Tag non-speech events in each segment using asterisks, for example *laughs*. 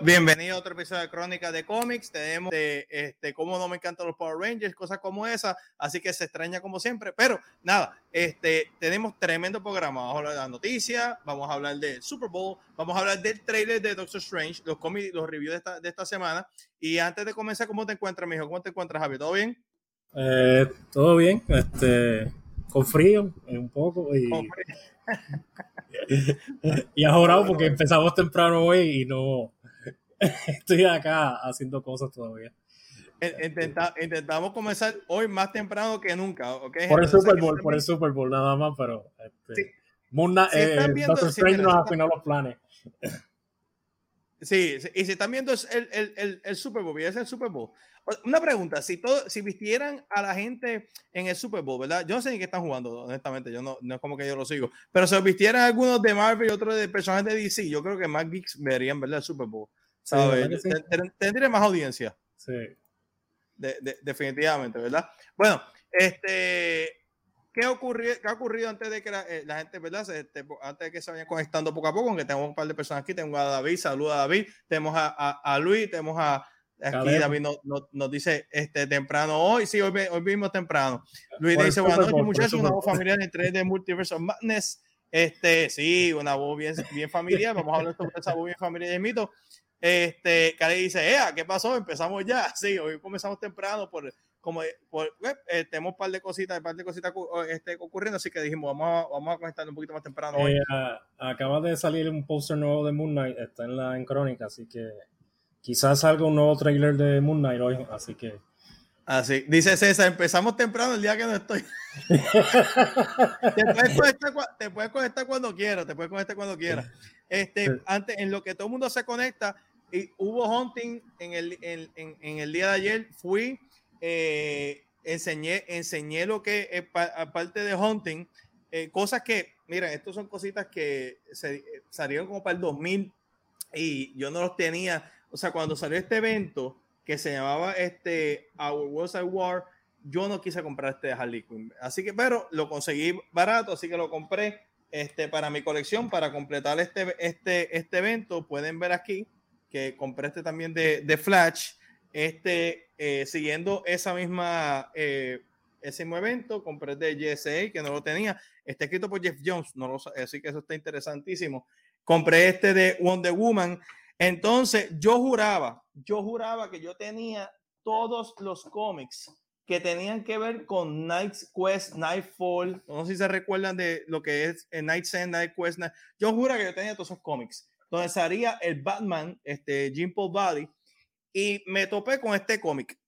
Bienvenido a otro episodio de Crónica de Cómics. Tenemos de, este, cómo no me encantan los Power Rangers, cosas como esa, así que se extraña como siempre. Pero nada, este, tenemos tremendo programa. Vamos a hablar de las noticias, vamos a hablar del Super Bowl, vamos a hablar del trailer de Doctor Strange, los cómics, los reviews de esta, de esta semana. Y antes de comenzar, ¿cómo te encuentras, mijo? ¿Cómo te encuentras, Javi? ¿Todo bien? Eh, todo bien, este, con frío un poco y, *laughs* y ahorrado porque empezamos temprano hoy y no *laughs* estoy acá haciendo cosas todavía. intentamos comenzar hoy más temprano que nunca, ¿okay? Por el Super Bowl, por el Super Bowl nada más, pero este, eh, Doctor Strange nos afinó los planes. *laughs* Sí, y si están viendo el, el, el, Super Bowl, es el Super Bowl. Una pregunta, si todo, si vistieran a la gente en el Super Bowl, ¿verdad? Yo no sé ni qué están jugando, honestamente, yo no, no es como que yo lo sigo, pero si vistieran algunos de Marvel y otros de personajes de DC, yo creo que más geeks verían, ¿verdad? El Super Bowl. ¿Sabes? Tendría más audiencia. Sí. definitivamente, ¿verdad? Bueno, este, ¿qué, ocurrió, qué ha ocurrido antes de que la, eh, gente, ¿verdad? Este, antes de que se vayan conectando poco a poco, aunque tenemos un par de personas aquí, tengo a David, saluda a David, tenemos a, a, Luis, tenemos a, Aquí David nos, dice este, temprano hoy, sí, hoy, hoy vimos temprano. Luis dice, buenas noches, muchachos, una voz familiar entre de Multiverse Madness. Este, sí, una voz bien, bien familiar. Vamos a hablar sobre esa voz bien familiar de mito. Este, Cari dice, Ea, ¿qué pasó? Empezamos ya. *laughs* Sí, hoy comenzamos temprano por, como, por, eh, tenemos un par de cositas, un par de cositas este, ocurriendo, así que dijimos, vamos a, vamos a conectar un poquito más temprano hoy. Eh, acaba de salir un póster nuevo de Moon Knight, está en la en crónica, así que quizás salga un nuevo trailer de Moon Knight hoy, así que... Así, dice César, empezamos temprano el día que no estoy. *laughs* te, puedes conectar, te puedes conectar cuando quieras, te puedes conectar cuando quieras. Este, antes, en lo que todo el mundo se conecta, y hubo hunting en el, en, en, el día de ayer. Fui, eh, enseñé, enseñé lo que es aparte de hunting, eh, cosas que, miren, estas son cositas que se, salieron como para el 2000 y yo no los tenía. O sea, cuando salió este evento que se llamaba este Our Wars War, yo no quise comprar este Harley Quinn. Así que, pero lo conseguí barato, así que lo compré este, para mi colección, para completar este, este, este evento. Pueden ver aquí que compré este también de, de Flash, este, eh, siguiendo esa misma, eh, ese mismo evento, compré de JSA, que no lo tenía, está escrito por Jeff Jones, no lo, así que eso está interesantísimo. Compré este de Wonder Woman. Entonces, yo juraba, yo juraba que yo tenía todos los cómics que tenían que ver con Night's Quest, Nightfall. No sé si se recuerdan de lo que es Night's End, Night Quest. Yo juro que yo tenía todos esos cómics donde salía el Batman, este, Jim Paul Body, y me topé con este cómic.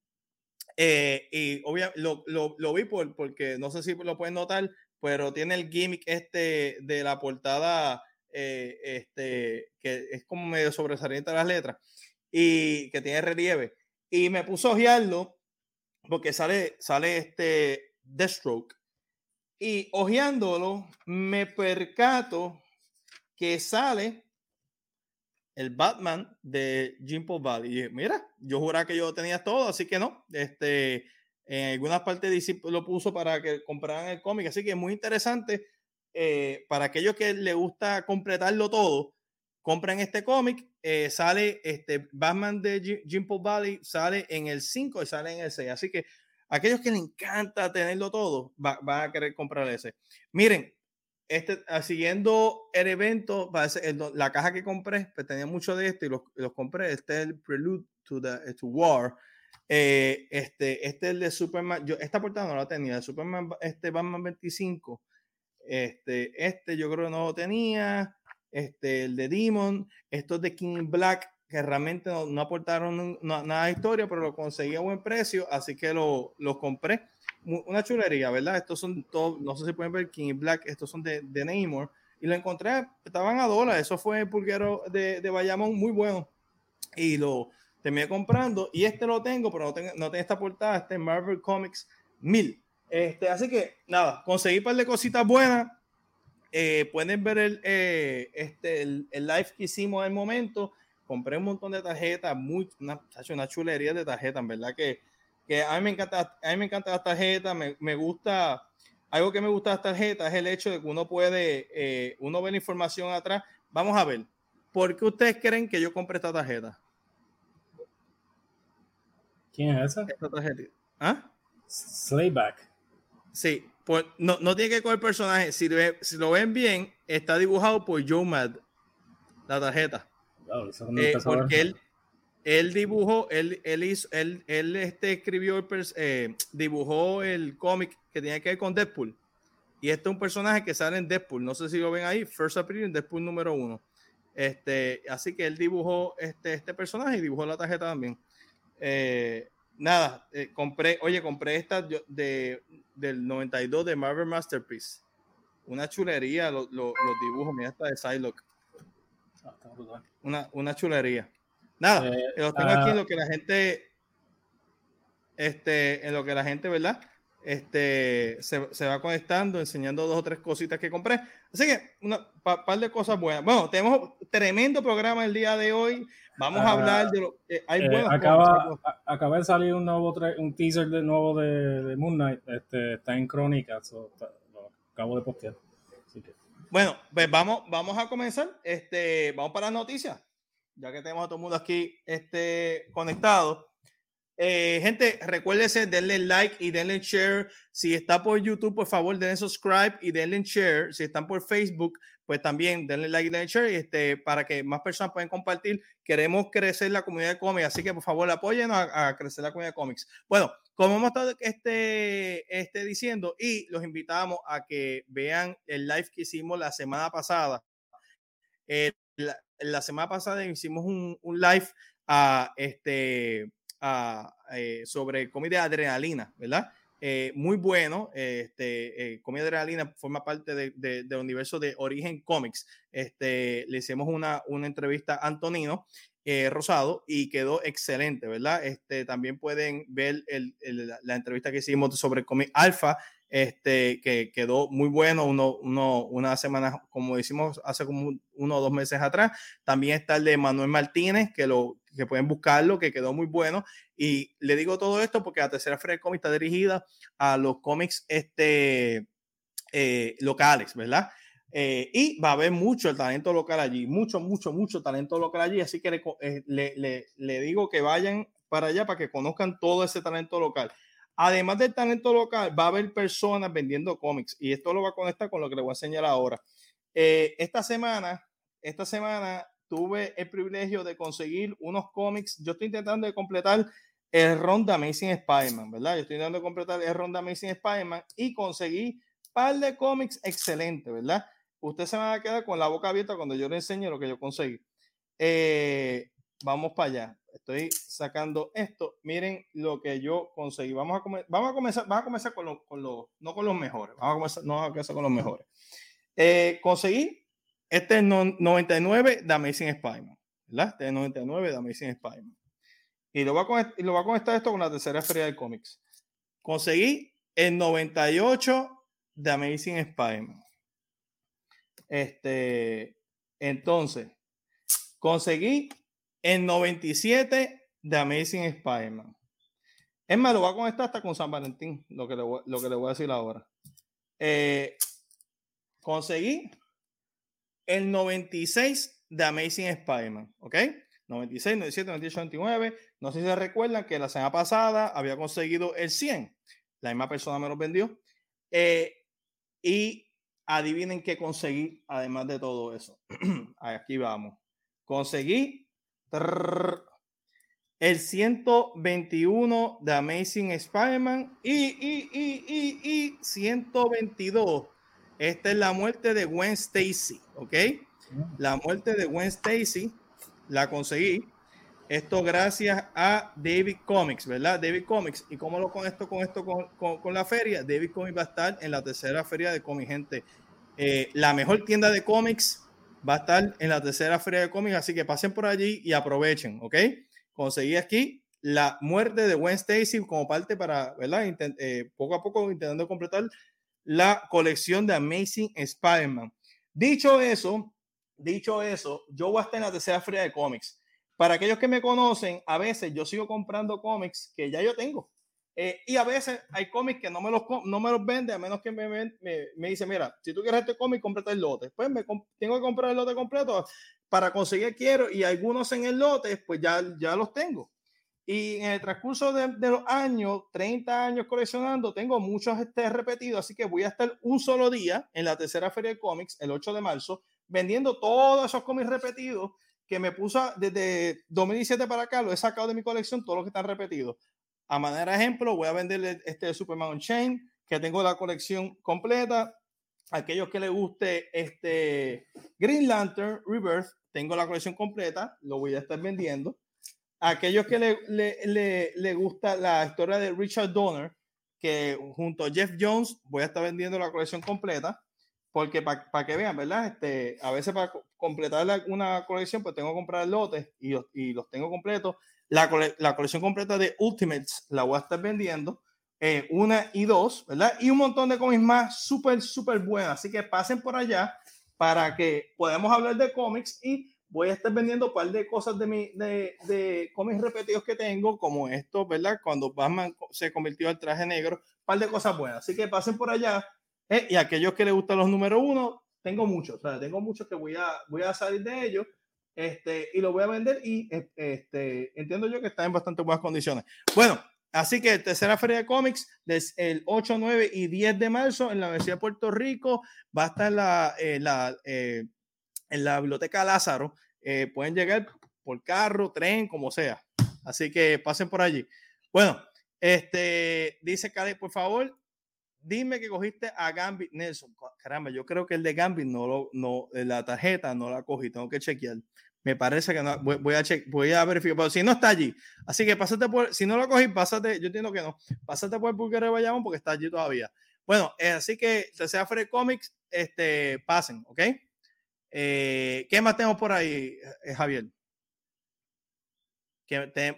Eh, y obviamente lo, lo, lo, vi por, porque no sé si lo pueden notar, pero tiene el gimmick este de la portada, eh, este, que es como medio sobresaliente las letras y que tiene relieve. Y me puso a ojearlo porque sale, sale este Deathstroke. Y ojeándolo, me percato que sale el Batman de Jim Paul Valley. Y mira, yo juraba que yo tenía todo, así que no. Este, en algunas partes lo puso para que compraran el cómic, así que es muy interesante. Eh, para aquellos que les gusta completarlo todo, compren este cómic. Eh, sale este Batman de Jim Paul Valley, sale en el 5 y sale en el 6. Así que aquellos que les encanta tenerlo todo, va a querer comprar ese. Miren, este, ah, siguiendo el evento, la caja que compré, pues tenía mucho de esto y los, los compré. Este es el Prelude to, the, to War. Eh, este, este es el de Superman. Yo, esta portada no la tenía. De Superman, este Batman 25. Este, este yo creo que no lo tenía. Este, el de Demon. Esto es de King Black, que realmente no, aportaron nada de historia, pero lo conseguí a buen precio, así que lo, lo compré una chulería, ¿verdad? Estos son todos, no sé si pueden ver King Black, estos son de, de Namor. Y lo encontré, estaban a dólar. Eso fue el pulguero de, de Bayamón, muy bueno. Y lo terminé comprando. Y este lo tengo, pero no tengo, no tengo esta portada, este Marvel Comics 1000. Este, así que nada, conseguí un par de cositas buenas. Eh, pueden ver el, eh, este, el, el, live que hicimos en el momento. Compré un montón de tarjetas, muy, una, una chulería de tarjetas, en verdad que que a mí me encanta, a mí me encanta las tarjetas, me, me gusta, algo que me gusta de las tarjetas es el hecho de que uno puede, eh, uno ve la información atrás. Vamos a ver, ¿por qué ustedes creen que yo compré esta tarjeta? ¿Quién es esa? Esta tarjeta. ¿Ah? Slayback. Sí, pues no, no tiene que coger personaje. Si, si lo ven bien, está dibujado por Joe Mad, la tarjeta. Eh, porque él, él dibujó, él, él hizo, él, él este, escribió, eh, dibujó el cómic que tiene que ver con Deadpool. Y este es un personaje que sale en Deadpool. No sé si lo ven ahí, First Appearance, Deadpool número uno. Este, así que él dibujó este, este personaje y dibujó la tarjeta también. Eh, nada, eh, compré, oye, compré esta de, del 92 de Marvel Masterpiece. Una chulería, los dibujos, mira, esta de Psylocke. Ah, una, una chulería. Nada, eh, los tengo aquí en ah. lo que la gente, este, en lo que la gente, ¿verdad? Este, se, se, va conectando, enseñando dos o tres cositas que compré. Así que, un par de cosas buenas. Bueno, tenemos tremendo programa el día de hoy. Vamos a hablar de lo que hay eh, acaba, acaba de salir un nuevo un teaser de nuevo de, de Moon Knight. Este, está en crónica, lo acabo de postear. Bueno, pues vamos, vamos a comenzar. Este, vamos para las noticias, ya que tenemos a todo el mundo aquí este, conectado. Eh, gente, recuérdese, denle like y denle share. Si está por YouTube, por favor, denle subscribe y denle share. Si están por Facebook, pues también denle like y denle share este, para que más personas puedan compartir. Queremos crecer la comunidad de cómics, así que por favor apoyen a, crecer la comunidad de cómics. Bueno, como hemos estado este, este diciendo, y los invitamos a que vean el live que hicimos la semana pasada. Eh, la, semana pasada hicimos un, un live a este eh, sobre comida de adrenalina, ¿verdad? Eh, muy bueno. Este, eh, comida de adrenalina forma parte de, del universo de Origen Comics. Este, le hicimos una, una entrevista a Antonino Rosado y quedó excelente, ¿verdad? Este, también pueden ver el, la entrevista que hicimos sobre Comic Alpha, este, que quedó muy bueno, uno, uno, una semana, como decimos hace como uno o dos meses atrás. También está el de Manuel Martínez, que lo que pueden buscarlo, que quedó muy bueno. Y le digo todo esto porque la tercera feria de cómics está dirigida a los cómics este, eh, locales, ¿verdad? Eh, y va a haber mucho el talento local allí, mucho, mucho, mucho talento local allí. Así que le, eh, le, le, le digo que vayan para allá para que conozcan todo ese talento local. Además del talento local, va a haber personas vendiendo cómics y esto lo va a conectar con lo que le voy a enseñar ahora. esta semana, esta semana tuve el privilegio de conseguir unos cómics. Yo estoy intentando de completar el Ronda Amazing Spider-Man, ¿verdad? Yo estoy intentando de completar el Ronda Amazing Spider-Man y conseguí par de cómics excelentes, ¿verdad? Usted se va a quedar con la boca abierta cuando yo le enseñe lo que yo conseguí. Eh, vamos para allá. Estoy sacando esto. Miren lo que yo conseguí. Vamos a, vamos a comenzar, vamos a comenzar con los, con los, no con los mejores. Vamos a comenzar, no vamos a comenzar con los mejores. Eh, conseguí este es 99 de Amazing Spider-Man, ¿verdad? Este es 99 de Amazing Spider-Man. Y lo va, a y lo va a conectar esto con la tercera feria de cómics. Conseguí el 98 de Amazing Spider-Man. Este, entonces, conseguí el 97 de Amazing Spider-Man. Es más, lo voy a conectar hasta con San Valentín, lo que le voy, lo que le voy a decir ahora. Eh, conseguí el 96 de Amazing Spider-Man, ¿ok? 96, 97, 98, 99. No sé si se recuerdan que la semana pasada había conseguido el 100. La misma persona me lo vendió. Eh, y adivinen qué conseguí, además de todo eso. *clears throat* Aquí vamos. Conseguí el 121 de Amazing Spider-Man y, y, y, y, y 122 esta es la muerte de Gwen Stacy, ¿ok? La muerte de Gwen Stacy la conseguí. Esto gracias a David Comics, ¿verdad? David Comics. ¿Y cómo lo con esto con, la feria? David Comics va a estar en la tercera feria de cómics, gente. Eh, la mejor tienda de cómics va a estar en la tercera feria de cómics, así que pasen por allí y aprovechen, ¿ok? Conseguí aquí la muerte de Gwen Stacy como parte para, ¿verdad? Eh, poco a poco intentando completar la colección de Amazing Spider-Man. Dicho eso, dicho eso, yo voy a en la tercera feria de cómics. Para aquellos que me conocen, a veces yo sigo comprando cómics que ya yo tengo. Eh, y a veces hay cómics que no me los, no me los vende, a menos que me, me, me dice, mira, si tú quieres este cómic, cómprate el lote. Pues me, tengo que comprar el lote completo para conseguir quiero y algunos en el lote, pues ya, ya los tengo. Y en el transcurso de, de, los años, 30 años coleccionando, tengo muchos este, repetidos, así que voy a estar un solo día en la tercera feria de cómics, el 8 de marzo, vendiendo todos esos cómics repetidos que me puso desde 2017 para acá, lo he sacado de mi colección, todos los que están repetidos. A manera de ejemplo, voy a venderle este Superman Chain, que tengo la colección completa. Aquellos que les guste este Green Lantern Rebirth, tengo la colección completa, lo voy a estar vendiendo. Aquellos que le, le, le, gusta la historia de Richard Donner, que junto a Jeff Jones voy a estar vendiendo la colección completa porque para que vean, ¿verdad? Este, a veces para completar una colección, pues tengo que comprar lotes y, y los tengo completos. La, la, colección completa de Ultimates la voy a estar vendiendo, eh, una y dos, ¿verdad? Y un montón de cómics más súper, súper buenas. Así que pasen por allá para que podamos hablar de cómics y voy a estar vendiendo un par de cosas de, mi, de, de cómics repetidos que tengo, como esto, ¿verdad? Cuando Batman se convirtió al traje negro, un par de cosas buenas. Así que pasen por allá eh, y aquellos que les gustan los números uno, tengo muchos, o sea, tengo muchos que voy a, voy a salir de ellos este, y lo voy a vender y este, entiendo yo que está en bastante buenas condiciones. Bueno, así que tercera feria de cómics desde el 8, 9 y 10 de marzo en la Universidad de Puerto Rico, va a estar la, la, eh, en la Biblioteca Lázaro, eh, pueden llegar por carro, tren, como sea. Así que pasen por allí. Bueno, este, dice Cali, por favor, dime que cogiste a Gambit Nelson. Caramba, yo creo que el de Gambit no lo, no, la tarjeta no la cogí, tengo que chequear. Me parece que no, voy, a check, voy a verificar, pero si no está allí. Así que pásate por, si no lo cogí, pásate, yo entiendo que no, pásate por el Burger de Bayamón porque está allí todavía. Bueno, eh, así que sea Free Comics, este, pasen, ¿ok? Eh, ¿Qué más tenemos por ahí, eh, Javier?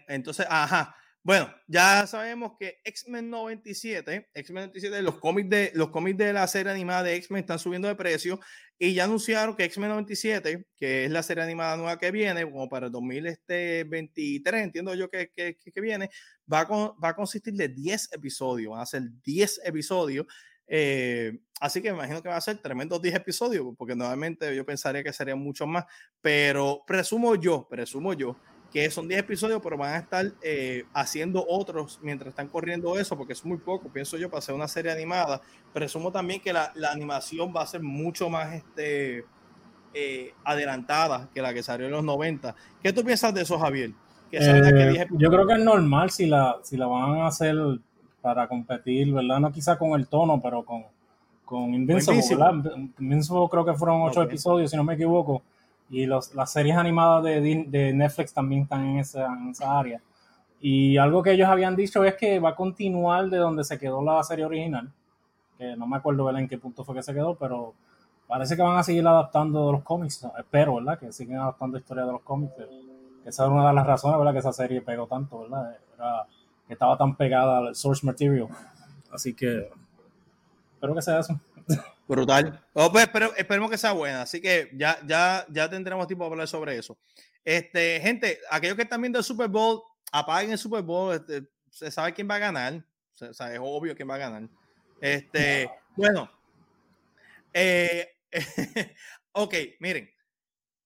Entonces, ajá, bueno, ya sabemos que X-Men 97, X-Men 97, los cómics de los cómics de la serie animada de X-Men están subiendo de precio y ya anunciaron que X-Men 97, que es la serie animada nueva que viene, como para el 2023, entiendo yo que, que, que viene, va a, va a consistir de 10 episodios, van a ser 10 episodios. Eh, así que me imagino que va a ser tremendos 10 episodios, porque normalmente yo pensaría que serían muchos más, pero presumo yo, presumo yo que son 10 episodios, pero van a estar eh, haciendo otros mientras están corriendo eso, porque es muy poco, pienso yo, para hacer una serie animada. Presumo también que la, la animación va a ser mucho más este, eh, adelantada que la que salió en los 90. ¿Qué tú piensas de eso, Javier? Eh, yo creo que es normal si la, si la van a hacer para competir, ¿verdad? No quizá con el tono, pero con, con Invincible, Invincible. creo que fueron 8 episodios, si no me equivoco y los, las series animadas de, de, Netflix también están en esa, en esa área. Y algo que ellos habían dicho es que va a continuar de donde se quedó la serie original, que no me acuerdo en qué punto fue que se quedó, pero parece que van a seguir adaptando los cómics, espero, ¿verdad? Que siguen adaptando historia de los cómics. esa es una de las razones, ¿verdad? Que esa serie pegó tanto, ¿verdad? Era, estaba tan pegada al source material. Así que espero que sea eso. *laughs* Brutal. Oh, pues, esperemos que sea buena. Así que ya, ya, ya tendremos tiempo para hablar sobre eso. Este, gente, aquellos que están viendo el Super Bowl, apaguen el Super Bowl. Este, se sabe quién va a ganar. O sea, es obvio quién va a ganar. Este, bueno. Eh, *laughs* ok, miren.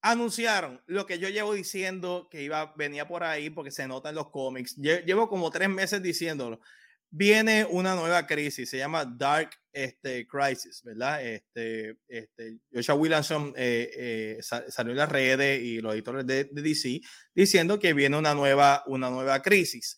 Anunciaron lo que yo llevo diciendo que iba, venía por ahí porque se nota en los cómics. Llevo como tres meses diciéndolo viene una nueva crisis, se llama Dark este, Crisis, ¿verdad? Este, este, Joshua Williamson eh, eh, salió en las redes y los editores de, DC diciendo que viene una nueva, una nueva crisis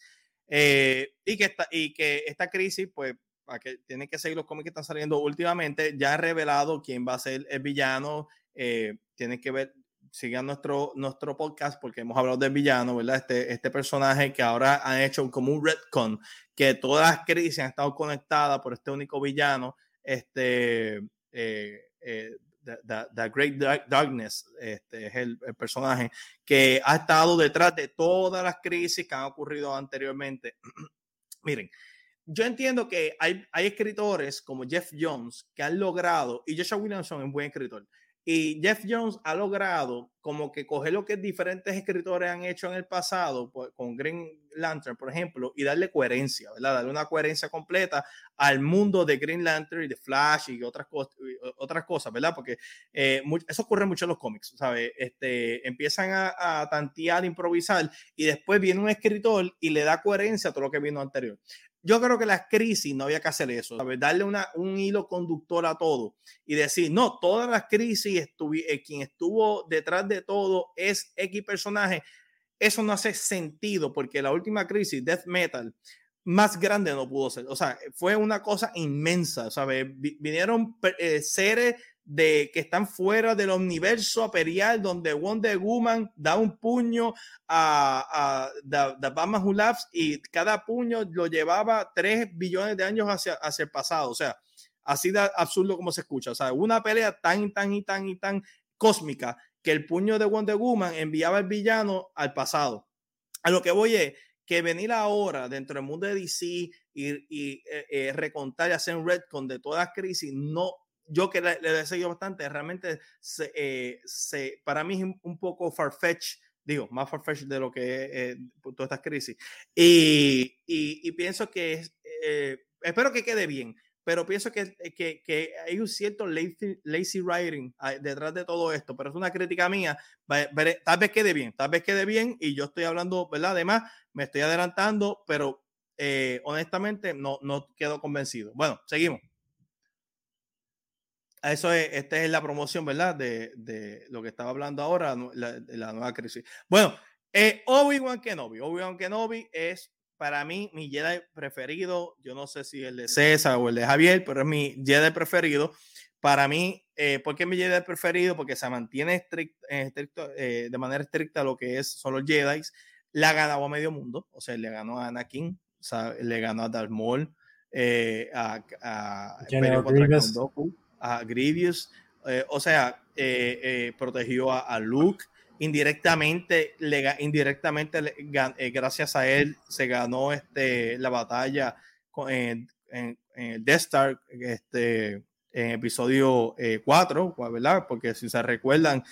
eh, y, que esta, y que esta crisis, pues, para que tienen que seguir los cómics que están saliendo últimamente, ya ha revelado quién va a ser el villano, tienen que ver, sigan nuestro, nuestro podcast porque hemos hablado del villano, ¿verdad? Este, este personaje que ahora han hecho como un retcon, que todas las crisis han estado conectadas por este único villano, este, eh, eh, the, Great Darkness, este es el, personaje que ha estado detrás de todas las crisis que han ocurrido anteriormente. *clears throat* Miren, yo entiendo que hay, hay escritores como Jeff Jones que han logrado, y Joshua Williamson es un buen escritor, Y Jeff Jones ha logrado como que coger lo que diferentes escritores han hecho en el pasado, pues, con Green Lantern, por ejemplo, y darle coherencia, ¿verdad? Darle una coherencia completa al mundo de Green Lantern y de Flash y otras, cosas, otras cosas, ¿verdad? Porque eh, eso ocurre mucho en los cómics, ¿sabes? Este, empiezan a, a tantear, improvisar, y después viene un escritor y le da coherencia a todo lo que vino anterior. Yo creo que las crisis no había que hacer eso, ¿sabes? darle una, un hilo conductor a todo y decir, no, todas las crisis, eh, quien estuvo detrás de todo es X personaje. Eso no hace sentido porque la última crisis, Death Metal, más grande no pudo ser. O sea, fue una cosa inmensa, ¿sabes? Vinieron eh, seres de que están fuera del universo aperial donde Wonder Woman da un puño a, a Batman Who Laughs y cada puño lo llevaba 3 billones de años hacia, hacia el pasado. O sea, así de absurdo como se escucha. O sea, una pelea tan, tan y tan y tan cósmica que el puño de Wonder Woman enviaba al villano al pasado. A lo que voy es que venir ahora dentro del mundo de DC y, y eh, eh, recontar y hacer un retcon de toda crisis no yo que le, he seguido bastante, realmente se, eh, se, para mí es un poco farfetch, digo, más farfetch de lo que es eh, todas estas crisis. Y, y, y, pienso que es, eh, espero que quede bien, pero pienso que, que, que hay un cierto lazy, lazy, writing ah, detrás de todo esto, pero es una crítica mía, tal vez quede bien, tal vez quede bien y yo estoy hablando, ¿verdad? Además, me estoy adelantando, pero honestamente no, no quedo convencido. Bueno, seguimos eso es, esta es la promoción, ¿verdad? De, de lo que estaba hablando ahora, la, la nueva crisis. Bueno, eh, Obi-Wan Kenobi. Obi-Wan Kenobi es para mí mi Jedi preferido. Yo no sé si el de César o el de Javier, pero es mi Jedi preferido. Para mí, eh, ¿por qué mi Jedi preferido? Porque se mantiene estricto, eh, de manera estricta lo que es, son los Jedi. La ganado a medio mundo, o sea, le ganó a Anakin, o sea, le ganó a Darth Maul, eh, a, a General Grievous a Grievous, eh, o sea, eh, eh, protegió a, Luke. Indirectamente, le, indirectamente gracias a él, se ganó este, la batalla con, en, en, Death Star este, en episodio 4, ¿verdad? Porque si se recuerdan,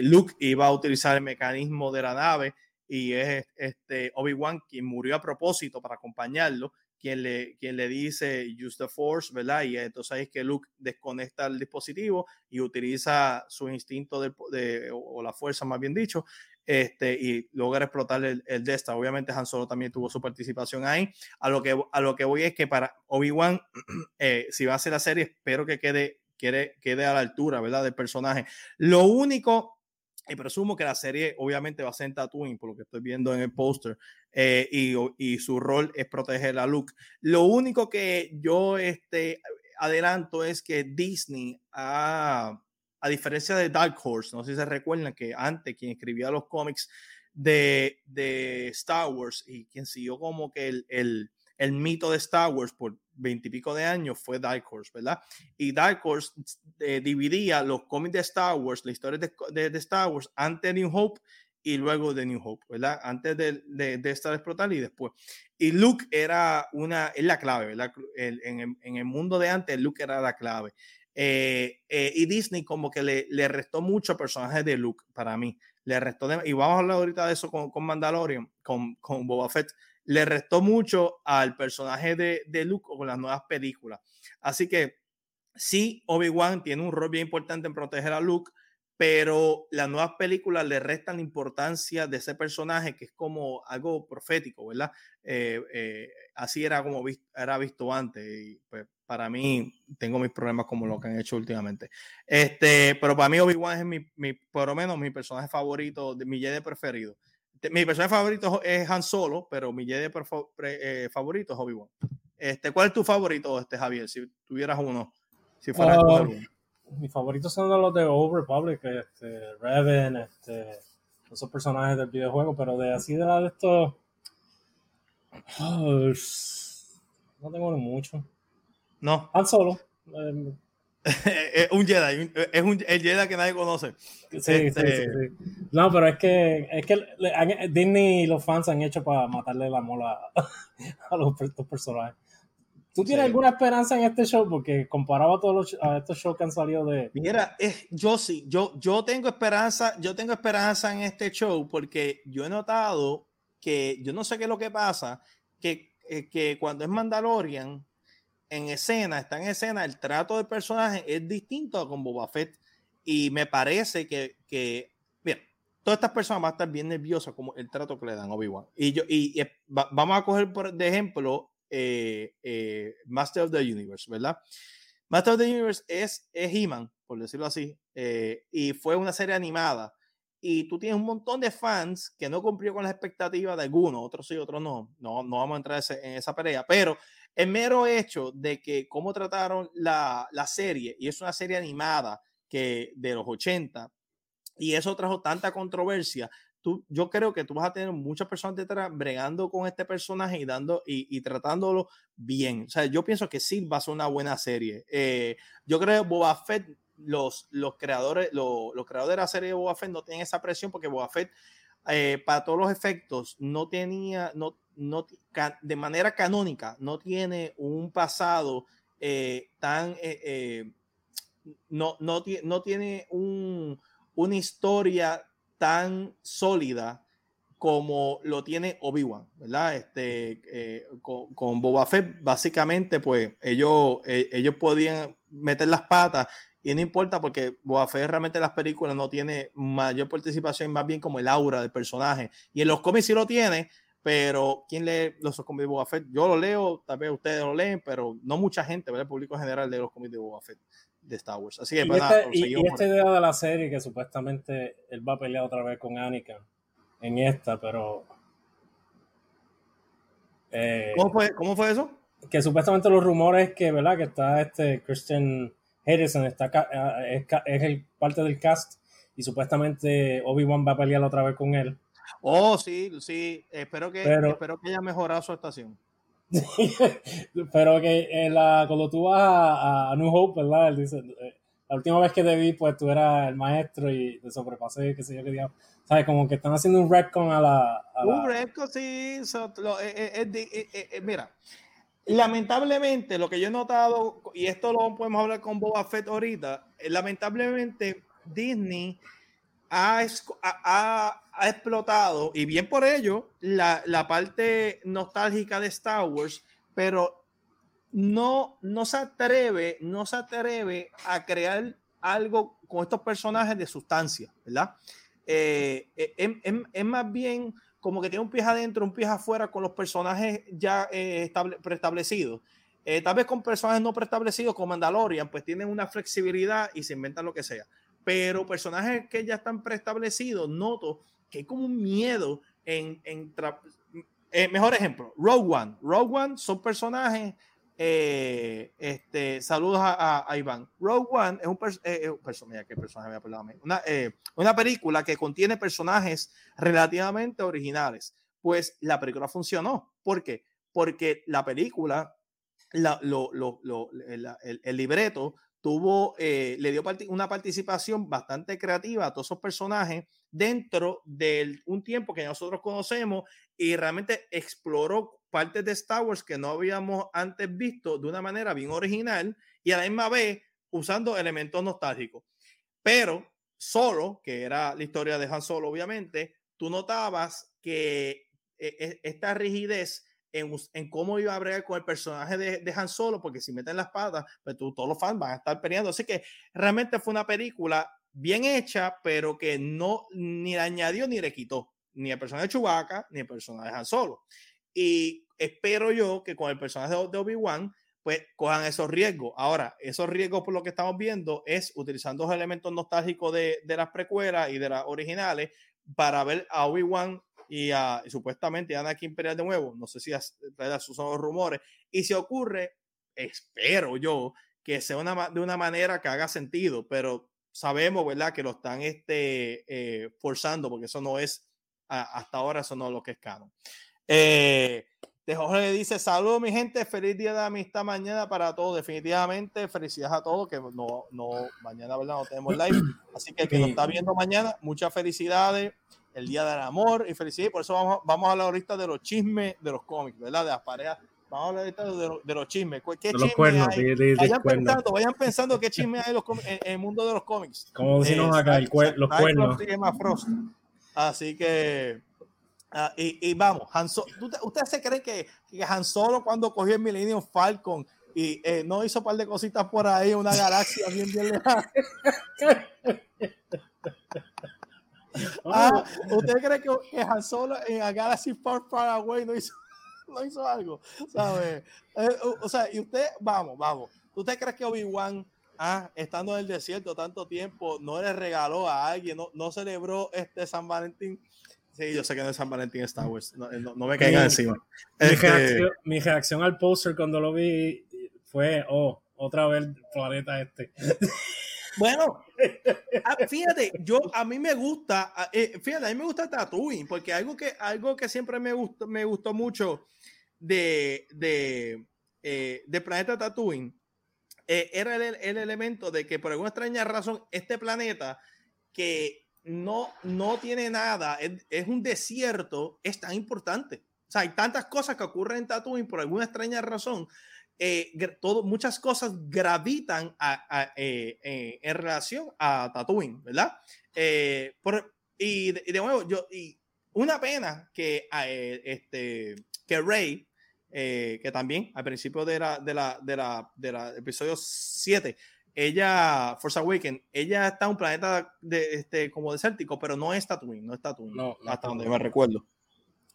Luke iba a utilizar el mecanismo de la nave y es este Obi-Wan quien murió a propósito para acompañarlo quien le, quien le dice use the force, ¿verdad? Y entonces es que Luke desconecta el dispositivo y utiliza su instinto de, o la fuerza, más bien dicho, este, y logra explotar el, el Desta. Obviamente Han Solo también tuvo su participación ahí. A lo que, a lo que voy es que para Obi-Wan, *clears throat* eh, si va a hacer la serie, espero que quede, quede, quede a la altura, ¿verdad? Del personaje. Lo único y presumo que la serie obviamente va a ser en Tatooine, por lo que estoy viendo en el póster, eh, y, y, su rol es proteger a Luke. Lo único que yo este, adelanto es que Disney, a, a diferencia de Dark Horse, no sé si se recuerdan que antes quien escribía los cómics de, de Star Wars y quien siguió como que el, el, el mito de Star Wars por veintipico de años fue Dark Horse, ¿verdad? Y Dark Horse eh, dividía los cómics de Star Wars, la historia de, de, Star Wars, antes de New Hope y luego de New Hope, ¿verdad? Antes de, de, de Star Explotar y después. Y Luke era una, es la clave, ¿verdad? en, en, el mundo de antes, Luke era la clave. Eh, eh, y Disney como que le, le restó mucho personajes de Luke para mí. Le restó, y vamos a hablar ahorita de eso con, con Mandalorian, con, con Boba Fett le restó mucho al personaje de, de Luke con las nuevas películas. Así que sí, Obi-Wan tiene un rol bien importante en proteger a Luke, pero las nuevas películas le restan la importancia de ese personaje que es como algo profético, ¿verdad? Eh, eh, así era como era visto antes y pues para mí tengo mis problemas como lo que han hecho últimamente. Este, pero para mí Obi-Wan es mi, por lo menos mi personaje favorito, mi Jedi preferido mi personaje favorito es Han Solo, pero mi Jedi eh, favorito es Obi-Wan. Este, ¿Cuál es tu favorito, este, Javier? Si tuvieras uno, si fuera uh, Mis favoritos son los de Old Republic, este, Reven, este, esos personajes del videojuego, pero de así de la de estos. Uh, no tengo mucho. No. Han Solo. Eh, es *laughs* un Jedi, es un, el Jedi que nadie conoce. Sí, sí, este, sí, No, pero es que, es que Disney y los fans han hecho para matarle la mola a *laughs* los, personajes. ¿Tú tienes alguna esperanza en este show? Porque comparado a todos los, a estos shows que han salido de. Mira, yo sí, yo, yo tengo esperanza, yo tengo esperanza en este show porque yo he notado que yo no sé qué es lo que pasa, que, eh, que cuando es Mandalorian, en escena, está en escena, el trato del personaje es distinto a con Boba Fett. Y me parece que, que bien, todas estas personas van a estar bien nerviosas como el trato que le dan a Obi-Wan. Y, yo, y, vamos a coger por de ejemplo eh, eh, Master of the Universe, ¿verdad? Master of the Universe es, es He-Man, por decirlo así, eh, y fue una serie animada. Y tú tienes un montón de fans que no cumplió con las expectativas de algunos, otros sí, otros no. No, no vamos a entrar en esa pelea, pero el mero hecho de que cómo trataron la, la serie, y es una serie animada que de los 80, y eso trajo tanta controversia, yo creo que tú vas a tener muchas personas detrás bregando con este personaje y dando y, tratándolo bien. O sea, yo pienso que sí va a ser una buena serie. Eh, yo creo que Boba Fett, los, los creadores, los, creadores de la serie de Boba Fett no tienen esa presión porque Boba Fett, eh, para todos los efectos, no tenía, no, no, de manera canónica, no tiene un pasado eh, tan, no, no, no tiene un, una historia tan sólida como lo tiene Obi-Wan, ¿verdad? Este, eh, con, Boba Fett, básicamente, pues ellos, eh, ellos podían meter las patas y no importa porque Boba Fett realmente en las películas no tiene mayor participación, más bien como el aura del personaje. Y en los cómics sí lo tiene, pero ¿quién lee los cómics de Boba Fett? Yo lo leo, tal vez ustedes lo leen, pero no mucha gente, ¿verdad? El público general lee los cómics de Boba Fett de Star Wars. Así que, y, este, y, esta idea de la serie que supuestamente él va a pelear otra vez con Anakin en esta, pero... Eh, ¿Cómo, fue, ¿Cómo fue eso? Que supuestamente los rumores que, ¿verdad? Que está este Christian Harrison, está, eh, es, el parte del cast y supuestamente Obi-Wan va a pelear otra vez con él. Oh, sí, sí. Espero que, espero que haya mejorado su estación. *laughs* Pero que eh, la, cuando tú vas a, New Hope, ¿verdad? Él dice, eh, la última vez que te vi, pues tú eras el maestro y te sobrepasé, qué sé yo, qué diablo. ¿Sabes? Como que están haciendo un retcon a la... un retcon, sí. Eh, mira, lamentablemente, lo que yo he notado, y esto lo podemos hablar con Boba Fett ahorita, lamentablemente Disney ha, ha, ha explotado, y bien por ello, la, la, parte nostálgica de Star Wars, pero no, no se atreve, no se atreve a crear algo con estos personajes de sustancia, ¿verdad? Eh, eh es, más bien como que tiene un pie adentro, un pie afuera con los personajes ya eh, preestablecidos. Eh, tal vez con personajes no preestablecidos como Mandalorian, pues tienen una flexibilidad y se inventan lo que sea. Pero personajes que ya están preestablecidos, noto que hay como un miedo en... en eh, mejor ejemplo, Rogue One. Rogue One son personajes... Eh, este, saludos a, Iván. Rogue One es un eh, personaje, que personaje me una, una película que contiene personajes relativamente originales. Pues la película funcionó. ¿Por qué? Porque la película, la, lo, lo, lo, el, el, libreto tuvo, le dio una participación bastante creativa a todos esos personajes dentro de un tiempo que nosotros conocemos y realmente exploró partes de Star Wars que no habíamos antes visto de una manera bien original y a la misma vez usando elementos nostálgicos. Pero solo, que era la historia de Han Solo, obviamente, tú notabas que e, e, esta rigidez en, cómo iba a bregar con el personaje de, de, Han Solo, porque si meten las patas, pues todos los fans van a estar peleando. Así que realmente fue una película bien hecha, pero que no ni le añadió ni le quitó, ni el personaje de Chewbacca, ni el personaje de Han Solo. Y espero yo que con el personaje de Obi-Wan, pues cojan esos riesgos. Ahora, esos riesgos por lo que estamos viendo es utilizando los elementos nostálgicos de, de las precuelas y de las originales para ver a Obi-Wan y, a, supuestamente a Anakin Imperial de nuevo. No sé si esos son los rumores. Y si ocurre, espero yo que sea una, de una manera que haga sentido, pero sabemos, ¿verdad? Que lo están este, eh, forzando, porque eso no es, hasta ahora eso no es lo que es canon. Eh, de Jorge dice, saludos mi gente, feliz día de amistad mañana para todos, definitivamente, felicidades a todos, que no, no, mañana, ¿verdad? No tenemos live, así que el que nos está viendo mañana, muchas felicidades, el día del amor y felicidades, por eso vamos, vamos a hablar ahorita de los chismes de los cómics, ¿verdad? De las parejas Vamos a hablar de, de, los chismes. ¿Qué de los cuernos, hay? vayan, pensando, vayan pensando qué chisme hay en, el mundo de los cómics. Como decimos eh, acá, el los cuernos. Así que ah, y, y, vamos, Han ¿ustedes se creen que, que, Han Solo cuando cogió el Millennium Falcon y eh, no hizo un par de cositas por ahí, una galaxia bien bien lejana? *laughs* *laughs* ah, ¿Usted cree que, que Han Solo en a Galaxy Far Far Away no hizo *laughs* no hizo algo, ¿sabes? Eh, o, sea, y usted, vamos, vamos. ¿Usted cree que Obi-Wan, ah, estando en el desierto tanto tiempo, no le regaló a alguien, no, no celebró este San Valentín? Sí, yo sé que no es San Valentín Star Wars, no, no, me caigan encima. Mi, este, reacción, mi reacción al póster cuando lo vi fue, oh, otra vez el planeta este. *laughs* Bueno, ah, fíjate, yo a mí me gusta, ah, eh, fíjate, a mí me gusta Tatooine, porque algo que, algo que siempre me gustó, me gustó mucho de, de, eh, de planeta Tatooine eh, era el, el, elemento de que por alguna extraña razón este planeta que no, no tiene nada, es, es un desierto, es tan importante. O sea, hay tantas cosas que ocurren en Tatooine por alguna extraña razón eh, todo, muchas cosas gravitan eh, eh, en relación a Tatooine, ¿verdad? Por, y, de, nuevo, yo, y una pena que, este, que Rey, que también al principio de la, de la, de la, de la episodio 7, ella, Force Awakens, ella está en un planeta de, este, como desértico, pero no es Tatooine, no es Tatooine, no, hasta donde me recuerdo.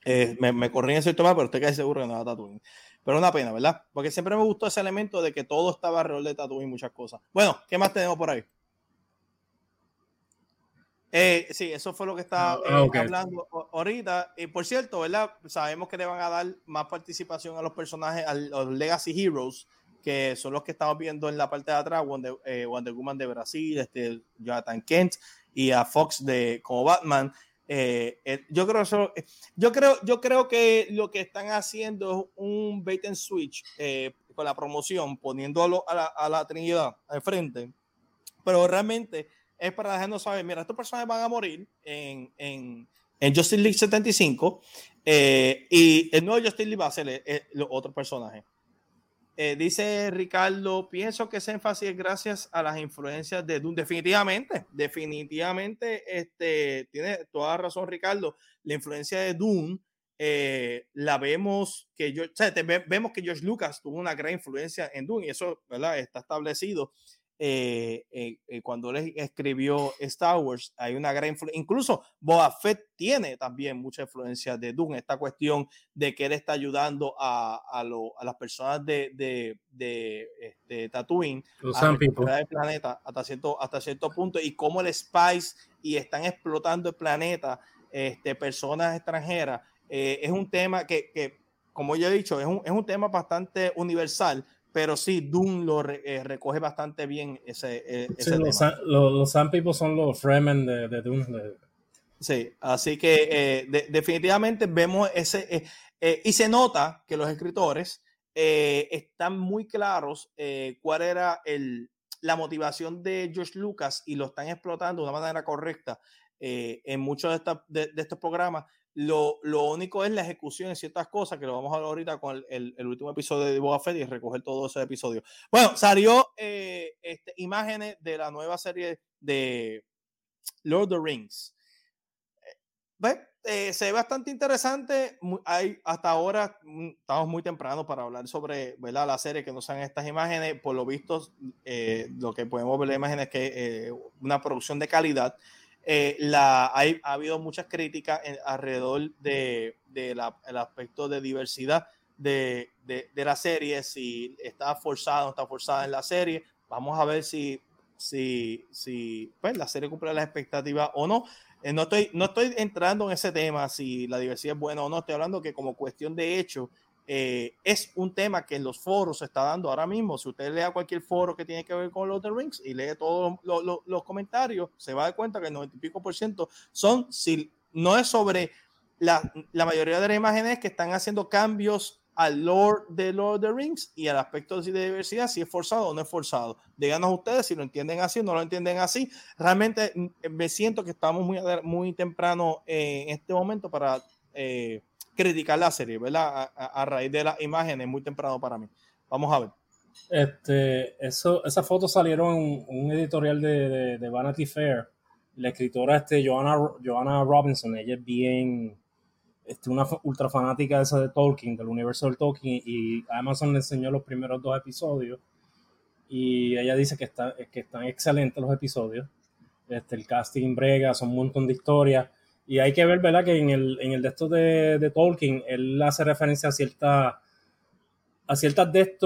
me, me corrí en cierto mal, pero estoy casi seguro que no es Tatooine. Pero una pena, ¿verdad? Porque siempre me gustó ese elemento de que todo estaba alrededor de Tatooine y muchas cosas. Bueno, ¿qué más tenemos por ahí? Eh, sí, eso fue lo que estaba ah, eh, hablando ahorita. Y por cierto, ¿verdad? Sabemos que le van a dar más participación a los personajes, a los Legacy Heroes, que son los que estamos viendo en la parte de atrás, Wonder, eh, Wonder Woman de Brasil, este, Jonathan Kent y a Fox de como Batman. Eh, eh, yo, creo eh, yo, creo, yo creo que lo que están haciendo es un bait and switch con la promoción, poniéndolo a la, a la Trinidad al frente, pero realmente es para dejarnos saber, mira, estos personajes van a morir en, en, en Justice League 75 y el nuevo Justice League va a ser otro personaje. Eh, dice Ricardo, pienso que ese énfasis es gracias a las influencias de Dune. Definitivamente, definitivamente, este, tiene toda razón Ricardo. La influencia de Dune eh, la vemos que yo, vemos que George Lucas tuvo una gran influencia en Dune y eso, ¿verdad? Está establecido. Eh, eh, eh, cuando él escribió Star Wars, hay una gran influencia. Incluso Boba Fett tiene también mucha influencia de Dune. Esta cuestión de que él está ayudando a, a, a las personas de, de, de, este, Tatooine a recuperar el planeta hasta cierto, hasta cierto punto y cómo el Spice y están explotando el planeta, este, personas extranjeras. es un tema que, que, como ya he dicho, es un, es un tema bastante universal pero sí, Doom lo eh, recoge bastante bien ese, eh, ese Los, los, Sun People son los Fremen de, de Doom. Sí, así que eh, definitivamente vemos ese, y se nota que los escritores están muy claros cuál era el, la motivación de George Lucas y lo están explotando de una manera correcta en muchos de, de, estos programas lo, lo, único es la ejecución de ciertas cosas, que lo vamos a hablar ahorita con el, el, último episodio de Boba Fett y recoger todo ese episodio. Bueno, salió eh, este, imágenes de la nueva serie de Lord of the Rings. ¿Ves? Eh, se ve bastante interesante. Hay, hasta ahora mm, estamos muy temprano para hablar sobre ¿verdad? la serie que nos sean estas imágenes. Por lo visto, eh, lo que podemos ver la imagen es que una producción de calidad. Eh, la, ha habido muchas críticas alrededor del de, el aspecto de diversidad de, de, la serie, si está forzada o no está forzada en la serie. Vamos a ver si, si, si pues, la serie cumple las expectativas o no. Eh, no, estoy, no estoy entrando en ese tema, si la diversidad es buena o no. Estoy hablando que como cuestión de hecho, eh, es un tema que en los foros se está dando ahora mismo. Si usted lea cualquier foro que tiene que ver con los The Rings y lee todos los comentarios, se va a dar cuenta que el 90 y pico por ciento son, si no es sobre la, la, mayoría de las imágenes que están haciendo cambios al Lord de Lord of the Rings y al aspecto de diversidad, si es forzado o no es forzado. Díganos ustedes si lo entienden así o no lo entienden así. Realmente mm, me siento que estamos muy, muy temprano en este momento para eh, criticar la serie, ¿verdad? A, raíz de las imágenes, muy temprano para mí. Vamos a ver. Este, eso, esas fotos salieron en un editorial de, de, Vanity Fair. La escritora este, Joanna, Joanna Robinson, ella es bien, este, una ultra fanática de esa de Tolkien, del universo del Tolkien, y Amazon le enseñó los primeros dos episodios. Y ella dice que, está, que están excelentes los episodios. Este, el casting brega, son un montón de historias. Y hay que ver, ¿verdad? Que en el, en el de estos de, de Tolkien, él hace referencia a, cierta, a ciertas de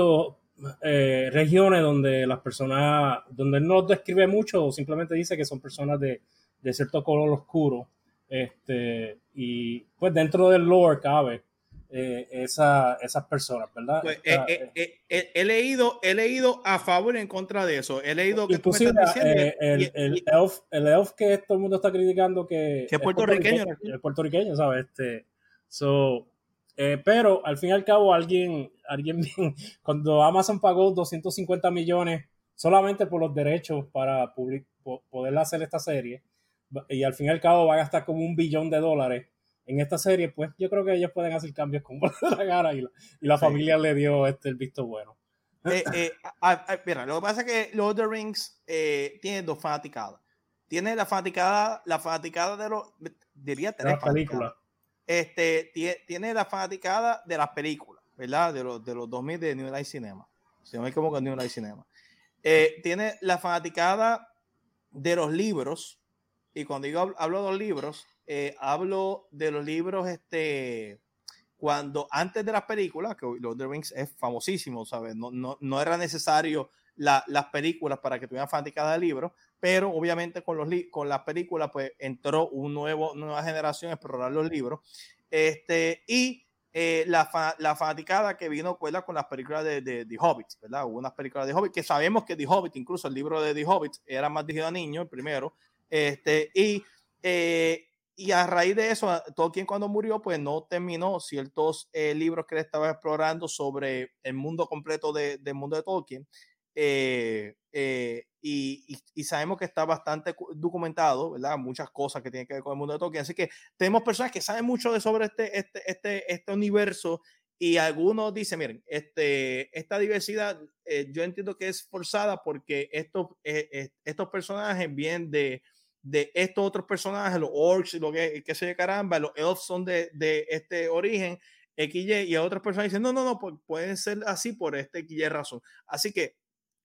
eh, regiones donde las personas, donde él no describe mucho, simplemente dice que son personas de, de cierto color oscuro. Este, y pues dentro del lore cabe eh, esa, esas personas, ¿verdad? Pues, eh, eh, he, leído, he leído a favor y en contra de eso. He leído que tú el, el, elf, el elf que todo el mundo está criticando que, es puertorriqueño. Es puertorriqueño, ¿sabes? Este, so, pero al fin y al cabo, alguien, alguien *laughs* cuando Amazon pagó 250 millones solamente por los derechos para poder hacer esta serie, y al fin y al cabo va a gastar como un billón de dólares en esta serie, pues yo creo que ellos pueden hacer cambios como *laughs* la cara y la, y la familia le dio este el visto bueno. Eh, eh, mira, lo que pasa es que Lord of the Rings eh, tiene dos fanaticadas. Tiene la fanaticada, la fanaticada de los, diría tres películas. Este, tiene, la fanaticada de las películas, ¿verdad? De los, de los 2000 de New Life Cinema. Se llama como que New Life Cinema. tiene la fanaticada de los libros. Y cuando digo hablo de los libros, eh, hablo de los libros, este, cuando antes de las películas, que Lord of the Rings es famosísimo, ¿sabes? No, no, no era necesario las películas para que tuvieran fanaticada de libros, pero obviamente con, los con las películas, pues entró una nuevo, nueva generación a explorar los libros. Este, y eh, la, la fanaticada que vino cuela con las películas de, de, The Hobbit, ¿verdad? Hubo unas películas de Hobbit que sabemos que The Hobbit, incluso el libro de The Hobbit, era más dirigido a niños, el primero. Este, y eh, y a raíz de eso, Tolkien cuando murió, pues no terminó ciertos eh, libros que él estaba explorando sobre el mundo completo de, del mundo de Tolkien. Eh, eh, y, y, sabemos que está bastante documentado, ¿verdad? Muchas cosas que tienen que ver con el mundo de Tolkien. Así que tenemos personas que saben mucho de sobre este, este, este, este universo y algunos dicen, miren, este, esta diversidad yo entiendo que es forzada porque estos, estos personajes vienen de de estos otros personajes, los orcs, lo que, que se caramba, los elves son de, de este origen, XY, y a otras personas dicen, no, no, no, pueden ser así por este XY razón. Así que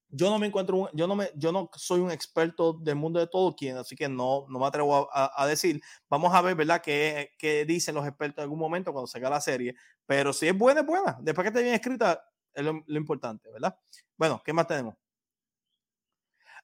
yo no me encuentro, yo no me, yo no soy un experto del mundo de Tolkien, así que no, no me atrevo a, decir. Vamos a ver, ¿verdad? ¿Qué, ¿Qué, dicen los expertos en algún momento cuando salga la serie? Pero si es buena, es buena. Después que esté bien escrita, es lo, lo importante, ¿verdad? Bueno, ¿qué más tenemos?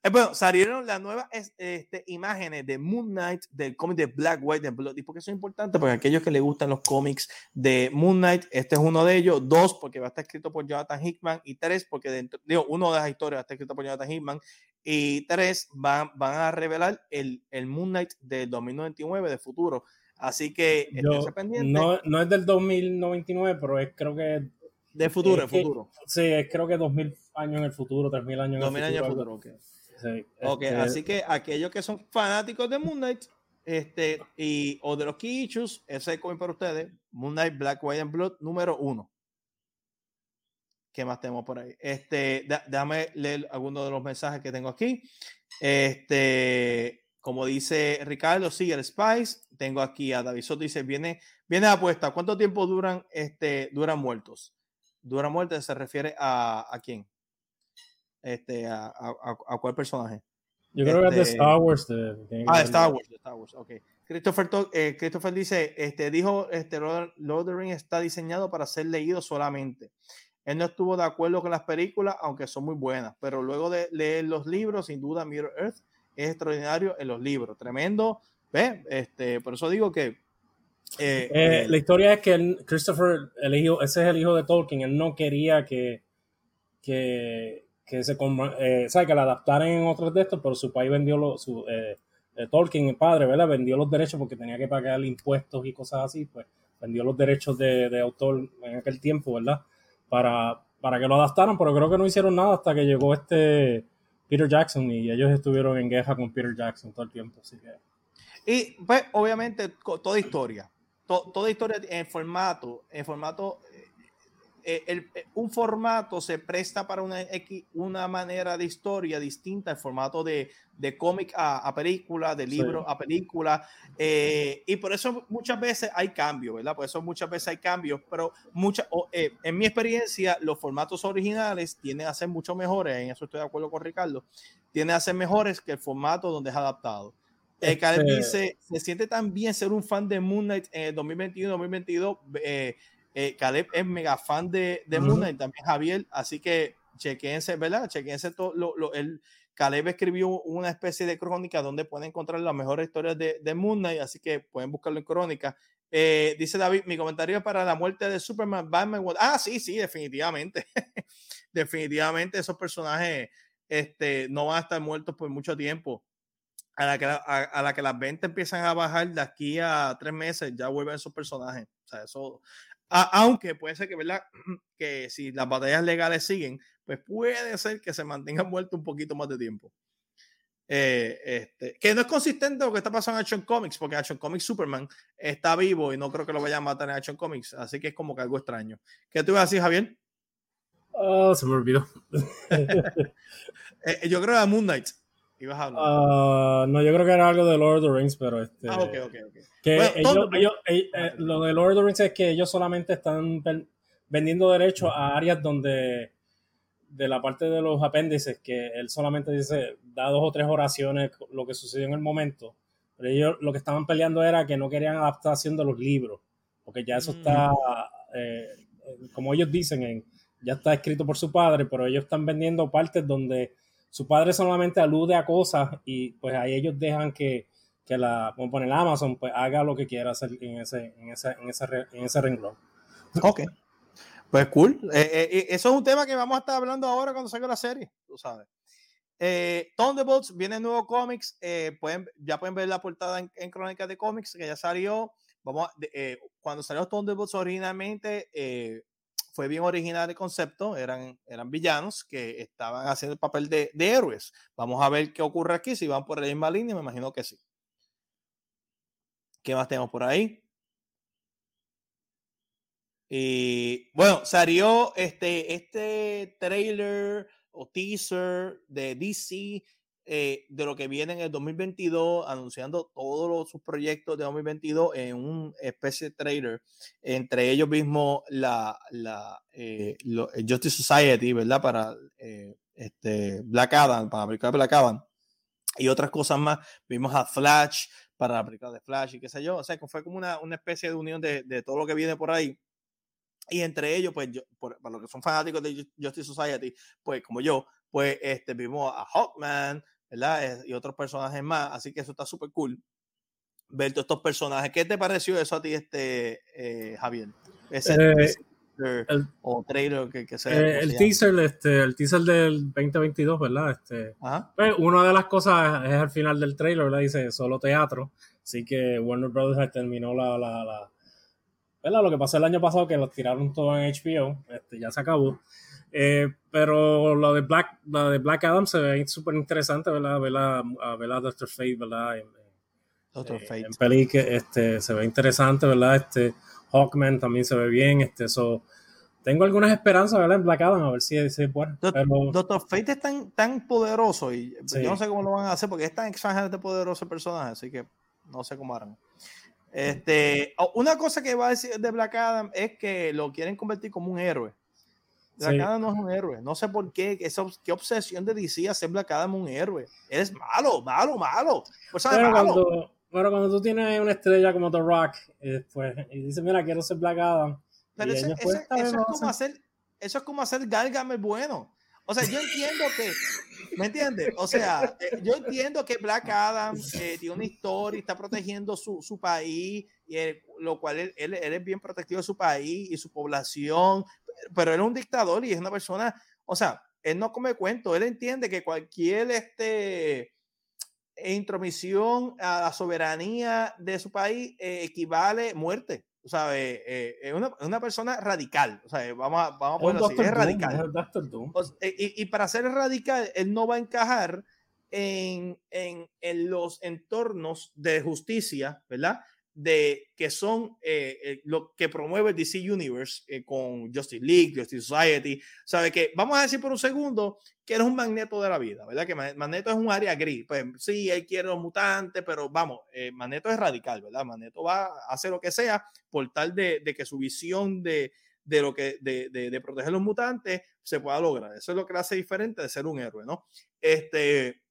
Eh, bueno, salieron las nuevas este, imágenes de Moon Knight, del cómic de Black, White and Blood. ¿Y por qué eso es importante? Porque aquellos que les gustan los cómics de Moon Knight, este es uno de ellos. Dos, porque va a estar escrito por Jonathan Hickman. Y tres, porque dentro, digo, uno de las historias va a estar escrito por Jonathan Hickman. Y tres, van, van a revelar el, el Moon Knight del 2099 de futuro. Así que No, no es del 2099, pero es creo que. De futuro, de futuro. Sí, es creo que 2000 años en el futuro, 3000 años en el futuro. años en el futuro, ok ok, este así que aquellos que son fanáticos de Moon Knight este, y, o de los key issues, ese es para ustedes. Moon Knight Black, White and Blood número uno. ¿Qué más tenemos por ahí? Este, déjame leer algunos de los mensajes que tengo aquí. Este, como dice Ricardo, sí, el Spice. Tengo aquí a David Soto, dice, viene, viene de apuesta. ¿Cuánto tiempo duran, este, duran muertos? Duran muertos se refiere a, a quién? Este, a, a, a cuál personaje. Yo creo que es de este, Star Wars. ah, de Star Wars, de Star Wars, ok. Christopher, eh, Christopher dice, este, dijo, este, Lord, of the Rings está diseñado para ser leído solamente. Él no estuvo de acuerdo con las películas, aunque son muy buenas, pero luego de leer los libros, sin duda, Mirror Earth es extraordinario en los libros. Tremendo, ¿ves? Este, por eso digo que... Eh, eh, la historia es que Christopher, el hijo, ese es el hijo de Tolkien, él no quería que, que que se eh, sabe que la adaptaran en otros de estos, pero su país vendió los, su, eh, eh, Tolkien, el padre, ¿verdad? Vendió los derechos porque tenía que pagar impuestos y cosas así, pues vendió los derechos de, de autor en aquel tiempo, ¿verdad? Para, para que lo adaptaran, pero creo que no hicieron nada hasta que llegó este Peter Jackson y ellos estuvieron en guerra con Peter Jackson todo el tiempo, así que... Y pues obviamente toda historia, toda historia en formato, en formato eh, el, eh, un formato se presta para una, una manera de historia distinta, el formato de, de cómic a, película, de libro a película, eh, y por eso muchas veces hay cambios, ¿verdad? Por eso muchas veces hay cambios, pero mucha, en mi experiencia, los formatos originales tienden a ser mucho mejores, en eso estoy de acuerdo con Ricardo, tienden a ser mejores que el formato donde es adaptado. Eh, este... dice, se siente tan bien ser un fan de Moon Knight en 2021-2022. Eh, eh, Caleb es mega fan de, de Moon Knight, también Javier, así que chequense, ¿verdad? Chequense todo lo, lo el, Caleb escribió una especie de crónica donde pueden encontrar las mejores historias de, de Moon Knight, así que pueden buscarlo en crónica. Eh, dice David, mi comentario es para la muerte de Superman, Batman. Ah, sí, sí, definitivamente. *laughs* definitivamente esos personajes este, no van a estar muertos por mucho tiempo. A la, que, a, a la que las ventas empiezan a bajar de aquí a tres meses, ya vuelven esos personajes. O sea, eso, aunque puede ser que, ¿verdad? *clears throat* Que si las batallas legales siguen, pues puede ser que se mantengan muertos un poquito más de tiempo. Eh, este, que no es consistente con lo que está pasando en Action Comics, porque Action Comics Superman está vivo y no creo que lo vayan a matar en Action Comics, así que es como que algo extraño. ¿Qué tú ibas a decir, Javier? Oh, se me olvidó. *laughs* Eh, yo creo que era Moon Knight. Uh, no, yo creo que era algo de Lord of the Rings, pero este. Ah, ok, ok, ok. Que ellos, eh, lo de Lord of the Rings es que ellos solamente están vendiendo derechos a áreas donde de la parte de los apéndices, que él solamente dice, da dos o tres oraciones lo que sucedió en el momento. Pero ellos lo que estaban peleando era que no querían adaptación de los libros, porque ya eso está, mm. eh, como ellos dicen, ya está escrito por su padre, pero ellos están vendiendo partes donde su padre solamente alude a cosas y pues ahí ellos dejan que, que la, como pone el Amazon, pues haga lo que quiera hacer en ese, en ese, en ese, en ese renglón. Ok. Pues cool. Eh, eh, eh, eso es un tema que vamos a estar hablando ahora cuando salga la serie, tú sabes. Eh, Thunderbolts viene nuevo cómics. pueden, ya pueden ver la portada en, en Crónicas de Cómics que ya salió. Vamos cuando salió Thunderbolts originalmente, fue bien original el concepto, eran, eran villanos que estaban haciendo el papel de, de, héroes. Vamos a ver qué ocurre aquí, si van por la misma línea, me imagino que sí. ¿Qué más tenemos por ahí? Y bueno, salió este, este trailer o teaser de DC eh, de lo que viene en el 2022, anunciando todos sus proyectos de 2022 en un especie de trailer, entre ellos mismos la, la eh, Justice Society, ¿verdad? Para eh, este Black Adam, para aplicar Black Adam y otras cosas más. Vimos a Flash para película de Flash y qué sé yo. O sea, que fue como una, una especie de unión de, de, todo lo que viene por ahí. Y entre ellos, pues, yo, por, para los que son fanáticos de Justice Society, pues, como yo, pues, este, vimos a Hawkman, ¿verdad? Y otros personajes más, así que eso está súper cool. Ver todos estos personajes. ¿Qué te pareció eso a ti, este, eh, Javier? Ese eh, el, o trailer que, que sea. Eh, el teaser, este, el teaser del 2022, ¿verdad? Este, pues, una de las cosas es al final del trailer, ¿verdad? Dice solo teatro. Así que Warner Brothers terminó la, la, la ¿verdad? Lo que pasó el año pasado, que lo tiraron todo en HBO, este, ya se acabó. Eh, pero lo de Black, lo de Black Adam se ve súper interesante, ¿verdad? Ver a, ver a Doctor Fate, ¿verdad? En, Doctor eh, Fate. En peli que este, se ve interesante, ¿verdad? Este, Hawkman también se ve bien, este, eso. Tengo algunas esperanzas, ¿verdad? En Black Adam, a ver si, es bueno. Doctor Fate es tan, tan poderoso y yo no sé cómo lo van a hacer porque es tan exageradamente poderoso el personaje, así que no sé cómo harán. Este, una cosa que va a decir de Black Adam es que lo quieren convertir como un héroe. Black Adam no es un héroe. No sé por qué, esa, qué obsesión de DC hacer Black Adam un héroe. Es malo, malo, malo. Pues, pero, malo. Cuando, pero cuando tú tienes una estrella como The Rock eh, pues, y dices, mira, quiero ser Black Adam. Pero ese, ese, eso, es como hacer, eso es como hacer Gargamel bueno. O sea, yo entiendo que, ¿me entiendes? O sea, eh, yo entiendo que Black Adam eh, tiene una historia y está protegiendo su, su país, y lo cual él, él, es bien protectivo de su país y su población, pero él es un dictador y es una persona, o sea, él no come cuento, él entiende que cualquier este, intromisión a la soberanía de su país eh, equivale muerte. O sea, eh, es una, una, persona radical. O sea, vamos a, vamos a ponerlo así, es radical. y, y, para ser radical, él no va a encajar en, en, en los entornos de justicia, ¿verdad? de que son eh, eh, lo que promueve DC Universe eh, con Justice League, Justice Society, sabe que vamos a decir por un segundo que eres un magneto de la vida, ¿verdad? Que Magneto es un área gris, pues sí, él quiere los mutantes, pero vamos, Magneto es radical, ¿verdad? Magneto va a hacer lo que sea por tal de, que su visión de, de lo que de, de, proteger los mutantes se pueda lograr. Eso es lo que le hace diferente de ser un héroe, ¿no? Este,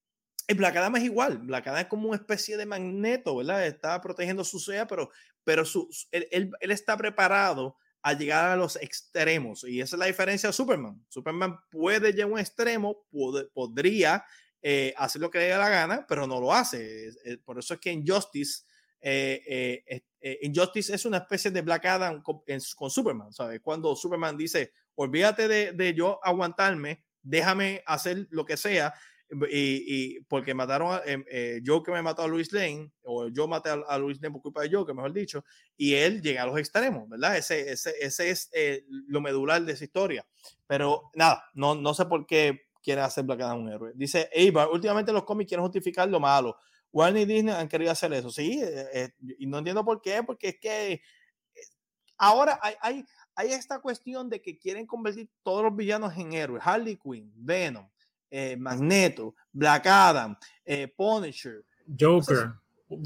y Black Adam es igual, Black Adam es como una especie de magneto, ¿verdad? Está protegiendo su sea, pero, pero su, él, él, está preparado a llegar a los extremos. Y esa es la diferencia de Superman. Superman puede llegar a un extremo, podría eh, hacer lo que le dé la gana, pero no lo hace. Por eso es que en Justice, eh, eh, Injustice es una especie de Black Adam con, con Superman, ¿sabes? Cuando Superman dice, olvídate de, de yo aguantarme, déjame hacer lo que sea, y, porque mataron a em, eh, que me mató a Luis Lane, o yo maté a, Luis Lane por culpa de Joe, que mejor dicho, y él llega a los extremos, ¿verdad? Ese, ese, ese es eh, lo medular de esa historia. Pero nada, no, no sé por qué quieren hacer Black Adam un héroe. Dice Eva, últimamente los cómics quieren justificar lo malo. Warner y Disney han querido hacer eso, sí, eh, y no entiendo por qué, porque es que ahora hay, hay, hay esta cuestión de que quieren convertir todos los villanos en héroes. Harley Quinn, Venom, eh, Magneto, Black Adam, eh, Punisher, Joker.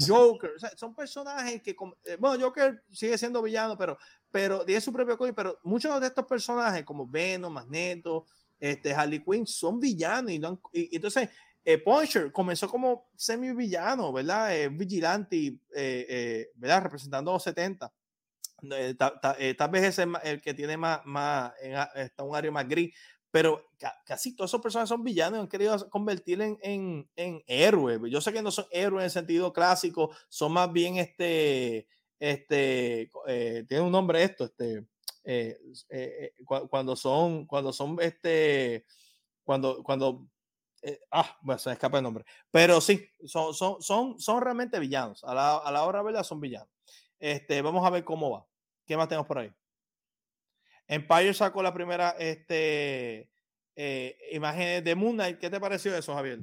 Joker, son personajes que, eh, bueno, Joker sigue siendo villano, pero, pero tiene su propio código, pero muchos de estos personajes como Venom, Magneto, este, Harley Quinn son villanos y, entonces Punisher comenzó como semi villano, ¿verdad? vigilante, ¿verdad? Representando a los 70. tal vez es el, que tiene más, más está un área más gris, pero casi todos esos personajes son villanos y han querido convertir en, en, en, héroes. Yo sé que no son héroes en el sentido clásico, son más bien este, este, eh, tiene un nombre esto, este, eh, eh, cuando son, cuando son, este, cuando, cuando, ah, bueno, se me escapa el nombre, pero sí, son, son, son, son realmente villanos, a la, a la hora verdad son villanos. Este, vamos a ver cómo va. ¿Qué más tenemos por ahí? Empire sacó la primera este, eh, imagen de Moon Knight. ¿Qué te pareció eso, Javier?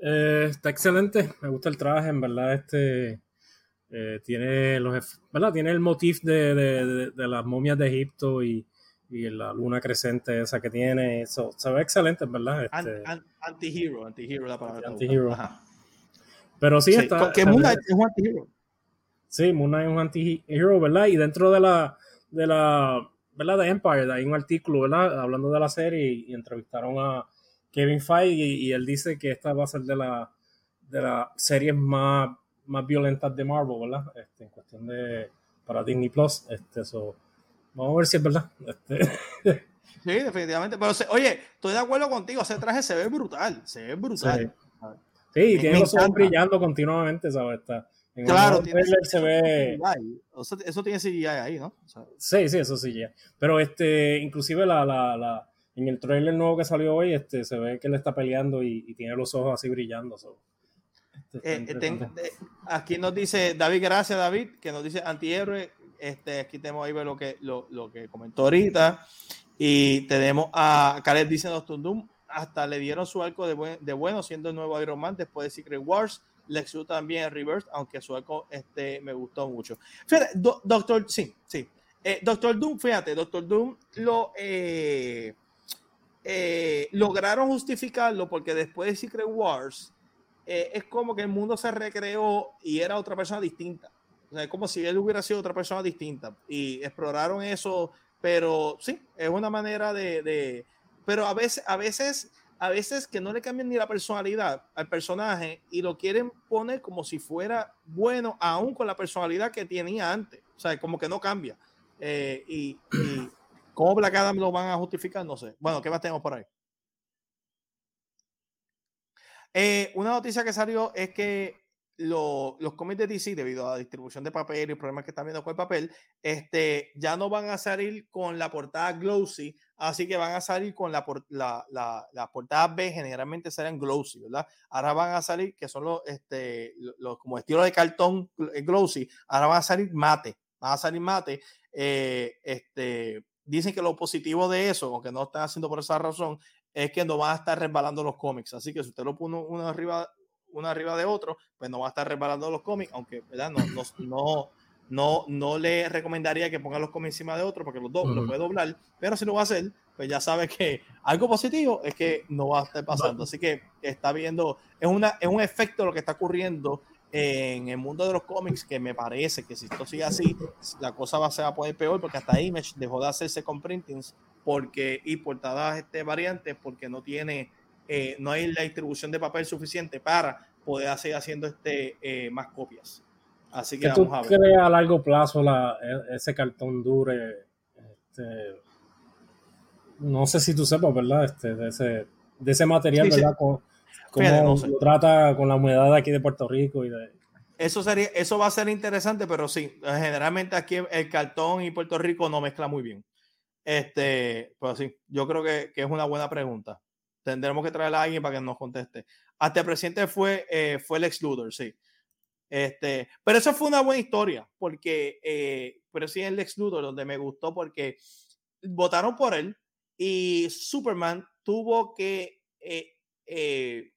Eh, está excelente. Me gusta el traje, en verdad. Este eh, tiene los, ¿verdad? Tiene el motif de, de, de, las momias de Egipto y, y, la luna creciente esa que tiene. Eso se ve excelente, en verdad. Este, anti-hero, anti-hero la palabra. Anti-hero. Pero sí, está. Que Moon Knight es un anti-hero. Sí, Moon Knight es un anti-hero, ¿verdad? Y dentro de la de la, ¿verdad? De Empire, hay un artículo, ¿verdad? Hablando de la serie y, entrevistaron a Kevin Feige y, él dice que esta va a ser de, la, de las series más, más violentas de Marvel, ¿verdad? Este, en cuestión de, para Disney Plus, este, eso, vamos a ver si es verdad. Este. *laughs* Sí, definitivamente. Pero oye, estoy de acuerdo contigo. Ese traje se ve brutal. Se ve brutal. Sí, y tiene los ojos brillando continuamente, ¿sabes? Está, claro, tiene se ve. Eso, eso, tiene CGI ahí, ¿no? sí, sí, eso sí. Pero este, inclusive la, la, la, en el trailer nuevo que salió hoy, este, se ve que él está peleando y, tiene los ojos así brillando. Este, eh, eh, aquí nos dice David, gracias David, que nos dice antihéroe. Este, aquí tenemos ahí lo que, lo, lo que comentó ahorita. Y tenemos a Khaled dice Doctor Doom, hasta le dieron su arco de, de bueno siendo el nuevo Iron Man después de Secret Wars Lex Luthor también en Reverse, aunque su arco este, me gustó mucho. Fíjate, Doctor, sí, sí. Eh, Doctor Doom, fíjate, Doctor Doom lo eh, eh, lograron justificarlo porque después de Secret Wars es como que el mundo se recreó y era otra persona distinta. O sea, es como si él hubiera sido otra persona distinta. Y exploraron eso, pero sí, es una manera de, de pero a veces, a veces a veces que no le cambian ni la personalidad al personaje y lo quieren poner como si fuera bueno, aún con la personalidad que tenía antes. O sea, como que no cambia. Eh, y, y, *clears throat* cómo Black Adam lo van a justificar, no sé. Bueno, ¿qué más tenemos por ahí? Eh, una noticia que salió es que los cómics de DC, debido a la distribución de papel y problemas que están viendo con el papel, este, ya no van a salir con la portada glossy, así que van a salir con la, la, la, portada B, generalmente serán glossy, ¿verdad? Ahora van a salir, que son los, este, los como estilo de cartón eh, glossy, ahora van a salir mate, van a salir mate. Eh, este, dicen que lo positivo de eso, aunque no están haciendo por esa razón, es que no van a estar resbalando los cómics. Así que si usted lo pone uno arriba uno arriba de otro, pues no va a estar reparando los cómics, aunque ¿verdad? No, no, no, no, no le recomendaría que ponga los cómics encima de otro porque los dos lo puede doblar, pero si lo va a hacer, pues ya sabe que algo positivo es que no va a estar pasando. Así que está viendo, es, una, es un efecto lo que está ocurriendo en el mundo de los cómics que me parece que si esto sigue así, la cosa va, a poner peor porque hasta Image dejó de hacerse con printings porque, y portadas este, variantes porque no tiene, eh, no hay la distribución de papel suficiente para poder hacer haciendo este, eh, más copias. Así que vamos a ver. crees a largo plazo la, e, ese cartón dure? Este, no sé si tú sepas, ¿verdad? Este, de, ese, de ese material, ¿verdad? Como lo trata con la humedad aquí de Puerto Rico y de... Eso, sería, eso va a ser interesante, pero sí, generalmente aquí el cartón y Puerto Rico no mezcla muy bien. Este, pues sí, yo creo que, que, es una buena pregunta. Tendremos que traer a alguien para que nos conteste. Hasta el presidente fue, eh, fue el ex Luthor, sí. Este, pero eso fue una buena historia, porque, eh, pero sí el ex Luthor, donde me gustó porque votaron por él y Superman tuvo que eh, eh,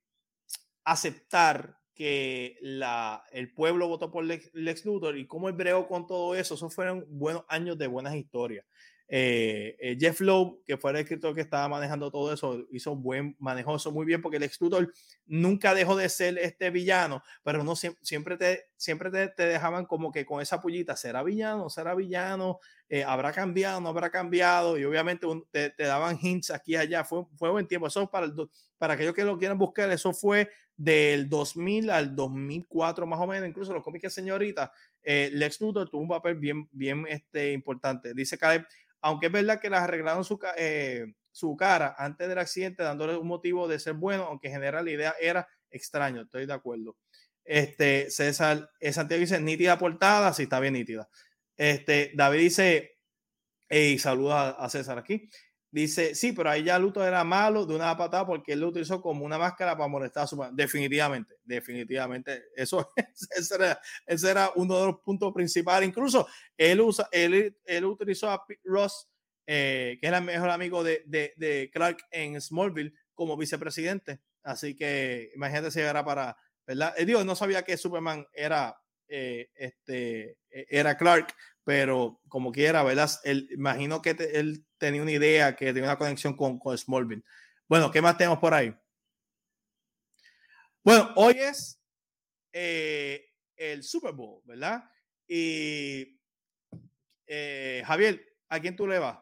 aceptar que la, el pueblo votó por Lex, Luthor y cómo el breo con todo eso, esos fueron buenos años de buenas historias. Eh, eh, Jeff Lowe, que fue el escritor que estaba manejando todo eso, hizo buen, manejó eso muy bien porque el escritor nunca dejó de ser este villano, pero no siempre te, siempre te, dejaban como que con esa pullita, ¿será villano? ¿Será villano? Eh, ¿Habrá cambiado? ¿No habrá cambiado? Y obviamente te, daban hints aquí y allá. Fue, fue buen tiempo. Eso para, el, para aquellos que lo quieran buscar, eso fue del 2000 al 2004 más o menos, incluso los cómics señorita, Lex Luthor tuvo un papel bien, bien este, importante. Dice Caleb, aunque es verdad que le arreglaron su, eh, su cara antes del accidente, dándole un motivo de ser bueno, aunque en general la idea era extraño, estoy de acuerdo. Este, César, eh, Santiago dice, nítida portada, sí, está bien nítida. Este, David dice, y saluda a César aquí. Dice, sí, pero ahí ya Luto era malo de una patada porque él lo utilizó como una máscara para molestar a su madre. Definitivamente, definitivamente. Eso *laughs* ese era, ese era, uno de los puntos principales. Incluso él, usa, él, él utilizó a Pete Ross, eh, que era el mejor amigo de, de, de, Clark en Smallville, como vicepresidente. Así que imagínate si era para, ¿verdad? Eh, no sabía que Superman era, eh, este, e, era Clark, pero como quiera, ¿verdad? Imagino que él tenía una idea, que tenía una conexión con, con Smallville. Bueno, ¿qué más tenemos por ahí? Bueno, hoy es eh, el Super Bowl, ¿verdad? Y eh, Javier, ¿a quién tú le vas?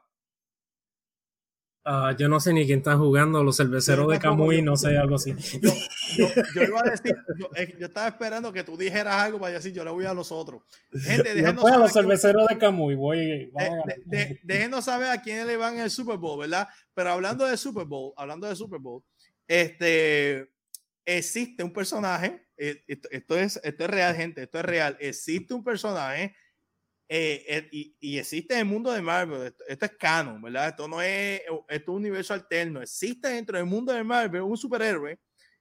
Uh, yo no sé ni quién está jugando, los cerveceros de Camuy, no sé, algo así. Yo, yo, iba a decir, eh, yo, estaba esperando que tú dijeras algo para decir, yo le voy a los otros. Gente, déjenos saber. los cerveceros de Camuy, voy. De, déjenos saber a quién le van el Super Bowl, ¿verdad? Pero hablando de Super Bowl, hablando de Super Bowl, este, existe un personaje, eh, esto, esto, es, esto es real, gente, esto es real. Existe un personaje eh, eh, y, existe en el mundo de Marvel, esto, es canon, ¿verdad? Esto no es, esto es un universo alterno. Existe dentro del mundo de Marvel un superhéroe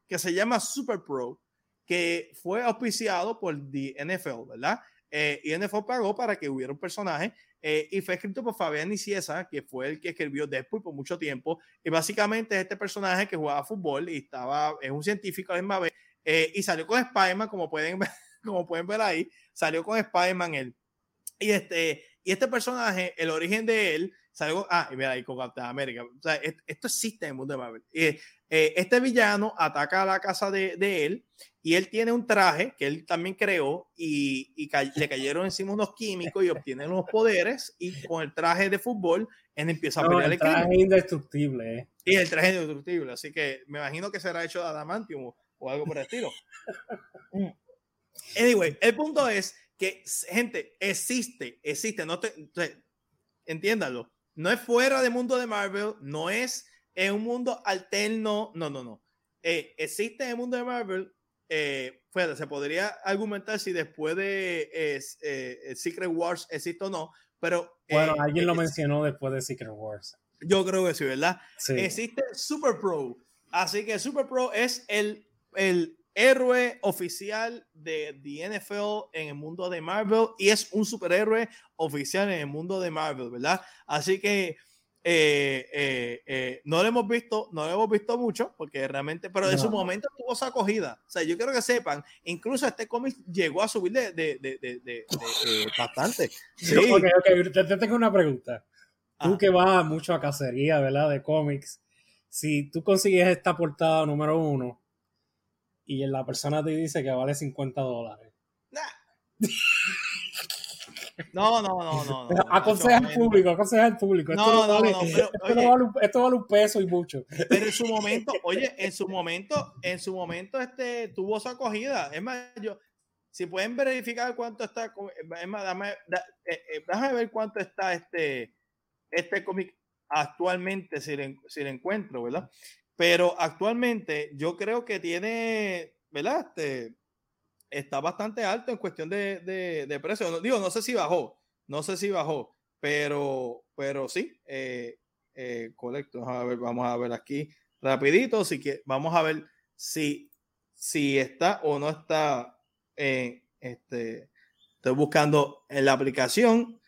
que se llama Super Pro, que fue auspiciado por the NFL, ¿verdad? Eh, y NFL pagó para que hubiera un personaje y fue escrito por Fabián Niciesa, que fue el que escribió Deadpool por mucho tiempo. Y básicamente es este personaje que jugaba fútbol y estaba, es un científico de Marvel y salió con Spider-Man, como pueden, *laughs* como pueden ver ahí, salió con Spider-Man él. Y este, y este personaje, el origen de él, salió, ah, y mira ahí con Captain América. O sea, esto existe en el mundo de Marvel. Eh, este villano ataca a la casa de, de, él y él tiene un traje que él también creó y, y le cayeron encima unos químicos y obtiene unos poderes y con el traje de fútbol él empieza a pelear el traje es indestructible. Eh. Y el traje es indestructible, así que me imagino que será hecho de adamantium o, o algo por el estilo. *laughs* Anyway, el punto es que, gente, existe, existe, no te, entiéndalo, no es fuera del mundo de Marvel, no es en un mundo alterno, no, no, no. Eh, existe en el mundo de Marvel, eh, se podría argumentar si después de eh, Secret Wars existe o no, pero... Bueno, alguien lo mencionó después de Secret Wars. Yo creo que sí, ¿verdad? Existe Super Pro, así que Super Pro es el, el héroe oficial de the NFL en el mundo de Marvel y es un superhéroe oficial en el mundo de Marvel, ¿verdad? Así que eh, eh, eh, no lo hemos visto, no lo hemos visto mucho, porque realmente, pero en su momento tuvo su acogida. O sea, yo quiero que sepan, incluso este cómic llegó a subir de, de, de, de bastante. *laughs* Sí. Ok, ok, te, tengo una pregunta. Tú ah. que vas mucho a cacería, ¿verdad? De cómics, si tú consigues esta portada número uno y la persona te dice que vale 50 dólares. No, no, no, no. no aconseja al público, aconseja al público. Esto no, no, vale, esto, vale, un peso y mucho. Pero en su momento, oye, en su momento, en su momento este, tuvo su acogida. Es más, yo, si pueden verificar cuánto está, es más, dame, eh, eh, déjame ver cuánto está este, este cómic actualmente, si le, si le encuentro, ¿verdad? Pero actualmente yo creo que tiene, ¿verdad? Este, está bastante alto en cuestión de, de, precio. Digo, no sé si bajó, no sé si bajó, pero, pero sí, eh, eh, correcto. Vamos a ver, vamos a ver aquí rapidito, así que vamos a ver si, si está o no está en este. Estoy buscando en la aplicación.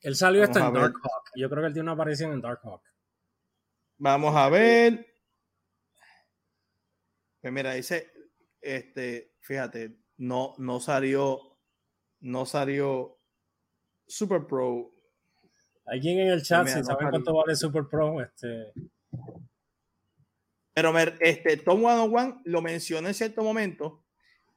Él salió hasta en Darkhawk. Yo creo que él tiene una aparición en Darkhawk. Vamos a ver. Pues mira, dice, este, fíjate, no, no salió, no salió Super Pro. Alguien en el chat, si saben cuánto vale Super Pro, este. Pero este, Tom 101 lo mencioné en cierto momento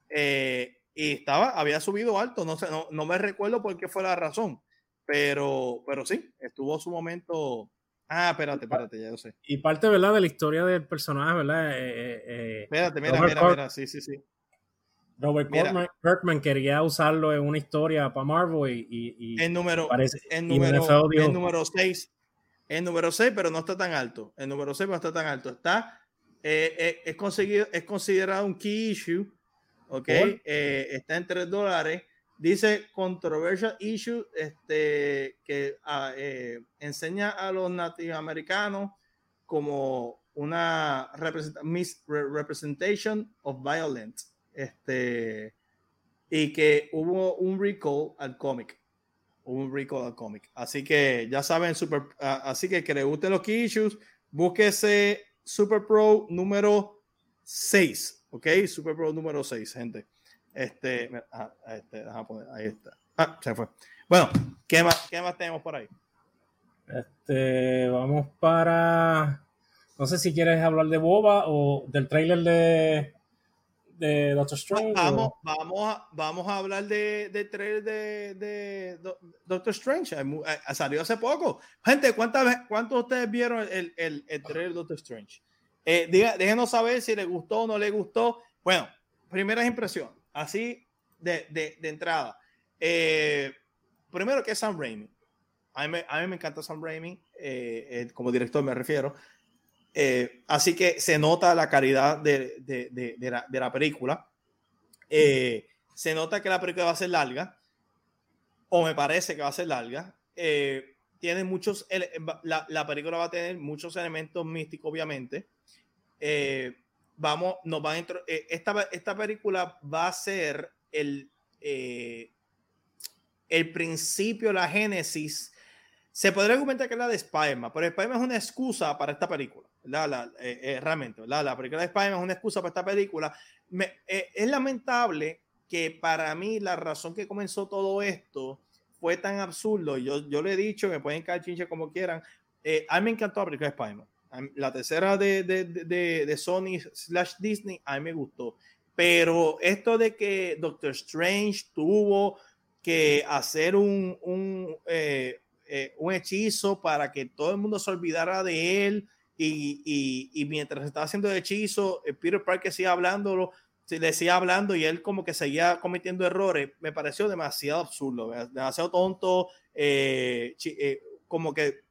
eh, y estaba, había subido alto, no sé, no, no, me recuerdo por qué fue la razón, pero, pero sí, estuvo su momento. Ah, espérate, espérate, ya lo sé. Y parte, ¿verdad? De la historia del personaje, ¿verdad? Eh, eh, eh espérate, mira, mira, mira, sí, sí, sí. Robert Kirkman, quería usarlo en una historia para Marvel y, y, el número, parece, el número, el número 6, el número 6, pero no está tan alto. El número 6 no está tan alto. Está, eh, es, conseguido, es considerado un key issue, ¿ok? Está en 3 dólares. Dice controversial issue, este, que ah, enseña a los americanos como una representation of violence este, y que hubo un recall al cómic. un recall al cómic. Así que ya saben, super, así que que le gusten los key issues, búsquese Super Pro número 6. ¿Ok? Super Pro número 6, gente. Este, ah, este poner, ahí está. Ah, se fue. Bueno, ¿qué más, ¿qué más tenemos por ahí? Este, vamos para. No sé si quieres hablar de Boba o del trailer de de Doctor Strange? Vamos, vamos, a, vamos a hablar de, de trailer de, de, Doctor Strange. Eh, salió hace poco. Gente, ¿cuántas, ¿cuántos de ustedes vieron el, el, el trailer de Doctor Strange? Eh, déjenos saber si les gustó o no les gustó. Bueno, primeras impresiones, así de, de, de entrada. Eh, primero que es Sam Raimi. A mí, me, a mí me encanta Sam Raimi, eh, como director me refiero. Eh, así que se nota la calidad de, de, la, la, película. Eh, se nota que la película va a ser larga, o me parece que va a ser larga. Eh, tiene muchos, la, la, película va a tener muchos elementos místicos, obviamente. Vamos, nos va a esta, esta película va a ser el, el principio, la génesis. Se podría argumentar que es la de Spider-Man, pero Spider-Man es una excusa para esta película. La, eh, eh, realmente, la película de Spider-Man es una excusa para esta película. Eh, es lamentable que para mí la razón que comenzó todo esto fue tan absurdo. Yo, yo le he dicho, me pueden caer chinche como quieran. a mí me encantó la película de Spider-Man. La tercera de, de, de, de, Sony slash Disney, a mí me gustó. Pero esto de que Doctor Strange tuvo que hacer un, un, un hechizo para que todo el mundo se olvidara de él y, y, mientras estaba haciendo el hechizo, eh, Peter Parker sigue hablando, le decía hablando y él como que seguía cometiendo errores, me pareció demasiado absurdo, demasiado tonto, eh, eh, como que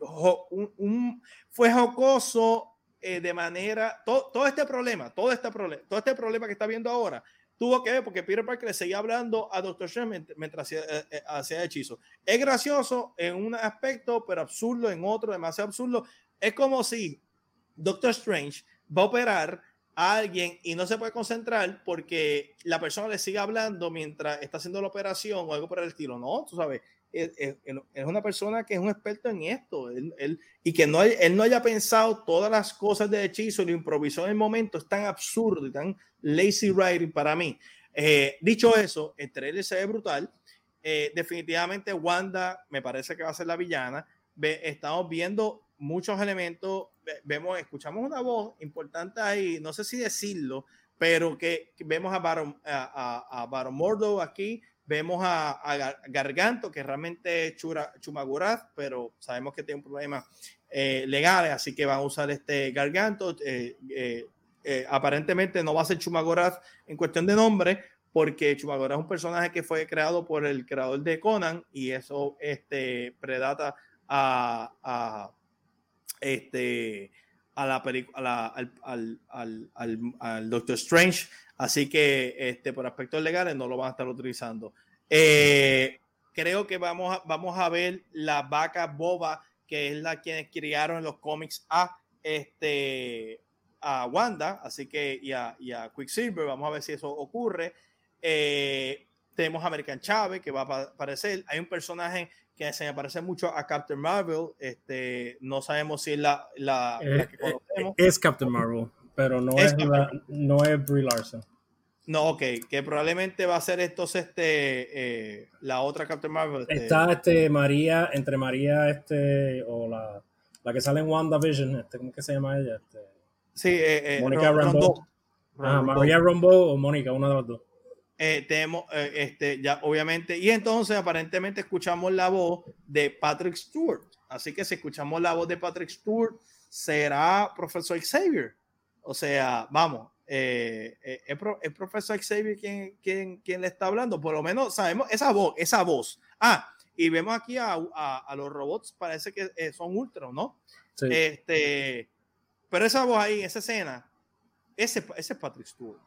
un, fue jocoso de manera, todo, este problema, todo este problema, todo este problema que está viendo ahora, tuvo que ver porque Peter Parker le seguía hablando a Doctor Strange mientras hacía, hacía hechizo. Es gracioso en un aspecto, pero absurdo en otro, demasiado absurdo. Es como si Doctor Strange va a operar a alguien y no se puede concentrar porque la persona le sigue hablando mientras está haciendo la operación o algo por el estilo. No, tú sabes, es, una persona que es un experto en esto él, y que no, él no haya pensado todas las cosas de hechizo y lo improvisó en el momento es tan absurdo y tan lazy writing para mí. Eh, dicho eso, el trailer se ve brutal. Eh, definitivamente Wanda me parece que va a ser la villana. estamos viendo muchos elementos, vemos, escuchamos una voz importante ahí, no sé si decirlo, pero que, vemos a Baron, a, a, Baron Mordo aquí, vemos a, Garganto, que realmente es Chura, pero sabemos que tiene un problema eh, legal, así que van a usar este Garganto. Eh, eh, aparentemente no va a ser Chumagoraz en cuestión de nombre, porque Chumagoraz es un personaje que fue creado por el creador de Conan y eso este, predata a este, a la película, al, al, al, Doctor Strange. Así que este, por aspectos legales no lo van a estar utilizando. Eh, creo que vamos a, vamos a ver la vaca boba, que es la quienes criaron en los cómics a, este, a Wanda, así que y a, y a Quicksilver. Vamos a ver si eso ocurre. Eh, tenemos a American Chávez que va a aparecer. Hay un personaje que se me parece mucho a Captain Marvel. Este, no sabemos si es la, la, eh, que conocemos. Es Captain Marvel, pero no es, no es Brie Larson. No, ok, que probablemente va a ser entonces este, eh, la otra Captain Marvel. Este, Está este María, entre María, este, o la, la que sale en WandaVision, este, ¿cómo que se llama ella? Este, sí, eh, Mónica Rambo. Ah, María Rambo o Mónica, una de las dos. Eh, tenemos, eh, este, ya obviamente, y entonces aparentemente escuchamos la voz de Patrick Stewart. Así que si escuchamos la voz de Patrick Stewart, será profesor Xavier. O sea, vamos, eh, es, profesor Xavier quien, quien, quien, le está hablando. Por lo menos sabemos esa voz, esa voz. Ah, y vemos aquí a, a, los robots, parece que son ultra, ¿no? Este, pero esa voz ahí, esa escena, ese, ese es Patrick Stewart.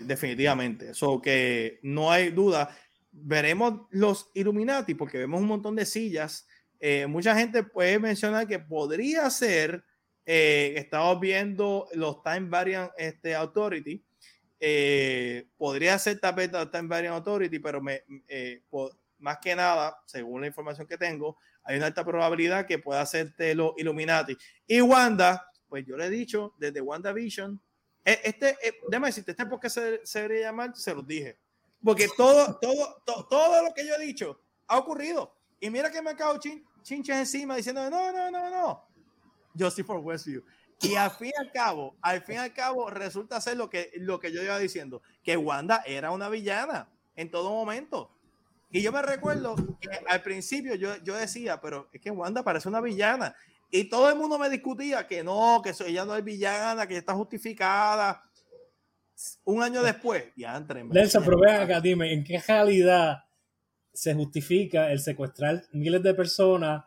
Definitivamente. Eso que no hay duda. Veremos los Illuminati porque vemos un montón de sillas. Eh, mucha gente puede mencionar que podría ser, eh, estamos viendo los Time Variant este, Authority, eh, podría ser tapeta Time Variant Authority, pero me, más que nada, según la información que tengo, hay una alta probabilidad que pueda ser los Illuminati. Y Wanda, pues yo le he dicho desde WandaVision eh, este, eh, déjame decirte, este porque se, se debería llamar, se los dije. Porque todo, todo, todo lo que yo he dicho ha ocurrido. Y mira que me acabo chin, chinches encima diciendo, no, no, no, no. Justice for Westview. Y al fin y al cabo, al fin y al cabo, resulta ser lo que, lo que yo iba diciendo, que Wanda era una villana en todo momento. Y yo me recuerdo que al principio yo, yo decía, pero es que Wanda parece una villana. Y todo el mundo me discutía que no, que ella no es villana, que está justificada. Un año después, ya entre. Nelson, pero ven acá, dime, ¿en qué realidad se justifica el secuestrar miles de personas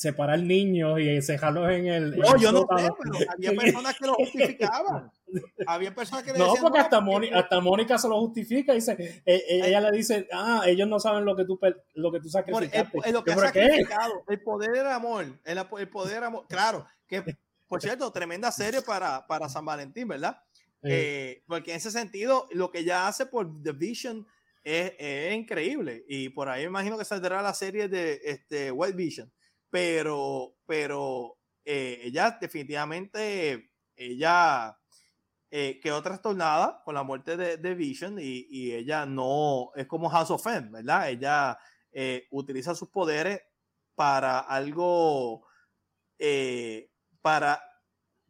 separar niños y cejarlos en el. No, yo no sé, pero había personas que lo justificaficaban. *laughs* Había personas que le No, porque hasta, Mónica, hasta Mónica se lo justifica dice, eh, eh, ella le dice, ah, ellos no saben lo que tú, lo que tú sacrificaste. El, lo que sacrificado, el poder del amor, el, el poder del amor. Claro, que por *laughs* cierto, tremenda serie para, para San Valentín, ¿verdad? Eh, porque en ese sentido, lo que ella hace por The Vision es, es, increíble. Y por ahí me imagino que saldrá la serie de este, White Vision pero, pero eh, ella definitivamente, ella eh, quedó trastornada con la muerte de, Vision y, y, ella no, es como House of M, ¿verdad? Ella eh, utiliza sus poderes para algo, para,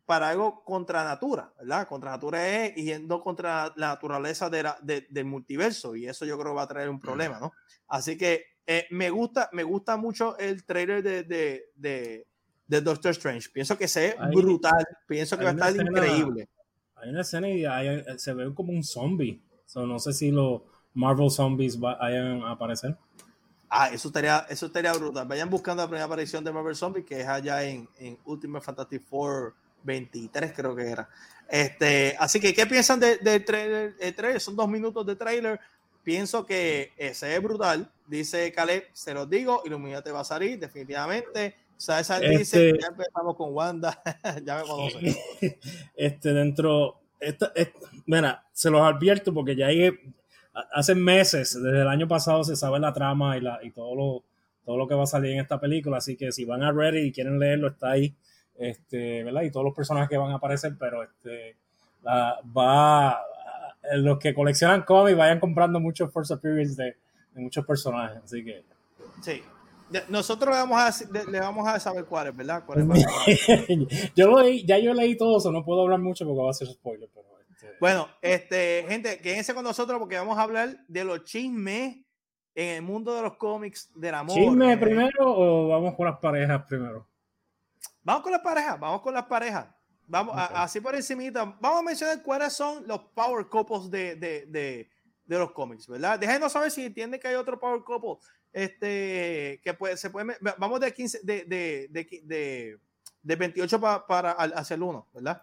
para algo contra natura, ¿verdad? Contra natura es yendo contra la naturaleza de del multiverso y eso yo creo va a traer un problema, ¿no? Así que eh, me, gusta, me gusta mucho el trailer de, de, de, Doctor Strange. Pienso que ve brutal. Pienso que va a estar increíble. Hay una escena y se ve como un zombie. no sé si los Marvel Zombies vayan a aparecer. Ah, eso estaría, eso estaría brutal. Vayan buscando la primera aparición de Marvel Zombies, que es allá en, en Ultimate Fantasy Four 23, creo que era. Este, así que, ¿qué piensan de trailer? El trailer? Son dos minutos de trailer. Pienso que ese es brutal. Dice Caleb, se los digo, te va a salir, definitivamente. Dice, este ya empezamos con Wanda, *laughs* ya me conoce. *laughs* Este, dentro, mira, se los advierto porque ya hay, hace meses, desde el año pasado se sabe la trama y, la, y todo, lo, todo lo que va a salir en esta película, así que si van a Reddit y quieren leerlo, está ahí, este, ¿verdad? Y todos los personajes que van a aparecer, pero este, va, los que coleccionan cómics vayan comprando muchos Force Appearance de, de muchos personajes, así que... Sí, nosotros le vamos a, le vamos a saber cuáles, ¿verdad? *laughs* yo lo leí, ya yo leí todo eso, no puedo hablar mucho porque va a ser spoiler. Pero este... Bueno, este, gente, quédense con nosotros porque vamos a hablar de los chismes en el mundo de los cómics del amor. ¿Chisme primero o vamos con las parejas primero? Vamos con las parejas, vamos con las parejas. Vamos, así por encimita, vamos a mencionar cuáles son los power couples de, de, de, de los cómics, ¿verdad? Déjenos saber si entienden que hay otro power couple este, que puede, se puede, vamos de 15, de, de, de, de 28 para, para hacia el 1, ¿verdad?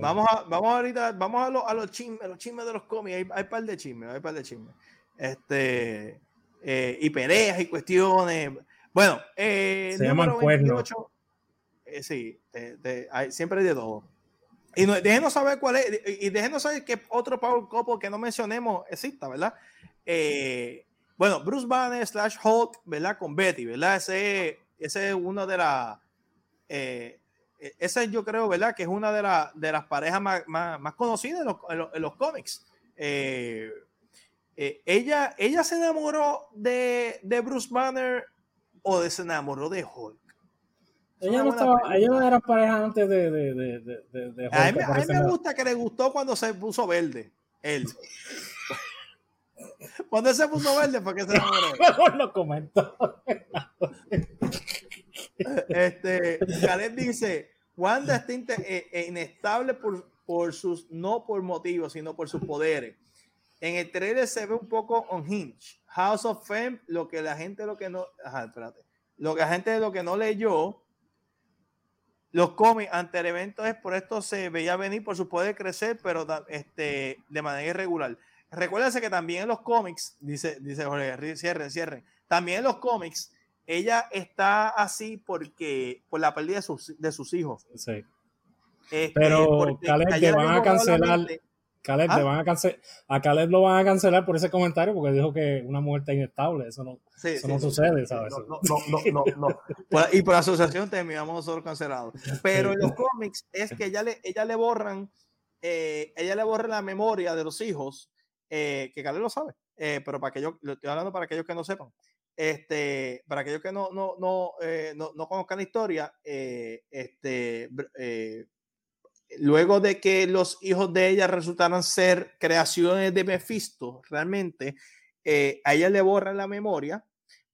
Vamos a, vamos ahorita, vamos a, lo, a los chismes, los chismes de los cómics, hay, hay par de chismes, hay par de chismes. Este, eh, y peleas y cuestiones. Bueno, eh, se llaman cuernos. Eh, sí, hay, siempre hay de todo. Y no, déjenos saber cuál es, y déjenos saber qué otro Power Couple que no mencionemos exista, ¿verdad? Eh, bueno, Bruce Banner slash Hulk, ¿verdad? Con Betty, ¿verdad? Ese, ese es uno de las. Eh, e, ese yo creo, ¿verdad? Que es una de, de las parejas más, más, conocidas en los, en los, cómics. Eh, eh, ella, ella se enamoró de, de, Bruce Banner o de, se enamoró de Hulk. Ella no, estaba, ella no era pareja antes de, de, de, de Hulk, A mí, a mí me gusta que le gustó cuando se puso verde. Él. *laughs* Cuando se puso verde fue que se enamoró. *laughs* Mejor lo comento. este, Caleb dice, Wanda está eh, eh, inestable por, por sus, no por motivos, sino por sus poderes. En el trailer se ve un poco unhinged. House of Fame, lo que la gente lo que no, ajá, espérate, lo que la gente lo que no leyó, los cómics ante el evento es por esto se veía venir por su poder crecer, pero este, de manera irregular. Recuérdense que también en los cómics, dice, dice Jorge, cierren, cierren. También en los cómics, ella está así porque por la pérdida de sus, de sus hijos. Sí. Este, Pero Caleb te van a cancelar. Caleb, ¿Ah? van a, cancelar, a Caleb lo van a cancelar por ese comentario porque dijo que una muerte inestable. Eso no, eso no sucede, ¿sabes? No, no, no, no, y por asociación terminamos nosotros cancelados. Pero en los cómics es que ella le, ella le borran, eh, ella le borra la memoria de los hijos eh, que Caleb lo sabe, eh, pero para que yo, lo estoy hablando para aquellos que no sepan, este, para aquellos que no, no, no, eh, no, no, conozcan la historia, este, luego de que los hijos de ella resultaran ser creaciones de Mephisto, realmente, a ella le borran la memoria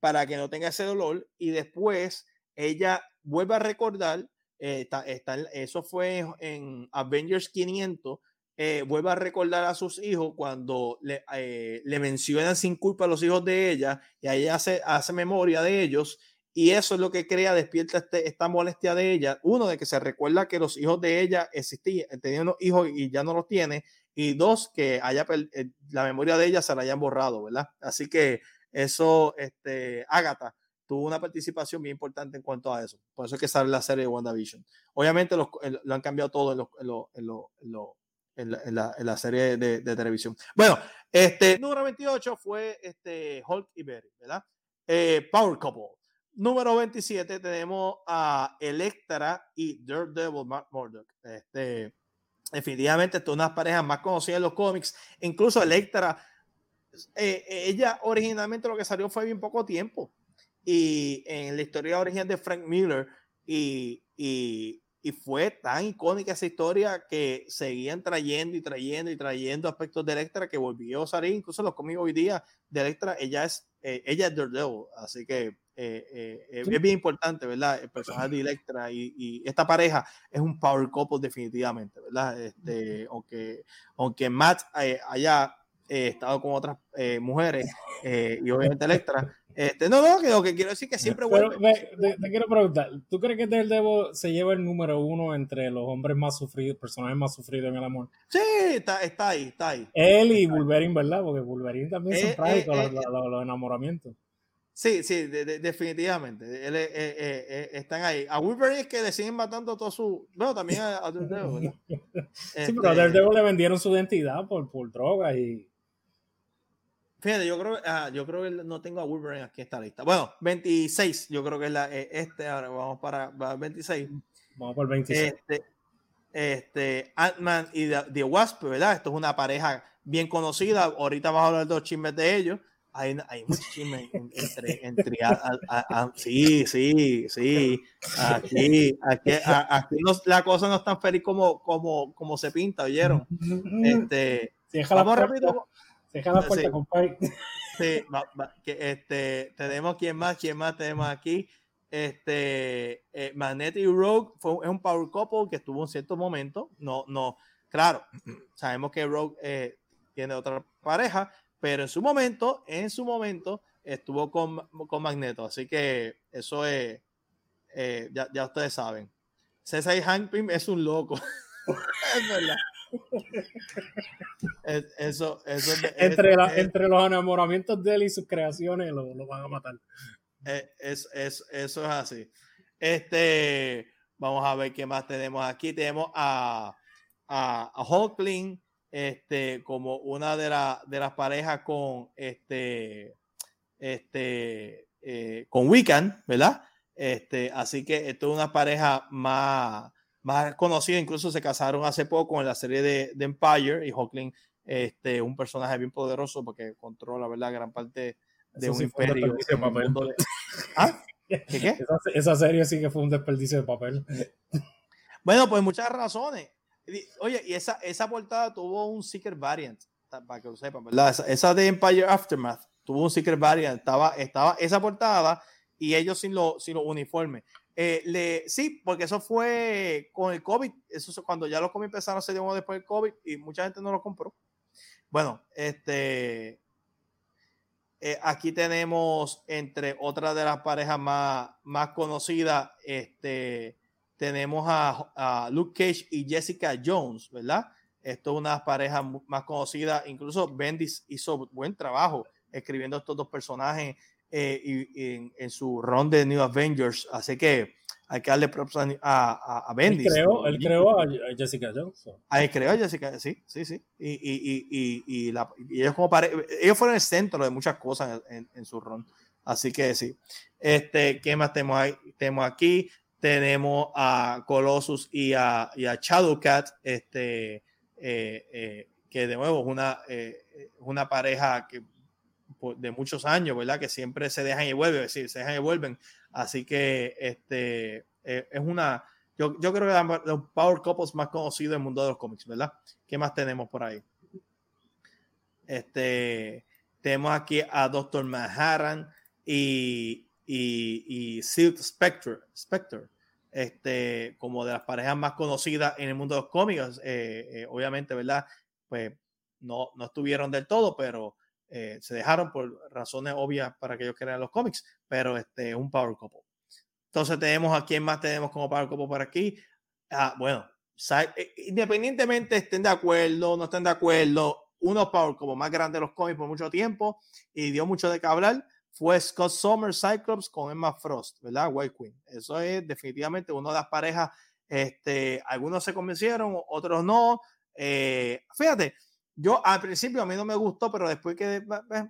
para que no tenga ese dolor y después ella vuelve a recordar, está, está, eso fue en Avengers 500, eh, vuelve a recordar a sus hijos cuando le, eh, le, mencionan sin culpa a los hijos de ella y ahí hace, hace memoria de ellos y eso es lo que crea, despierta este, esta molestia de ella. Uno, de que se recuerda que los hijos de ella existían, tenían unos hijos y ya no los tiene. Y dos, que haya eh, la memoria de ella se la hayan borrado, ¿verdad? Así que eso, este, Agatha tuvo una participación bien importante en cuanto a eso. Por eso es que sale la serie de WandaVision. Obviamente lo han cambiado todo en lo, en lo en la, serie de, televisión. Bueno, este número 28 fue este Hulk y Berry, ¿verdad? Eh, Power Couple. Número 27 tenemos a Electra y Daredevil Mark Murdock. Este, definitivamente, es una parejas más conocidas en los cómics. Incluso Electra, eh, ella originalmente lo que salió fue bien poco tiempo. Y en la historia original de Frank Miller y, y y fue tan icónica esa historia que seguían trayendo y trayendo y trayendo aspectos de Electra que volvió a salir, incluso los conmigo hoy día de Electra, ella es, eh, ella es Daredevil, así que eh, eh, es bien importante, ¿verdad? El personaje de Electra y, y, esta pareja es un power couple definitivamente, ¿verdad? Este, aunque, aunque Matt haya estado con otras mujeres y obviamente Electra, este, no, no, que lo que quiero decir que siempre vuelve. Pero, te, quiero preguntar, ¿tú crees que Daredevil se lleva el número uno entre los hombres más sufridos, personajes más sufridos en el amor? Sí, está, está ahí, está ahí. Él y Wolverine, ¿verdad? Porque Wolverine también son eh, trágicos eh, eh, los, enamoramientos. Sí, sí, definitivamente. Él, eh, eh, eh, están ahí. A Wolverine es que le siguen matando todo su. Bueno, también a, a Daredevil, *laughs* sí, pero a este Daredevil le vendieron su identidad por, por drogas y. Fíjate, yo creo, ah, yo creo que no tengo a Wolverine aquí en esta lista. Bueno, 26, yo creo que es la, este, ahora vamos para, 26. Vamos por 26. Este, este Ant-Man y The, Wasp, ¿verdad? Esto es una pareja bien conocida. Ahorita vamos a hablar de los chismes de ellos hay, hay mucho chisme entre, entre sí, sí, sí. Aquí, aquí, aquí la cosa no es tan feliz como, como, como se pinta, ¿oyeron? *laughs* Este, vamos rápido. Deja la puerta, compadre. Sí, que, este, tenemos quién más, quién más tenemos aquí. Este, eh, Magnetic Rogue fue, es un power couple que estuvo en cierto momento. No, no, claro, *clears throat* sabemos que Rogue eh, tiene otra pareja, pero en su momento, en su momento, estuvo con, con Magneto. Así que eso es, eh, ya, ya, ustedes saben. César Hank Pym es un loco. *laughs* es verdad. Eso, eso entre, entre los enamoramientos de él y sus creaciones lo, lo van a matar. Eh, es, es, eso es así. Este, vamos a ver qué más tenemos aquí. Tenemos a, a, a Hulkling, este, como una de, de las parejas con este, este, eh, con Wiccan, ¿verdad? Este, así que esto es una pareja más, más conocida, incluso se casaron hace poco en la serie de, Empire y Hawkling, este, un personaje bien poderoso porque controla, ¿verdad? Gran parte de un imperio. ¿Ah? ¿Qué, qué? esa serie sí que fue un desperdicio de papel. Bueno, pues muchas razones. Oye, y esa, esa portada tuvo un Secret Variant, para que lo sepan, ¿verdad? Esa, de Empire Aftermath tuvo un Secret Variant, estaba, estaba esa portada y ellos sin los sin uniformes. Eh, le, sí, porque eso fue con el COVID, eso cuando ya los cómics empezaron a ser después del COVID y mucha gente no lo compró. Bueno, este, eh, aquí tenemos entre otras de las parejas más, más conocidas, este, tenemos a, Luke Cage y Jessica Jones, ¿verdad? Esto es una pareja más conocida. Incluso Bendis hizo buen trabajo escribiendo estos dos personajes eh, y, en, su ron de New Avengers. Así que hay que darle props a, Bendis. Él creó, a Jessica Jones. Ahí creó a Jessica, sí, sí, sí. Y, ellos, como ellos fueron el centro de muchas cosas en, su ron. Así que sí. Este, ¿Qué más tenemos, ahí? tenemos aquí? tenemos a Colossus y a, y a Shadowcat, este, eh, eh, que de nuevo es una, eh, una pareja que, de muchos años, ¿verdad? Que siempre se dejan y vuelven, es decir, se dejan y vuelven. Así que este, es una, yo, yo creo que los Power Couples más conocidos del mundo de los cómics, ¿verdad? ¿Qué más tenemos por ahí? Este, tenemos aquí a Doctor Manhattan y, y, Silk Spectre, Spectre este, como de las parejas más conocidas en el mundo de los cómics. Eh, eh, obviamente, ¿verdad? Pues no, no estuvieron del todo, pero eh, se dejaron por razones obvias para que ellos crean los cómics, pero este, un power couple. Entonces tenemos a quién más tenemos como power couple por aquí. Ah, bueno, independientemente estén de acuerdo, no estén de acuerdo, uno power couple más grande de los cómics por mucho tiempo y dio mucho de qué hablar fue Scott Summer Cyclops con Emma Frost, ¿verdad? White Queen. Eso es definitivamente una de las parejas. Este, algunos se convencieron, otros no. Eh, fíjate, yo al principio a mí no me gustó, pero después quedé,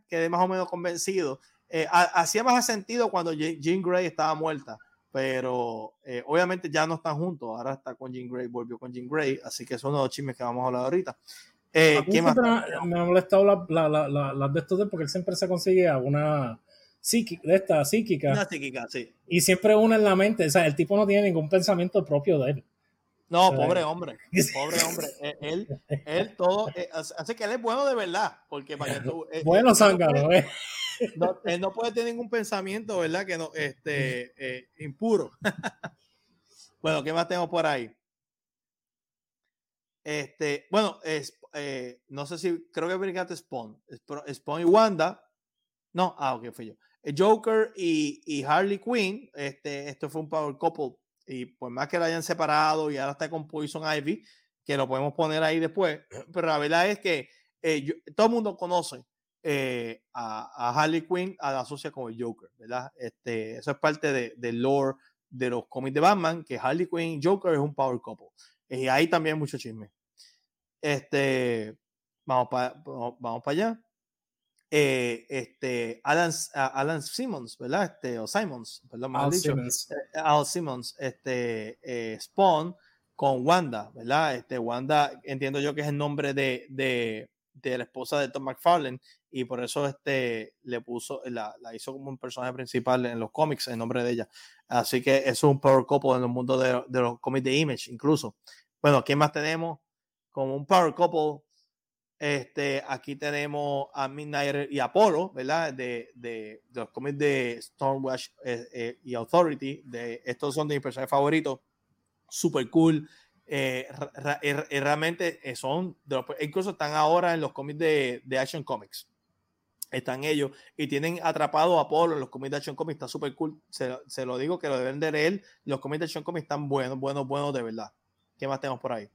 quedé más o menos convencido. Eh, hacía más sentido cuando Jean Grey estaba muerta, pero eh, obviamente ya no están juntos. Ahora está con Jean Grey, volvió con Jean Grey, así que son los chismes que vamos a hablar ahorita. Eh, más? Me ha molestado las la, la, de estos porque él siempre se consigue alguna psíquica, de esta psíquica. Una psíquica, sí. Y siempre una en la mente. O sea, el tipo no tiene ningún pensamiento propio de él. No, pobre hombre, pobre hombre. *laughs* E, él, él todo, eh, así que él es bueno de verdad, porque para tú, eh, bueno, zángano, eh. No, él no puede tener ningún pensamiento, ¿verdad? Que no, este, eh, impuro. *laughs* bueno, ¿qué más tengo por ahí? Este, bueno, es, no sé si, creo que brincaste Spawn, Spawn y Wanda. No, ah, ok, fui yo. Joker y, Harley Quinn, este, esto fue un power couple. Y por más que lo hayan separado y ahora está con Poison Ivy, que lo podemos poner ahí después, *clears throat* pero la verdad es que eh, todo el mundo conoce eh, a, Harley Quinn a la asocia con el Joker, ¿verdad? Este, eso es parte del de lore de los cómics de Batman, que Harley Quinn y Joker es un power couple. Y ahí también mucho chisme. Este, vamos para vamos para allá. Eh, este, Alan, Alan Simmons, ¿verdad? Este, o Simons, perdón, Al dicho. Simmons. Eh, Al Simmons, este, eh, Spawn con Wanda, ¿verdad? Este, Wanda, entiendo yo que es el nombre de, de, de la esposa de Tom McFarlane y por eso este le puso, la, la, hizo como un personaje principal en los cómics en nombre de ella. Así que es un power couple en el mundo de, de los cómics de Image, incluso. Bueno, ¿quién más tenemos? Como un power couple. Este, aquí tenemos a Midnight y Apollo, ¿verdad? De, de, los cómics de Stormwatch eh, eh, y Authority. Estos son de mis personajes favoritos. Super cool. Eh, realmente son, de los, incluso están ahora en los cómics de, de Action Comics están ellos y tienen atrapado a Apolo en los cómics de Action Comics, está súper cool. Se, se, lo digo que lo deben de leer. Los cómics de Action Comics están buenos, buenos, buenos de verdad. ¿Qué más tenemos por ahí?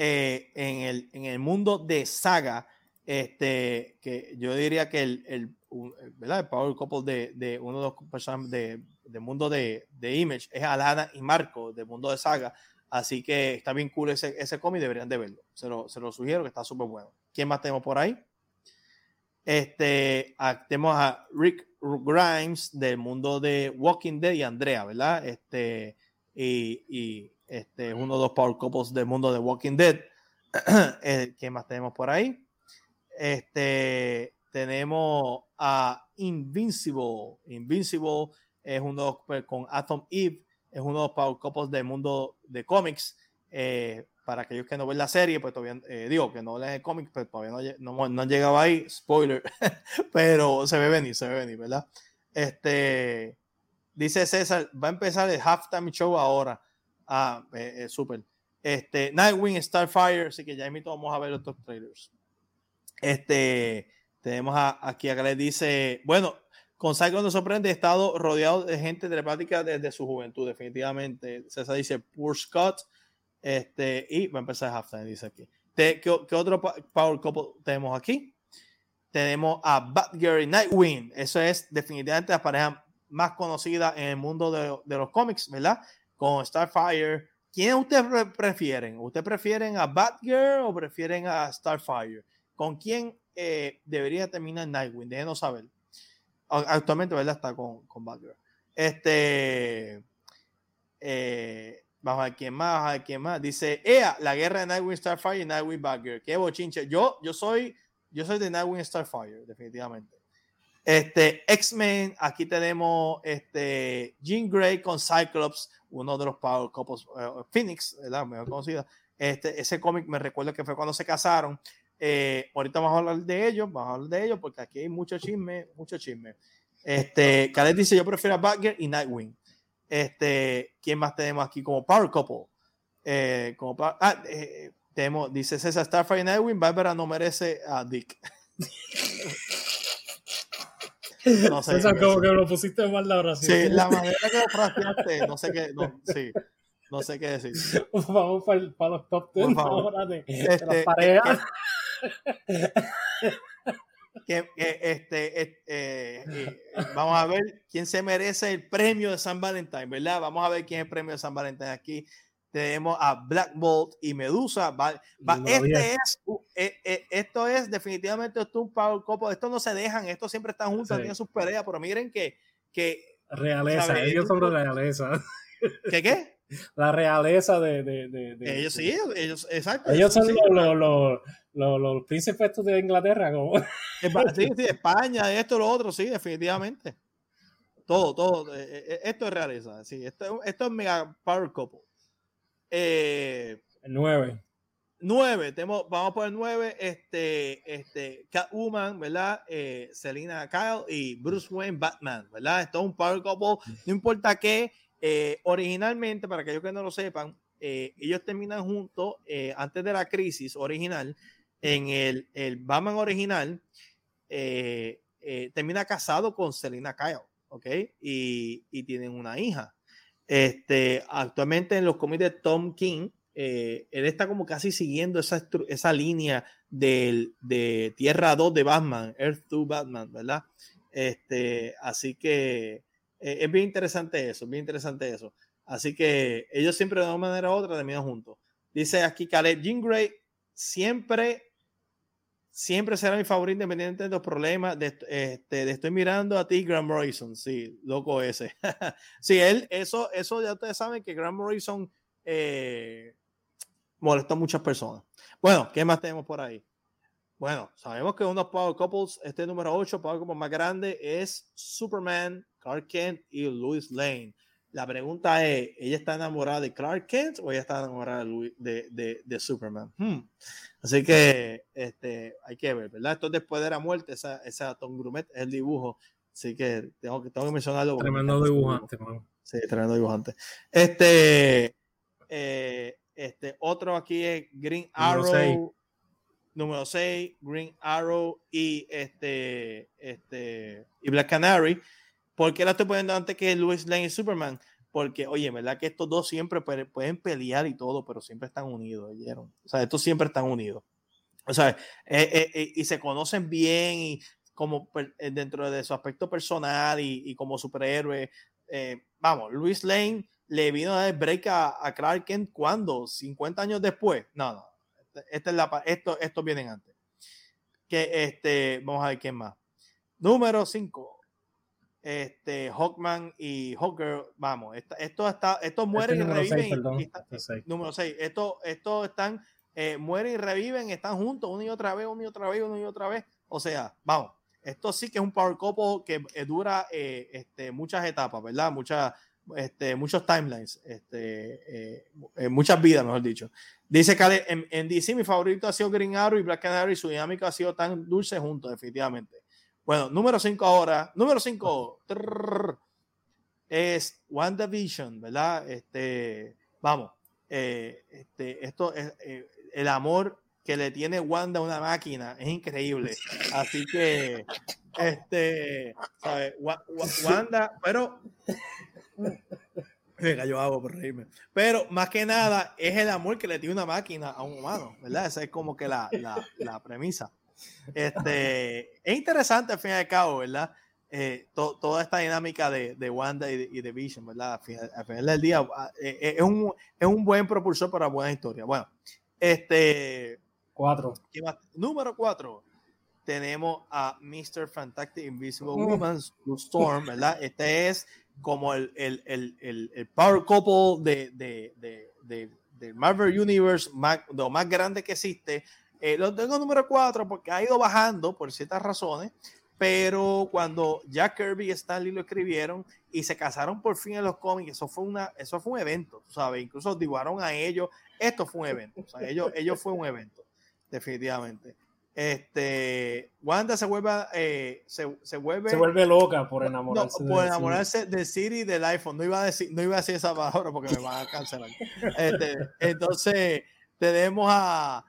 Eh, en, el, en el mundo de saga, este, que yo diría que el, el, ¿verdad? el power couple de, de uno de los personajes de, de, mundo de, de, Image es Alana y Marco del mundo de saga. Así que está bien cool ese, ese cómic, deberían de verlo. Se lo, se lo sugiero que está súper bueno. ¿Quién más tenemos por ahí? Este, tenemos a Rick Grimes del mundo de Walking Dead y Andrea, ¿verdad? Este, y, y este, uno de los power couples del mundo de Walking Dead. *clears throat* Eh, ¿Qué más tenemos por ahí? Este, tenemos a Invincible. Invincible es uno pues, con Atom Eve, es uno de los power couples del mundo de cómics. Eh, para aquellos que no ven la serie, pues todavía, eh, digo, que no leen el cómic, pues todavía no, no, no, han llegado ahí, spoiler, *laughs* pero se ve venir, se ve venir, ¿verdad? Este, dice César, va a empezar el halftime show ahora. Ah, eh, eh, súper. Este, Nightwing, Starfire, así que ya invito, vamos a ver estos trailers. Este, tenemos aquí acá le dice, bueno, con Cyclone nos sorprende, he estado rodeado de gente telepática desde su juventud, definitivamente. César dice, Poor Scott, este, y va a empezar halftime, dice aquí. ¿Qué, qué otro Power Couple tenemos aquí? Tenemos a Batgirl y Nightwing. Eso es definitivamente la pareja más conocida en el mundo de, de los cómics, ¿verdad? Con Starfire. ¿Quién ustedes prefieren? ¿Ustedes prefieren a Batgirl o prefieren a Starfire? ¿Con quién eh, debería terminar Nightwing? Déjenos saber. Actualmente, ¿verdad? Está con, con Batgirl. Este. Eh, Vamos a ver quién más, a quién más. Dice, ea, la guerra de Nightwing Starfire y Nightwing Bagger. Qué bochinche. Yo, yo soy, yo soy de Nightwing Starfire, definitivamente. Este, X-Men, aquí tenemos este, Jean Grey con Cyclops, uno de los Power Couples, uh, Phoenix, la mejor conocida. Este, ese cómic me recuerdo que fue cuando se casaron. Eh, ahorita vamos a hablar de ellos, vamos a hablar de ellos porque aquí hay mucho chisme, mucho chisme. Este, Khaled dice: Yo prefiero a Bagger y Nightwing. Este, ¿quién más tenemos aquí como Power Couple? Eh, como ah, eh, tenemos, dice César Starfire Nightwing, Barbara no merece a Dick. *laughs* *laughs* no sé. César, como que lo pusiste mal la oración. Sí, la manera que lo fraseaste, no sé qué, no, sí, no sé qué decir. *laughs* Vamos para, para los top 10 ahora de, de las este, parejas. *laughs* que, este, eh, eh, vamos a ver quién se merece el premio de San Valentín, ¿verdad? Vamos a ver quién es el premio de San Valentín aquí. Tenemos a Black Bolt y Medusa. este es, eh, esto es definitivamente esto un power couple. Esto no se dejan, esto siempre están juntos, tienen sus peleas, pero miren que. que realeza, ellos son la realeza. ¿Qué qué? *laughs* La realeza de. de, de, ellos sí, ellos, exacto. Ellos son los, los, los príncipes de Inglaterra. Como... *laughs* Sí, sí, España, esto, lo otro, sí, definitivamente. Todo, todo. Eh, eh, esto es realeza. Sí, esto, esto es mega power couple. Eh, el 9. 9, tenemos, vamos por el 9, este, este, Catwoman, ¿verdad? Eh, Selina Kyle y Bruce Wayne Batman, ¿verdad? Esto es un power couple, no importa qué. Eh, originalmente, para aquellos que no lo sepan, eh, ellos terminan juntos antes de la crisis original en el, el Batman original, termina casado con Selina Kyle, ¿ok? Y, y, tienen una hija. Este, actualmente en los cómics de Tom King, él está como casi siguiendo esa, esa línea del, de Tierra 2 de Batman, Earth 2 Batman, ¿verdad? Este, así que es bien interesante eso, bien interesante eso. Así que ellos siempre de una manera u otra terminan juntos. Dice aquí Caleb Jean Grey, siempre siempre será mi favorito independiente de los problemas. Este, estoy mirando a ti, Grant Morrison. Sí, loco ese. *laughs* sí, él, eso, eso ya ustedes saben que Grant Morrison eh, molestó a muchas personas. Bueno, ¿qué más tenemos por ahí? Bueno, sabemos que uno de los Power Couples, este número 8, Power Couple más grande, es Superman, Clark Kent y Louis Lane. La pregunta es, ¿ella está enamorada de Clark Kent o ella está enamorada de, de, de, Superman? Hmm. Así que este, hay que ver, ¿verdad? Esto después de la muerte, esa, esa Tom Grumet es el dibujo. Así que tengo que, tengo que mencionarlo. Tremendo dibujante, Sí, tremendo dibujante. Este, eh, este, otro aquí es Green Arrow. Número 6, Green Arrow y este, este, y Black Canary ¿Por qué la estoy poniendo antes que Louis Lane y Superman? Porque, oye, ¿verdad? Que estos dos siempre pueden pelear y todo, pero siempre están unidos, ¿oyeron? O sea, estos siempre están unidos. O sea, eh, eh, eh, y se conocen bien y como dentro de su aspecto personal y, como superhéroe. vamos, Louis Lane le vino a dar break a, Clark Kent cuando, 50 años después. No, no, esta es la, esto, estos vienen antes. Que este, vamos a ver quién más. Número 5 este, Hawkman y Hawker, vamos, esto está, estos mueren y reviven. número 6, estos, están, eh, mueren y reviven, están juntos una y otra vez, una y otra vez, una y otra vez. O sea, vamos, esto sí que es un power couple que eh, dura eh, este, muchas etapas, ¿verdad? Muchas, este, muchos timelines, este, muchas vidas, mejor dicho. Dice que en, en, DC mi favorito ha sido Green Arrow y Black Canary, su dinámica ha sido tan dulce juntos, definitivamente. Bueno, número 5 ahora. Número 5 es WandaVision, ¿verdad? Este, vamos, eh, este, esto es eh, el amor que le tiene Wanda a una máquina es increíble. Así que, este, ¿sabes? Wanda, pero *laughs* Venga, yo hago por reírme. Pero más que nada es el amor que le tiene una máquina a un humano, ¿verdad? Esa es como que la, la, la premisa. Este, es interesante al fin y al cabo, ¿verdad? Eh, toda esta dinámica de, de Wanda y de, Vision, ¿verdad? Al final, del día ah, eh, eh, es, un, es un buen propulsor para buenas historias. Bueno, este. Cuatro. Número cuatro. Tenemos a Mr. Fantastic Invisible Woman, Storm, ¿verdad? Este es como el, el, el, el power couple de, de, de, de, Marvel Universe, más, lo más grande que existe eh, lo tengo número 4 porque ha ido bajando por ciertas razones, pero cuando Jack Kirby y Stanley lo escribieron y se casaron por fin en los cómics, eso fue, una, eso fue un evento, ¿sabes? Incluso dibujaron a ellos, esto fue un evento, o sea, ellos, *laughs* ellos fue un evento, definitivamente. Este, Wanda se vuelve, eh, se, se, vuelve, se vuelve loca por enamorarse, por enamorarse de Siri del iPhone. No iba a decir, no iba a decir esa palabra porque me van a cancelar. *laughs* Este, entonces, tenemos a,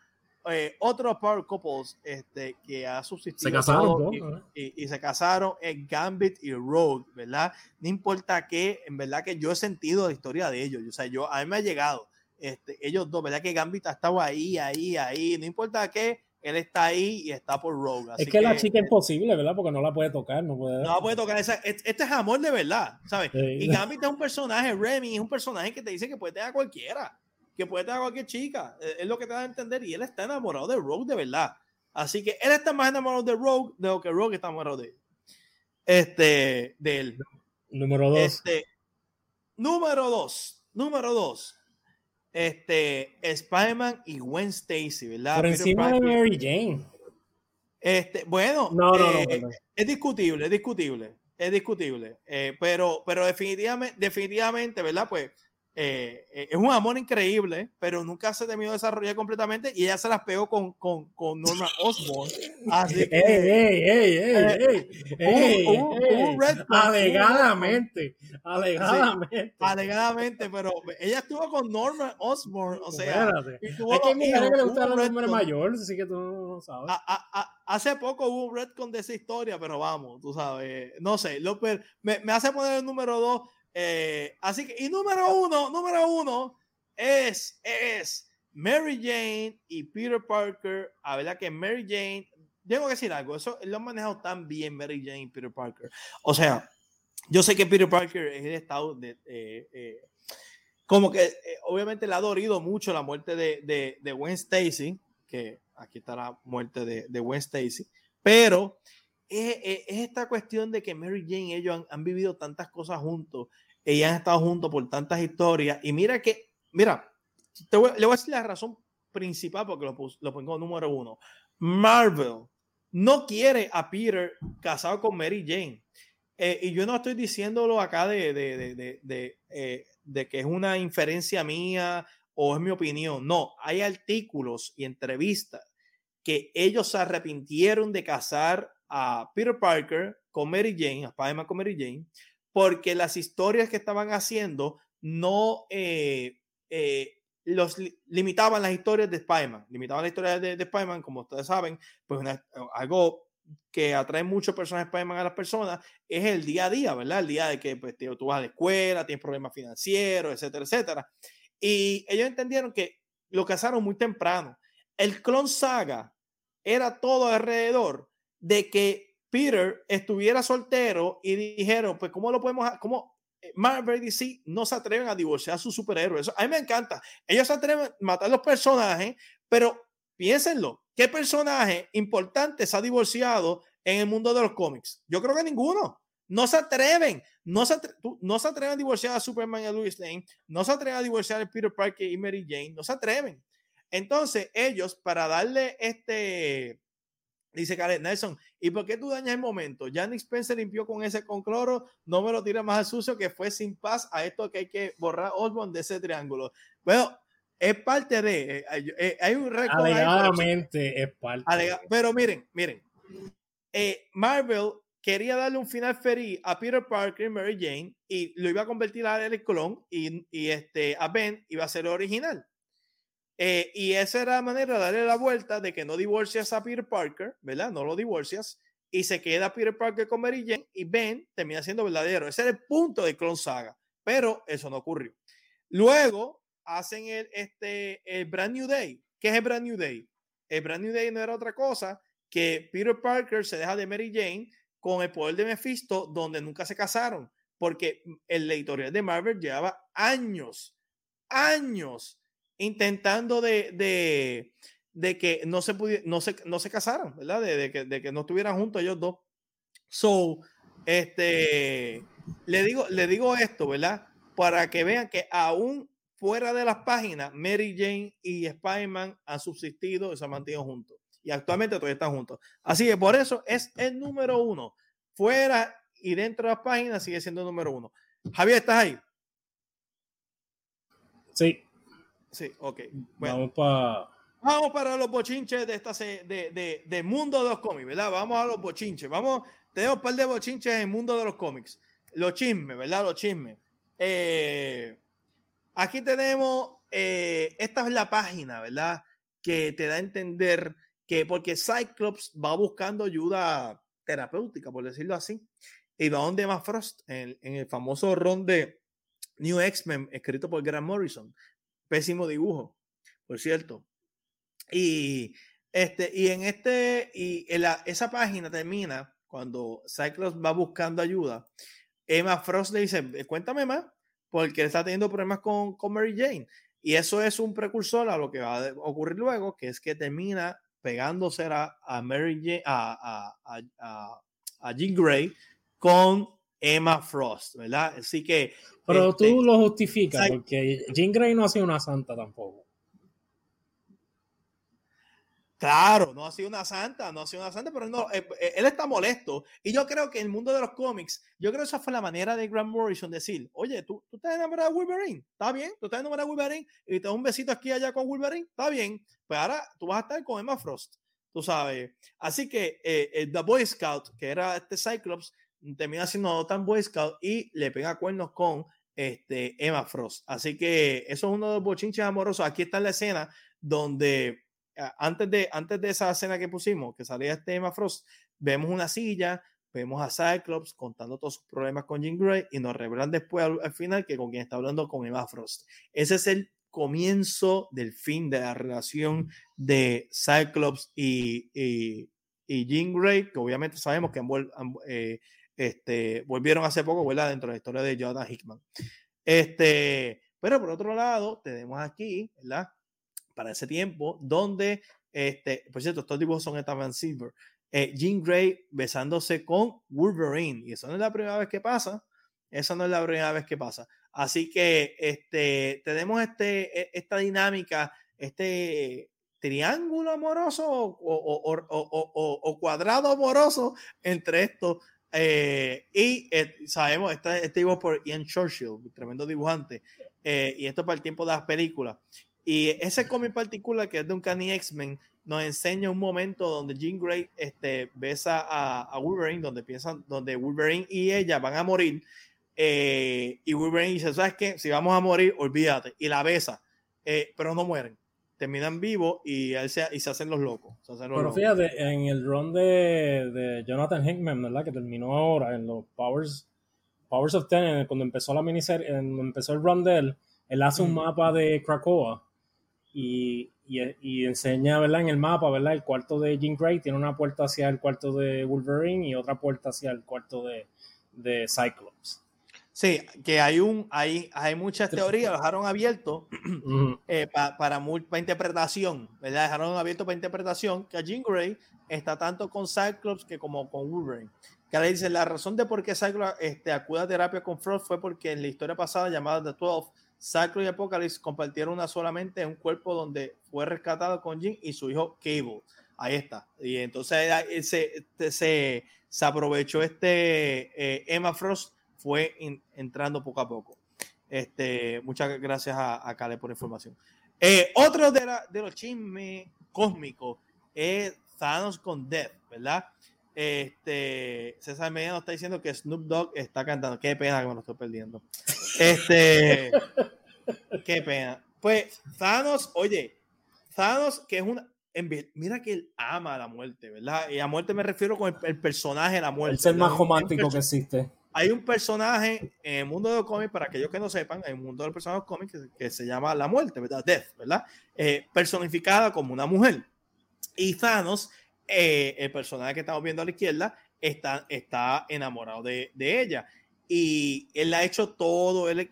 eh, otros power couples este, que ha subsistido. Se casaron, y, se casaron en Gambit y Rogue, ¿verdad? No importa qué, en verdad que yo he sentido la historia de ellos. O sea, yo, a mí me ha llegado. Este, ellos dos, ¿verdad? Que Gambit ha estado ahí, ahí, ahí. No importa qué, él está ahí y está por Rogue. es que, la chica es imposible, ¿verdad? Porque no la puede tocar, no puede. No la puede tocar. este es amor de verdad, ¿sabes? Y Gambit es un personaje, Remy es un personaje que te dice que puede tener a cualquiera que puede tener cualquier chica. Eh, es lo que te da a entender. Y él está enamorado de Rogue de verdad. Así que él está más enamorado de Rogue de lo que Rogue está enamorado de él. Este, de él. Número dos. Este, número dos. Número dos. Este, Spider-Man y Gwen Stacy, ¿verdad? Por encima de Mary Jane. Este, bueno, no, no, no, eh, es discutible, es discutible, es discutible. Eh, pero, pero definitivamente, definitivamente, ¿verdad? Pues eh, eh, es un amor increíble, pero nunca se terminó de desarrollar completamente y ella se las pegó con, con, con Norma *laughs* Osborn. Así que. ¡Ey! Alegadamente. Alegadamente. alegadamente, pero ella estuvo con Norma Osborn. O sea, es que hay mujeres que le gustan los hombres mayores, así que tú no sabes. hace poco hubo un retcon de esa historia, pero vamos, tú sabes. No sé, lo, me, me hace poner el número dos eh, así que, y número uno, número uno, es, es Mary Jane y Peter Parker. A ver, que Mary Jane, tengo que decir algo, eso lo han manejado tan bien Mary Jane y Peter Parker. O sea, yo sé que Peter Parker es el estado de... Eh, eh, como que eh, obviamente le ha dolido mucho la muerte de, de, de Gwen Stacy, que aquí está la muerte de, de Gwen Stacy, pero es, esta cuestión de que Mary Jane y ellos han, vivido tantas cosas juntos, ellas han estado juntos por tantas historias, y mira que, mira, te voy, le voy a decir la razón principal porque lo, lo pongo número uno. Marvel no quiere a Peter casado con Mary Jane. Eh, y yo no estoy diciéndolo acá de, de, de eh, de que es una inferencia mía o es mi opinión. No, hay artículos y entrevistas que ellos se arrepintieron de casar a Peter Parker con Mary Jane, a spider con Mary Jane, porque las historias que estaban haciendo no eh, eh, los limitaban las historias de Spider-Man, limitaban las historias de, de Spider-Man, como ustedes saben, pues algo que atrae mucho personajes Spider-Man a las personas es el día a día, ¿verdad? El día de que pues, tú vas a la escuela, tienes problemas financieros, etcétera, etcétera. Y ellos entendieron que lo casaron muy temprano. El Clone Saga era todo alrededor de que Peter estuviera soltero y dijeron, pues, ¿cómo lo podemos, cómo Marvel y DC no se atreven a divorciar a sus superhéroes? Eso, a mí me encanta. Ellos se atreven a matar los personajes, pero piénsenlo, ¿Qué personaje importante se ha divorciado en el mundo de los cómics? Yo creo que ninguno. No se atreven, no se, no se atreven a divorciar a Superman y a Louis Lane, no se atreven a divorciar a Peter Parker y Mary Jane, no se atreven. Entonces, ellos, para darle este, dice Karen Nelson, ¿y por qué tú dañas el momento? Ya Nick Spencer limpió con ese con cloro, no me lo tira más al sucio que fue sin paz a esto que hay que borrar Osborn de ese triángulo. Bueno, es parte de. Eh, eh, hay un récord. Alegadamente es parte. pero miren, miren. Eh, Marvel quería darle un final feliz a Peter Parker y Mary Jane y lo iba a convertir a el clon y, y, este, a Ben iba a ser original. Y esa era la manera de darle la vuelta de que no divorcias a Peter Parker, ¿verdad? No lo divorcias y se queda Peter Parker con Mary Jane y Ben termina siendo verdadero. Ese era el punto de Clone Saga, pero eso no ocurrió. Luego, hacen el, este, el Brand New Day. ¿Qué es el Brand New Day? El Brand New Day no era otra cosa que Peter Parker se deja de Mary Jane con el poder de Mephisto, donde nunca se casaron, porque el editorial de Marvel llevaba años, años intentando de, de, de que no se, no se, no se casaran, ¿verdad? De, que, de que no estuvieran juntos ellos dos. So, este, le digo, le digo esto, ¿verdad? Para que vean que aún fuera de las páginas, Mary Jane y Spider-Man han subsistido y se han mantenido juntos. Y actualmente todavía están juntos. Así que por eso es el número uno. Fuera y dentro de las páginas sigue siendo el número uno. Javier, ¿estás ahí? Sí. Sí, ok. Vamos para... Vamos para los bochinches de esta de, de, mundo de los cómics, ¿verdad? Vamos a los bochinches. Vamos, tenemos un par de bochinches en el mundo de los cómics. Los chismes, ¿verdad? Los chismes. Eh, Aquí tenemos, eh, esta es la página, ¿verdad? Que te da a entender que porque Cyclops va buscando ayuda terapéutica, por decirlo así, y va donde más Frost, en, el famoso ron de New X-Men, escrito por Grant Morrison. Pésimo dibujo, por cierto. Y, este, y en este, y en la, esa página termina cuando Cyclops va buscando ayuda. Emma Frost le dice, cuéntame más porque está teniendo problemas con, con Mary Jane. Y eso es un precursor a lo que va a ocurrir luego, que es que termina pegándose a, a Mary Jane, a, a, a, a Jean Grey con Emma Frost, ¿verdad? Así que. Pero tú este, lo justificas, porque Jean Grey no ha sido una santa tampoco. Claro, no ha sido una santa, no ha sido una santa, pero no, eh, eh, él está molesto. Y yo creo que en el mundo de los cómics, yo creo que esa fue la manera de Grant Morrison decir, oye, tú, tú estás enamorado de Wolverine, está bien, tú estás enamorado de Wolverine y te das un besito aquí y allá con Wolverine, está bien, pues ahora tú vas a estar con Emma Frost, tú sabes. Así que eh, The Boy Scout, que era este Cyclops, termina siendo tan Boy Scout y le pega cuernos con este, Emma Frost. Así que eso es uno de los bochinches amorosos. Aquí está la escena donde antes de, antes de esa escena que pusimos, que salía este Emma Frost, vemos una silla, vemos a Cyclops contando todos sus problemas con Jean Grey y nos revelan después al, final que con quien está hablando con Emma Frost. Ese es el comienzo del fin de la relación de Cyclops y, y, y Jean Grey, que obviamente sabemos que eh, este, volvieron hace poco, ¿verdad? Dentro de la historia de Jonathan Hickman. Este, pero por otro lado, tenemos aquí, ¿verdad? Para ese tiempo, donde, este, por cierto, estos dibujos son de Silver, eh, Jean Grey besándose con Wolverine, y eso no es la primera vez que pasa, esa no es la primera vez que pasa. Así que este, tenemos este, e, esta dinámica, este triángulo amoroso o, cuadrado amoroso entre estos. Eh, y eh, sabemos, este, este dibujo por Ian Churchill, tremendo dibujante, eh, y esto para el tiempo de las películas. Y ese cómic particular, que es de un Canny X-Men, nos enseña un momento donde Jean Grey este, besa a, Wolverine, donde piensan, donde Wolverine y ella van a morir eh, y Wolverine dice, ¿sabes qué? Si vamos a morir, olvídate. Y la besa, eh, pero no mueren. Terminan vivos y, se, y se hacen los locos. pero fíjate, en el run de, de, Jonathan Hickman, ¿verdad? Que terminó ahora en los Powers, Powers of Ten, cuando empezó la miniserie, cuando empezó el run de él, él hace un mapa de Krakoa y, y, y, enseña, ¿verdad? En el mapa, ¿verdad? El cuarto de Jean Grey tiene una puerta hacia el cuarto de Wolverine y otra puerta hacia el cuarto de, de Cyclops. Sí, que hay un, hay, hay muchas teorías, dejaron abierto eh, para, para interpretación, ¿verdad? Dejaron abierto para interpretación que Jean Grey está tanto con Cyclops que como con Wolverine. Que le dice, la razón de por qué Cyclops este, acude a terapia con Frost fue porque en la historia pasada llamada The 12, Cyclops y Apocalypse compartieron una solamente en un cuerpo donde fue rescatado con Jean y su hijo Cable. Ahí está. Y entonces se, este, se, se aprovechó este eh, Emma Frost fue entrando poco a poco. Este, muchas gracias a, a Kale por la información. Eh, otro de, de, los chismes cósmicos es Thanos con Death, ¿verdad? Este, César Medina está diciendo que Snoop Dogg está cantando. Qué pena que me lo estoy perdiendo. Este, *laughs* qué pena. Pues Thanos, oye, Thanos, que es una. Mira que él ama la muerte, ¿verdad? Y a muerte me refiero con el, personaje de la muerte. El más romántico que existe hay un personaje en el mundo de los cómics, para aquellos que no sepan, en el mundo de los cómics que, se llama la muerte, ¿verdad? Death, ¿verdad? Eh, personificada como una mujer. Y Thanos, eh, el personaje que estamos viendo a la izquierda, está, enamorado de, ella. Y él ha hecho todo, él,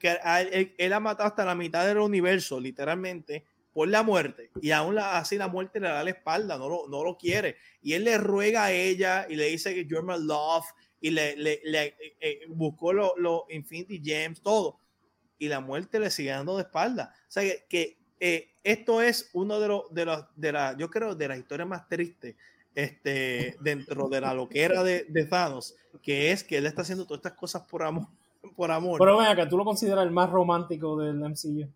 él, ha matado hasta la mitad del universo, literalmente, por la muerte. Y aún así la muerte le da la espalda, no lo, no lo quiere. Y él le ruega a ella y le dice que you're my love y le, le, le eh, buscó los lo Infinity Gems, todo. Y la muerte le sigue dando de espalda. O sea que, eh, esto es uno de los, de los, de la, yo creo, de las historias más tristes este, dentro de la loquera de, de Thanos, que es que él está haciendo todas estas cosas por amor. *laughs* Por amor. Pero venga, que tú lo consideras el más romántico del MCU.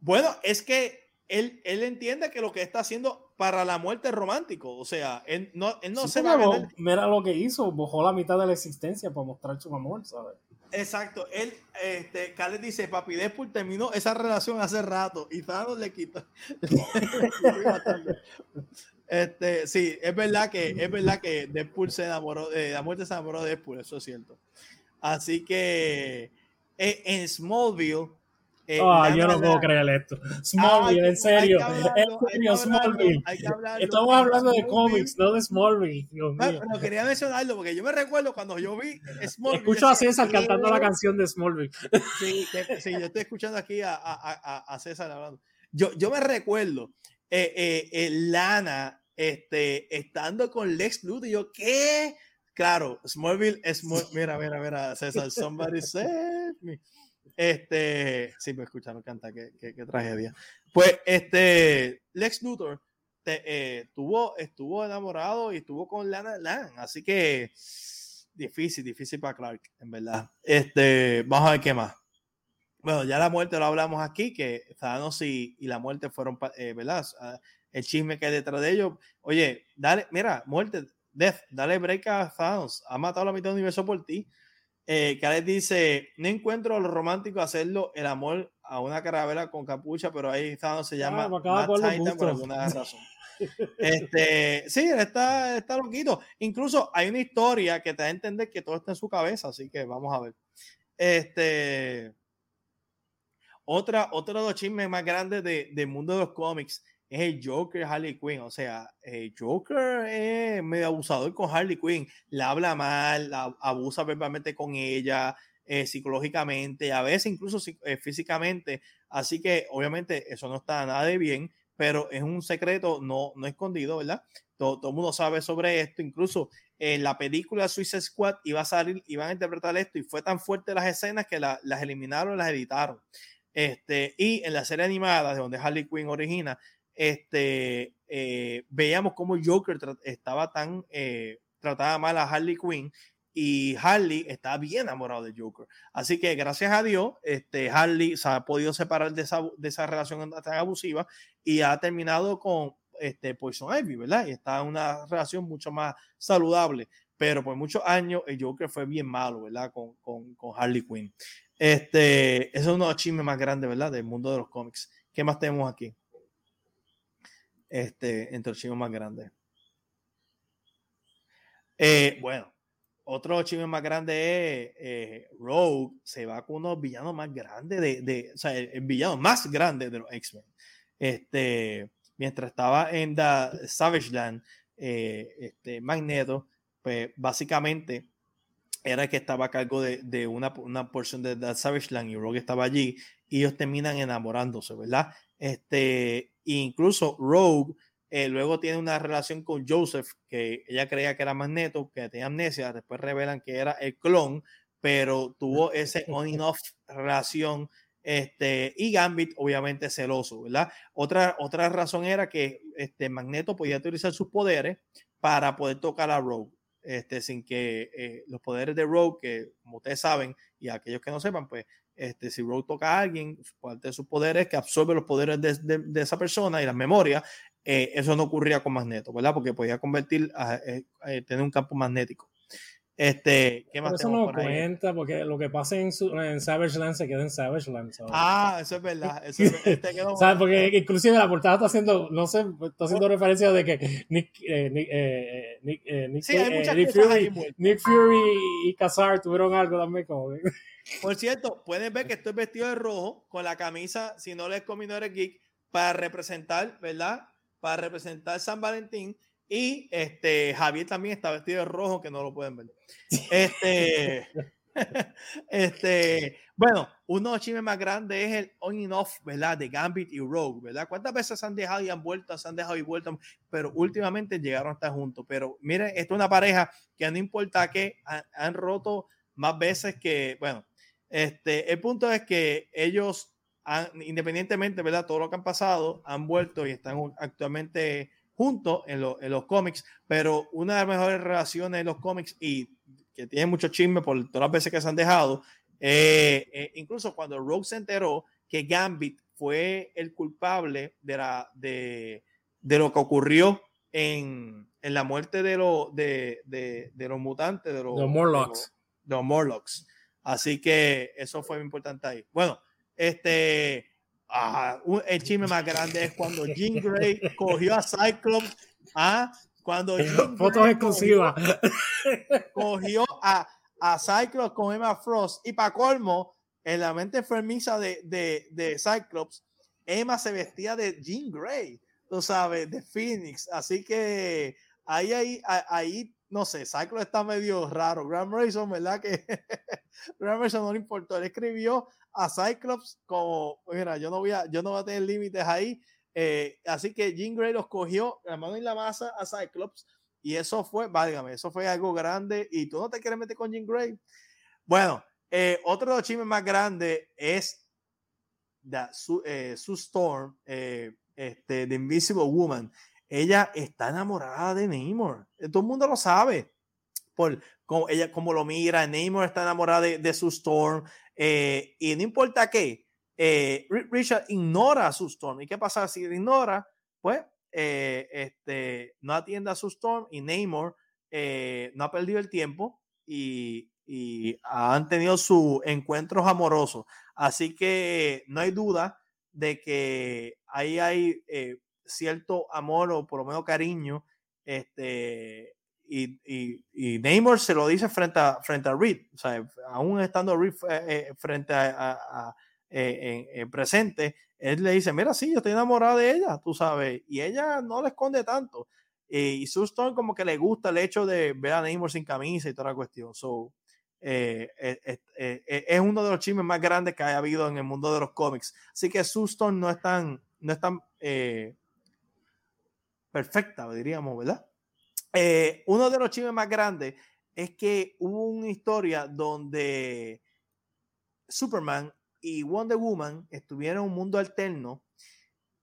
Bueno, es que él, él entiende que lo que está haciendo para la muerte romántico. O sea, él no, él no se va a Mira lo que hizo, bojó la mitad de la existencia para mostrar su amor, ¿sabes? Exacto. Él, este, Khaled dice, papi, Deadpool terminó esa relación hace rato y Thanos le quitó. *laughs* este, sí, es verdad que, es verdad que Deadpool se enamoró, de la muerte se enamoró de Deadpool, eso es cierto. Así que eh, en Smallville, eh, ah, yo no puedo creer esto. Smallville, en serio. en serio, Smallville. Estamos hablando de cómics, no de Smallville. Dios mío. Pero, quería mencionarlo porque yo me recuerdo cuando yo vi Smallville. Escucho a César cantando la canción de Smallville. Sí, sí, yo estoy escuchando aquí a, a, a César hablando. Yo, yo me recuerdo eh, eh, eh, Lana este, estando con Lex Luthor y yo, ¿qué? Claro, Smallville es. Mira, mira, mira, César, somebody save me. Este, sí, me escucharon cantar, qué, qué, tragedia. Pues, este, Lex Luthor eh, tuvo, estuvo enamorado y estuvo con Lana Lang, así que difícil, difícil para Clark, en verdad. Este, vamos a ver qué más. Bueno, ya la muerte lo hablamos aquí, que Thanos y, y la muerte fueron, eh, ¿verdad? Ah, el chisme que hay detrás de ellos. Oye, dale, mira, muerte, Death, dale break a Thanos. Ha matado la mitad del universo por ti. Eh, dice, no encuentro lo romántico hacerlo el amor a una caravela con capucha, pero ahí está, no se llama ah, por alguna razón. *laughs* este, sí, está, está loquito. Incluso hay una historia que te da a entender que todo está en su cabeza, así que vamos a ver. Este, otra, otro de los chismes más grandes del mundo de los cómics es el Joker Harley Quinn. O sea, el Joker es medio abusador con Harley Quinn. La habla mal, la abusa verbalmente con ella, eh, psicológicamente, a veces incluso eh, físicamente. Así que obviamente eso no está nada de bien, pero es un secreto no, no escondido, ¿verdad? Todo, el mundo sabe sobre esto. Incluso en la película Suicide Squad iba a salir, iban a interpretar esto y fue tan fuerte las escenas que las eliminaron, las editaron. Este, y en la serie animada, de donde Harley Quinn origina, este, eh, veíamos cómo Joker estaba tan eh, tratada mal a Harley Quinn y Harley está bien enamorado de Joker. Así que gracias a Dios, este, Harley se ha podido separar de esa, de esa relación tan abusiva y ha terminado con este, Poison Ivy, ¿verdad? Y está en una relación mucho más saludable. Pero por muchos años el Joker fue bien malo, ¿verdad? Con, con, con Harley Quinn. Este, eso es uno de los chismes más grandes, ¿verdad? Del mundo de los cómics. ¿Qué más tenemos aquí? Este, entre los chismes más grandes. Eh, bueno, otro chisme más grande es eh, Rogue se va con unos villanos más grandes de, de o sea, el, villano más grande de los X-Men. Este, mientras estaba en The Savage Land, eh, este, Magneto, pues básicamente era que estaba a cargo de, de una, una, porción de The Savage Land y Rogue estaba allí y ellos terminan enamorándose, ¿verdad? Este, incluso Rogue eh, luego tiene una relación con Joseph, que ella creía que era Magneto, que tenía amnesia, después revelan que era el clon, pero tuvo ese on and off relación. Este, y Gambit, obviamente, celoso, ¿verdad? Otra, otra razón era que este, Magneto podía utilizar sus poderes para poder tocar a Rogue, este, sin que eh, los poderes de Rogue, que como ustedes saben, y aquellos que no sepan, pues este, si Rogue toca a alguien, parte de sus poderes que absorbe los poderes de, esa persona y las memorias, eh, eso no ocurría con Magneto, ¿verdad? Porque podía convertir a, eh, eh, tener un campo magnético. Este, ¿qué más eso no cuenta, porque lo que pasa en, en, Savage Land se queda en Savage Land. Ah, eso es verdad. Eso este *laughs* ¿Sabes? Porque inclusive la portada está haciendo, no sé, está haciendo referencia de que Nick, Nick, Nick, sí, Nick, Fury, Nick, Fury, y Kazar tuvieron algo también como Por cierto, pueden ver *laughs* que estoy vestido de rojo con la camisa, si no les combino eres geek, para representar, ¿verdad? para representar San Valentín. Y este Javier también está vestido de rojo, que no lo pueden ver. *laughs* Este, *laughs* este, bueno, uno de los chismes más grandes es el on and off, ¿verdad? De Gambit y Rogue, ¿verdad? ¿Cuántas veces se han dejado y han vuelto, se han dejado y vuelto? Pero últimamente llegaron a estar juntos. Pero miren, esto es una pareja que no importa que han, roto más veces que, bueno, este, el punto es que ellos independientemente, ¿verdad? Todo lo que han pasado, han vuelto y están actualmente juntos en, en, los cómics, pero una de las mejores relaciones de los cómics y que tiene mucho chisme por todas las veces que se han dejado, eh, eh, incluso cuando Rogue se enteró que Gambit fue el culpable de, la, de, de lo que ocurrió en, en la muerte de, lo, de, de, de, los mutantes, de los, Morlocks. De los Morlocks. Así que eso fue muy importante ahí. Bueno, este, ah, el chisme más grande es cuando *laughs* Jean Grey cogió a Cyclops. Ah, cuando *laughs* Jean fotos exclusivas. Cogió a, a Cyclops con Emma Frost. Y para colmo, en la mente enfermiza de, de, de Cyclops, Emma se vestía de Jean Grey, tú sabes, de Phoenix. Así que ahí, ahí, ahí no sé, Cyclops está medio raro. Graham Morrison, ¿verdad? Que *laughs* Graham Morrison no le importó. Él escribió a Cyclops como, mira, yo no voy a, yo no voy a tener límites ahí. Eh, así que Jean Grey los cogió la mano en la masa a Cyclops y eso fue, válgame, eso fue algo grande y tú no te quieres meter con Jean Grey. Bueno, eh, otro de los chismes más grandes es su, eh, Storm, eh, este, The Invisible Woman. Ella está enamorada de Namor. Todo el mundo lo sabe. Por como ella como lo mira, Namor está enamorada de, de su Storm. Eh, y no importa qué, eh, Richard ignora a su Storm. ¿Y qué pasa si ignora? Pues eh, este, no atiende a su Storm y Namor no ha perdido el tiempo y, y han tenido sus encuentros amorosos. Así que no hay duda de que ahí hay cierto amor o por lo menos cariño este, y, y, y, Neymar se lo dice frente a, frente a Reed, o sea, aún estando Reed eh, eh, frente a, eh, en, presente, él le dice, mira, sí, yo estoy enamorado de ella, tú sabes, y ella no le esconde tanto. y Sue Storm como que le gusta el hecho de ver a Namor sin camisa y toda la cuestión. So, eh, es uno de los chismes más grandes que haya habido en el mundo de los cómics. Así que Sue Storm no es tan, no es tan perfecta, diríamos, ¿verdad? Uno de los chismes más grandes es que hubo una historia donde Superman y Wonder Woman estuvieron en un mundo alterno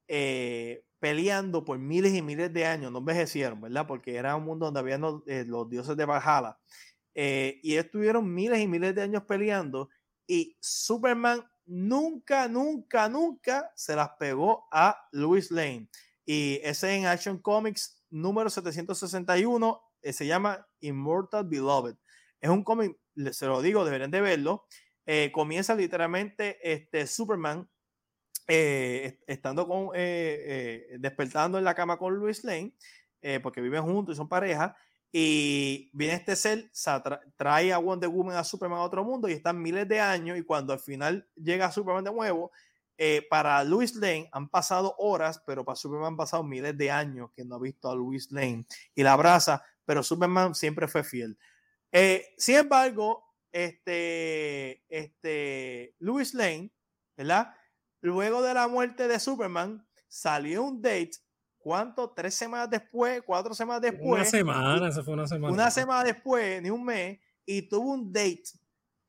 eh, peleando por miles y miles de años, no envejecieron, ¿verdad? Porque era un mundo donde habían los, eh, dioses de Valhalla. Eh, y estuvieron miles y miles de años peleando y Superman nunca, nunca, nunca se las pegó a Louis Lane. Y ese en Action Comics número 761 se llama Immortal Beloved. Es un cómic, se lo digo, deberían de verlo. Eh, comienza literalmente este Superman eh, estando con eh, despertando en la cama con Luis Lane porque viven juntos y son pareja y viene este ser trae a Wonder Woman a Superman a otro mundo y están miles de años y cuando al final llega Superman de nuevo para Luis Lane han pasado horas pero para Superman han pasado miles de años que no ha visto a Luis Lane y la abraza pero Superman siempre fue fiel sin embargo este, este, Louis Lane, ¿verdad? Luego de la muerte de Superman, salió un date. ¿Cuánto? Tres semanas después, cuatro semanas después. Una semana, esa fue una semana. Una semana después, ni un mes, y tuvo un date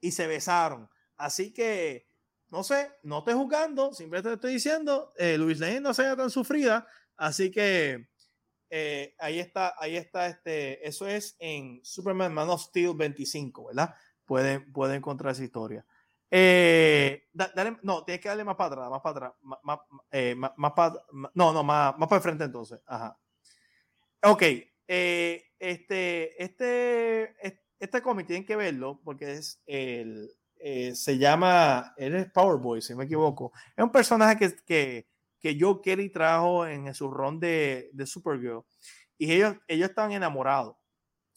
y se besaron. Así que, no sé, no estoy jugando, simplemente te estoy diciendo, eh, Luis Lane no sea tan sufrida, así que eh, ahí está, ahí está, este, eso es en Superman Man of Steel 25, ¿verdad? pueden, pueden encontrar esa historia. Eh, no, tienes que darle más para atrás, más para atrás, más, eh, para, no, no, más, más para el frente entonces. Ajá. Ok, eh, este, este, este cómic tienen que verlo porque es el, se llama, él es Powerboy, si me equivoco. Es un personaje que, que, que Joe Kelly trajo en su ron de, de Supergirl y ellos, ellos estaban enamorados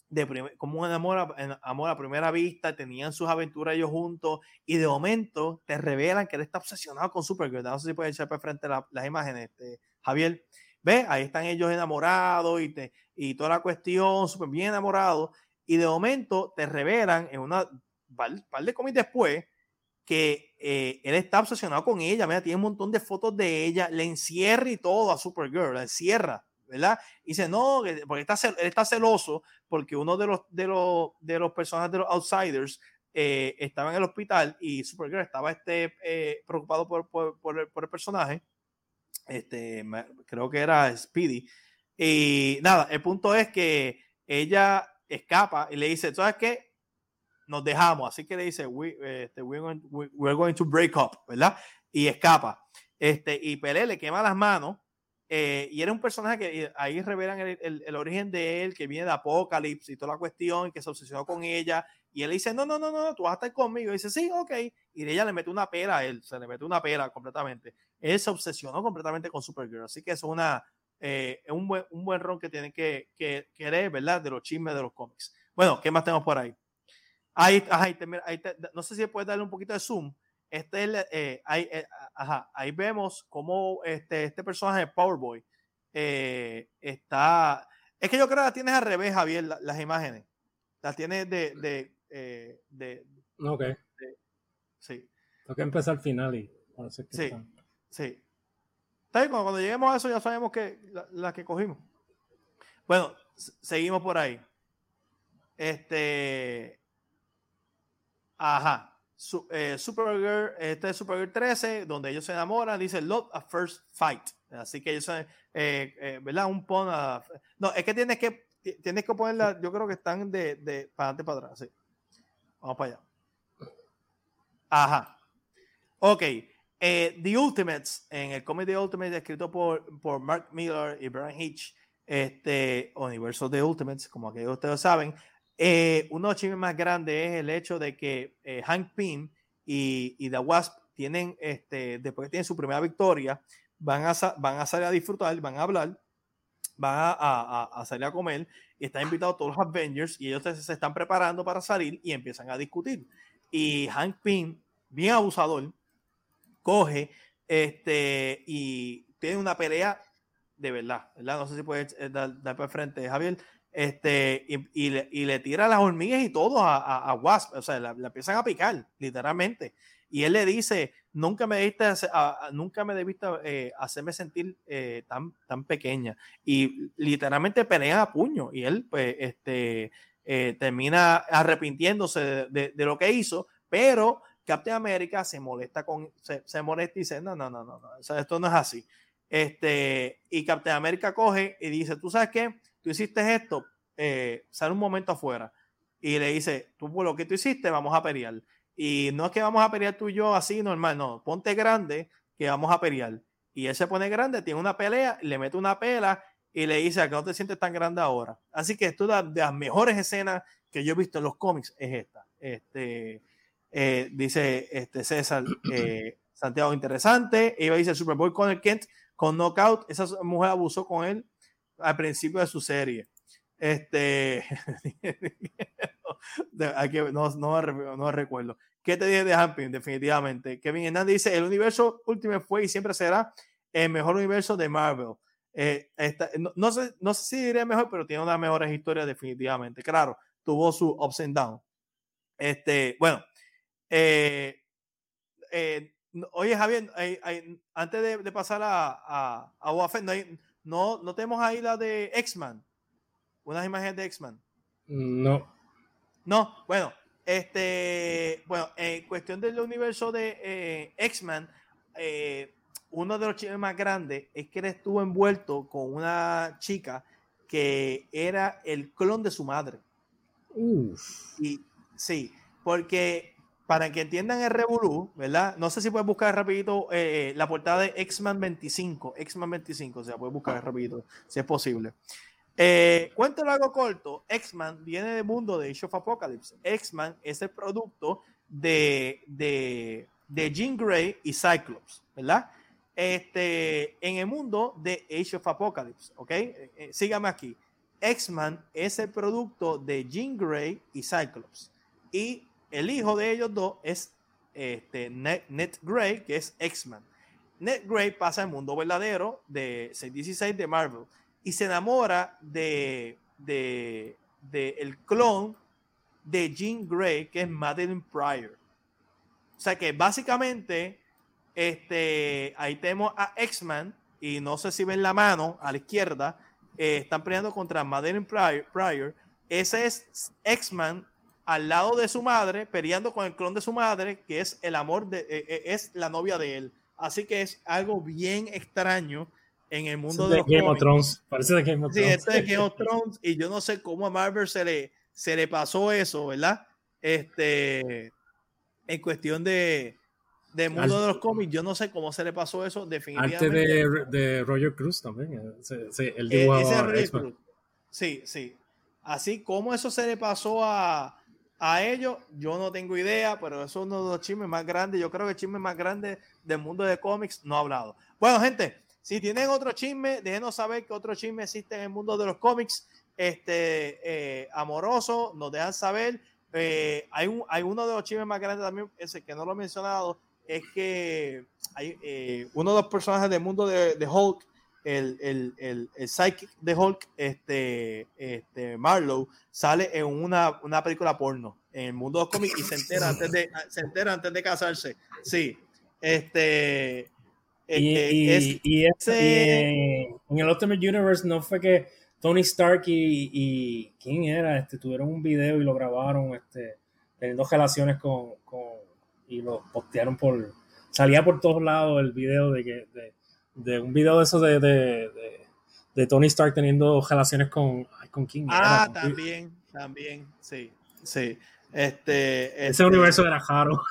de como un amor a, amor primera vista, tenían sus aventuras ellos juntos y de momento te revelan que él está obsesionado con Supergirl. No sé si puedes echar para frente las imágenes, este, Javier. Ve, ahí están ellos enamorados y, te, y toda la cuestión, súper bien enamorados. Y de momento te revelan en una par, de cómics después que eh, él está obsesionado con ella. Mira, tiene un montón de fotos de ella, le encierra y todo a Supergirl, la encierra ¿verdad? Y dice, no, porque está, él está celoso porque uno de los, de los, de los personajes de los outsiders eh, estaba en el hospital y Supergirl estaba este, eh, preocupado por, por, por, el, personaje. Este, creo que era Speedy. Y nada, el punto es que ella escapa y le dice, ¿sabes qué? Nos dejamos. Así que le dice, We, este, we're, going, we're going to break up, ¿verdad? Y escapa. Este, y Pelé le quema las manos eh, y era un personaje que eh, ahí revelan el, el, origen de él, que viene de Apocalipsis y toda la cuestión, que se obsesionó con ella. Y él dice, no, no, no, no, tú vas a estar conmigo. Y dice, sí, ok. Y ella le mete una pera a él, se le mete una pera completamente. Él se obsesionó completamente con Supergirl. Así que es una, eh, un, buen, un buen ron que tienen que, que querer, ¿verdad? De los chismes de los cómics. Bueno, ¿qué más tenemos por ahí? Ahí, ahí, ahí no sé si puedes darle un poquito de zoom. Este eh, ahí, eh, ahí vemos cómo este, este personaje de Powerboy eh, está. Es que yo creo que la tienes al revés, Javier, las imágenes. Las tienes de. de, de, ok. sí. Tengo que empezar al final y. sí, sí. Cuando, cuando lleguemos a eso ya sabemos que la, que cogimos. Bueno, seguimos por ahí. Este. Ajá eh, Supergirl, este es Supergirl 13, donde ellos se enamoran, dice Love a First Fight. Así que ellos, eh, eh, ¿verdad? Un pon No, es que tienes que, tienes que ponerla, yo creo que están de, de para adelante para atrás, sí. Vamos para allá. Ajá. Ok. The Ultimates, en el cómic The Ultimates, escrito por, por Mark Miller y Brian Hitch, este universo de Ultimates, como que ustedes saben, eh, uno de los chismes más grandes es el hecho de que eh, Hank Pym y, y, The Wasp tienen, este, después que tienen su primera victoria, van a, van a salir a disfrutar, van a hablar, van a, salir a comer y están invitados todos los Avengers y ellos se, están preparando para salir y empiezan a discutir. Y Hank Pym, bien abusador, coge este, y tiene una pelea de verdad, ¿verdad? No sé si puede eh, dar, dar para frente, Javier. Este, y, le, tira las hormigas y todo a, Wasp, o sea, la, empiezan a picar, literalmente. Y él le dice, nunca me debiste, nunca me debiste eh, hacerme sentir eh, tan, tan pequeña. Y literalmente pelea a puño. Y él, pues, este, termina arrepintiéndose de, lo que hizo, pero Captain America se molesta con, se, molesta y dice, no, no, no, no, no, esto no es así. Este, y Captain America coge y dice, ¿tú sabes qué? Tú hiciste esto, eh, sale un momento afuera y le dice, tú por lo que tú hiciste, vamos a pelear. Y no es que vamos a pelear tú y yo así normal, no, ponte grande que vamos a pelear. Y él se pone grande, tiene una pelea, le mete una pela y le dice, ¿a no te sientes tan grande ahora? Así que esto de, las mejores escenas que yo he visto en los cómics es esta. Este, eh, dice este César *clears throat* eh, Santiago, interesante. Iba dice Super Bowl con el Kent con knockout. Esa mujer abusó con él al principio de su serie. Este, *laughs* no, no, no, recuerdo. ¿Qué te dije de Hamping? Definitivamente. Kevin Hernández dice: el universo último fue y siempre será el mejor universo de Marvel. Eh, no, sé, no sé si diré mejor, pero tiene unas mejores historias, definitivamente. Claro, tuvo su ups and downs. Este, bueno, eh, eh, Oye, Javier, antes de, pasar a, a, a no, no, tenemos ahí la de X-Man. Unas imágenes de X-Man. No. No, bueno, este, bueno, en cuestión del universo de eh, X-Man, eh, uno de los chismes más grandes es que él estuvo envuelto con una chica que era el clon de su madre. Uf. Y sí, porque para que entiendan el Revolú, ¿verdad? No sé si puedes buscar rapidito eh, la portada de X-Men 25, X-Men 25, o sea, puedes buscar rapidito, si es posible. Eh, cuento largo corto, X-Men viene del mundo de Age of Apocalypse. X-Men es el producto de, de, de Jean Grey y Cyclops, ¿verdad? Este, en el mundo de Age of Apocalypse, ¿ok? Eh, sígame aquí. X-Men es el producto de Jean Grey y Cyclops. Y el hijo de ellos dos es este, Ned, Grey, que es X-Men. Ned Grey pasa al mundo verdadero de 616 de Marvel y se enamora de, de, el clon de Jean Grey, que es Madeline Pryor. O sea que básicamente este, ahí tenemos a X-Men y no sé si ven la mano a la izquierda, eh, están peleando contra Madeline Pryor. Ese es X-Men al lado de su madre, peleando con el clon de su madre, que es el amor de, eh, eh, es la novia de él. Así que es algo bien extraño en el mundo de, Game of Thrones. Parece de Game of Thrones. Sí, este es Game of Thrones. Y yo no sé cómo a Marvel se le, se le pasó eso, ¿verdad? Este, en cuestión de, de mundo de los cómics, yo no sé cómo se le pasó eso definitivamente. Antes de, de Roger Cruz también. Eh, el e, Sí, sí. Así como eso se le pasó a, a ellos, yo no tengo idea, pero eso es uno de los chismes más grandes. Yo creo que el chisme más grande del mundo de cómics no ha hablado. Bueno, gente, si tienen otro chisme, déjenos saber que otro chisme existe en el mundo de los cómics este, eh, amoroso. Nos dejan saber. Eh, hay, un, hay uno de los chismes más grandes también, ese que no lo he mencionado, es que hay eh, uno de los personajes del mundo de, de Hulk el, el, el, el psychic de Hulk, este, este Marlowe, sale en una, una película porno en el mundo de los cómics y se entera *laughs* antes de, se entera antes de casarse. Sí. Este. y, este, y, en el Ultimate Universe no fue que Tony Stark y, y, quién era este tuvieron un video y lo grabaron este teniendo relaciones con, con y lo postearon por salía por todos lados el video de que de, de un video de eso de, de, de, Tony Stark teniendo relaciones con, con King. Ah, también, también, sí, sí. Este, ese universo era raro.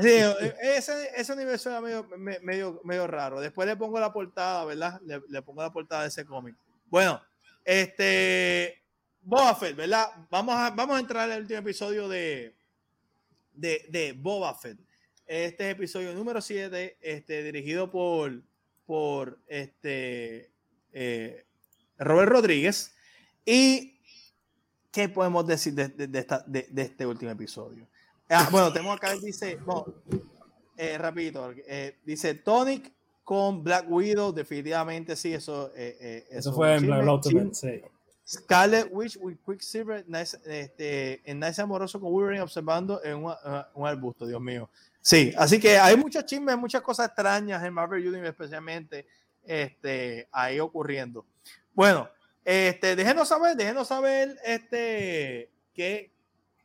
Sí, ese, ese universo era medio, medio, medio raro. Después le pongo la portada, ¿verdad? Le, le pongo la portada de ese cómic. Bueno, este. Boba Fett, ¿verdad? Vamos a, vamos a entrar al último episodio de, de, de Boba Fett. Este es episodio número 7, este, dirigido por por este eh, Robert Rodríguez. ¿Y qué podemos decir de, de, este último episodio? Ah, bueno, tenemos acá, dice, eh, rapidito, eh, dice Tonic con Black Widow, definitivamente sí, eso. Eh, eh eso, fue en Black Ultimate, sí. Scarlet Witch with Quicksilver nice, este, en Nice Amoroso con Wolverine observando en un, un arbusto, Dios mío. Sí, así que hay muchas chismes, muchas cosas extrañas en Marvel Universe especialmente este, ahí ocurriendo. Bueno, este, déjenos saber, déjenos saber este, qué,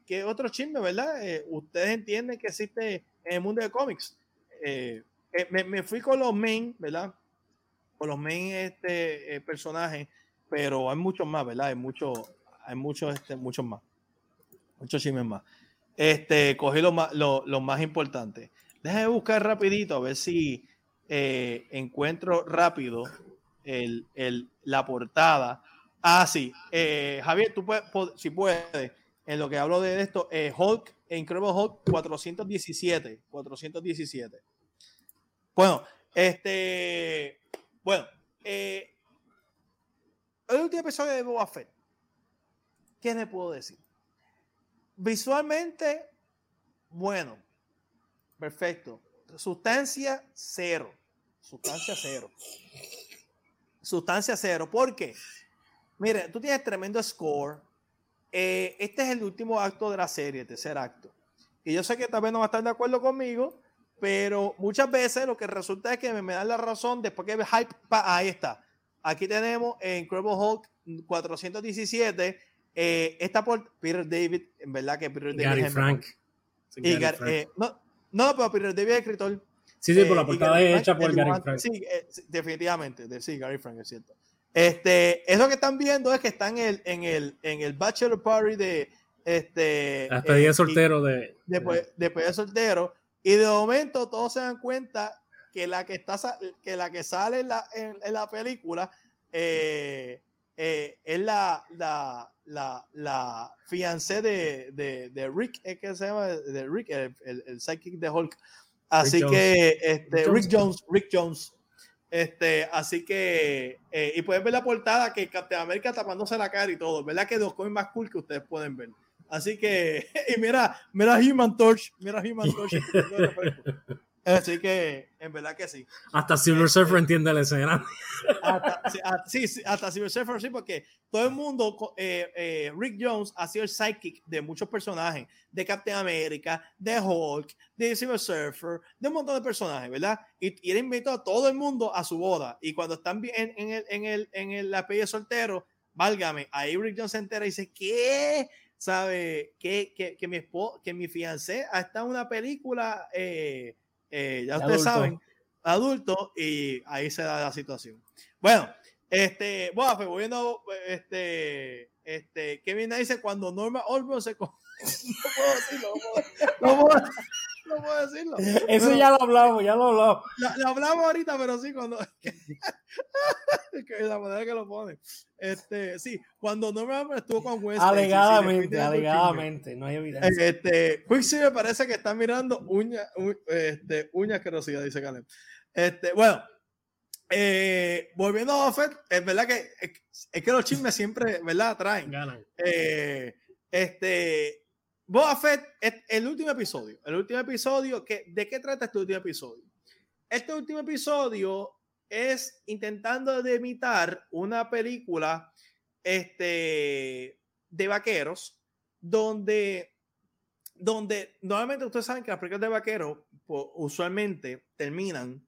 qué otro chisme, ¿verdad? Eh, ustedes entienden que existe en el mundo de cómics. Eh, eh, me, me, fui con los main, ¿verdad? Con los main este, personajes, pero hay muchos más, ¿verdad? Hay muchos, hay muchos, este, muchos más. Muchos chismes más. Este, cogí los más, lo, más importantes. Déjame buscar rapidito a ver si encuentro rápido el, el, la portada. Ah, sí. Javier, tú puedes, si puedes, en lo que hablo de esto, eh, Hulk, Incredible Hulk 417. 417. Bueno, este. Bueno, eh, el último episodio de Boba Fett. ¿Qué le puedo decir? Visualmente, bueno, perfecto. Sustancia cero. Sustancia cero. Sustancia cero. ¿Por qué? Mire, tú tienes tremendo score eh, este es el último acto de la serie, el tercer acto. Y yo sé que tal vez no va a estar de acuerdo conmigo, pero muchas veces lo que resulta es que me, dan la razón después que hype, ahí está. Aquí tenemos en Incredible Hulk 417, eh, esta por Peter David, en verdad que Peter David. Gary Frank. Y eh, no, no, pero Peter David es escritor. Sí, sí, por la portada es hecha por Gary Frank. Sí, definitivamente, sí, Gary Frank es cierto. Este, eso que están viendo es que están en el, en el, en el bachelor party de este. Hasta día eh, soltero de. Después, después de soltero. Y de momento todos se dan cuenta que la que está que la que sale en la, en, la película eh, eh, es la, la, la, la fiancé de, de, de, Rick, es que se llama de Rick, el, el, el psychic de Hulk. Así que este, Rick Jones, Rick Jones. Este, así que, eh, y pueden ver la portada que Captain América tapándose la cara y todo, ¿verdad? Que dos cómics más cool que ustedes pueden ver. Así que, *laughs* y mira, mira Human Torch, mira Human Torch. *laughs* Así que, en verdad que sí. Hasta Silver Surfer entiende la escena. sí, hasta Silver Surfer sí, porque todo el mundo, eh, eh, Rick Jones ha sido el sidekick de muchos personajes, de Captain America, de Hulk, de Silver Surfer, de un montón de personajes, ¿verdad? Y, y él invitó a todo el mundo a su boda. Y cuando están en, en, el, en, el, en el, de soltero, válgame, ahí Rick Jones se entera y dice, ¿qué? ¿Sabe? Que, que, que mi, que mi fiancé ha estado en una película... Eh, eh, ya ustedes saben, adulto, y ahí se da la situación. Bueno, este, bueno, pues volviendo, este, este, Kevin dice cuando Norma Osborn se *laughs* no puedo decirlo, no puedo, *laughs* *laughs* no puedo, decirlo. *laughs* Eso ya lo hablamos, ya lo hablamos. Lo, hablamos ahorita, pero sí, cuando. *laughs* la manera que lo pone. Este, sí, cuando Norman estuvo con West. Alegadamente, alegadamente, no hay evidencia. Este, me parece que está mirando uñas, este, uñas asquerosidad, dice Caleb. Este, bueno. Eh, volviendo a Buffett, es verdad que es, que los chismes siempre, ¿verdad? Traen. Ganan. Eh, este, Boba Fett, el último episodio, el último episodio, que, ¿de qué trata este último episodio? Este último episodio es intentando de imitar una película este, de vaqueros, donde, donde normalmente ustedes saben que las películas de vaqueros pues, usualmente terminan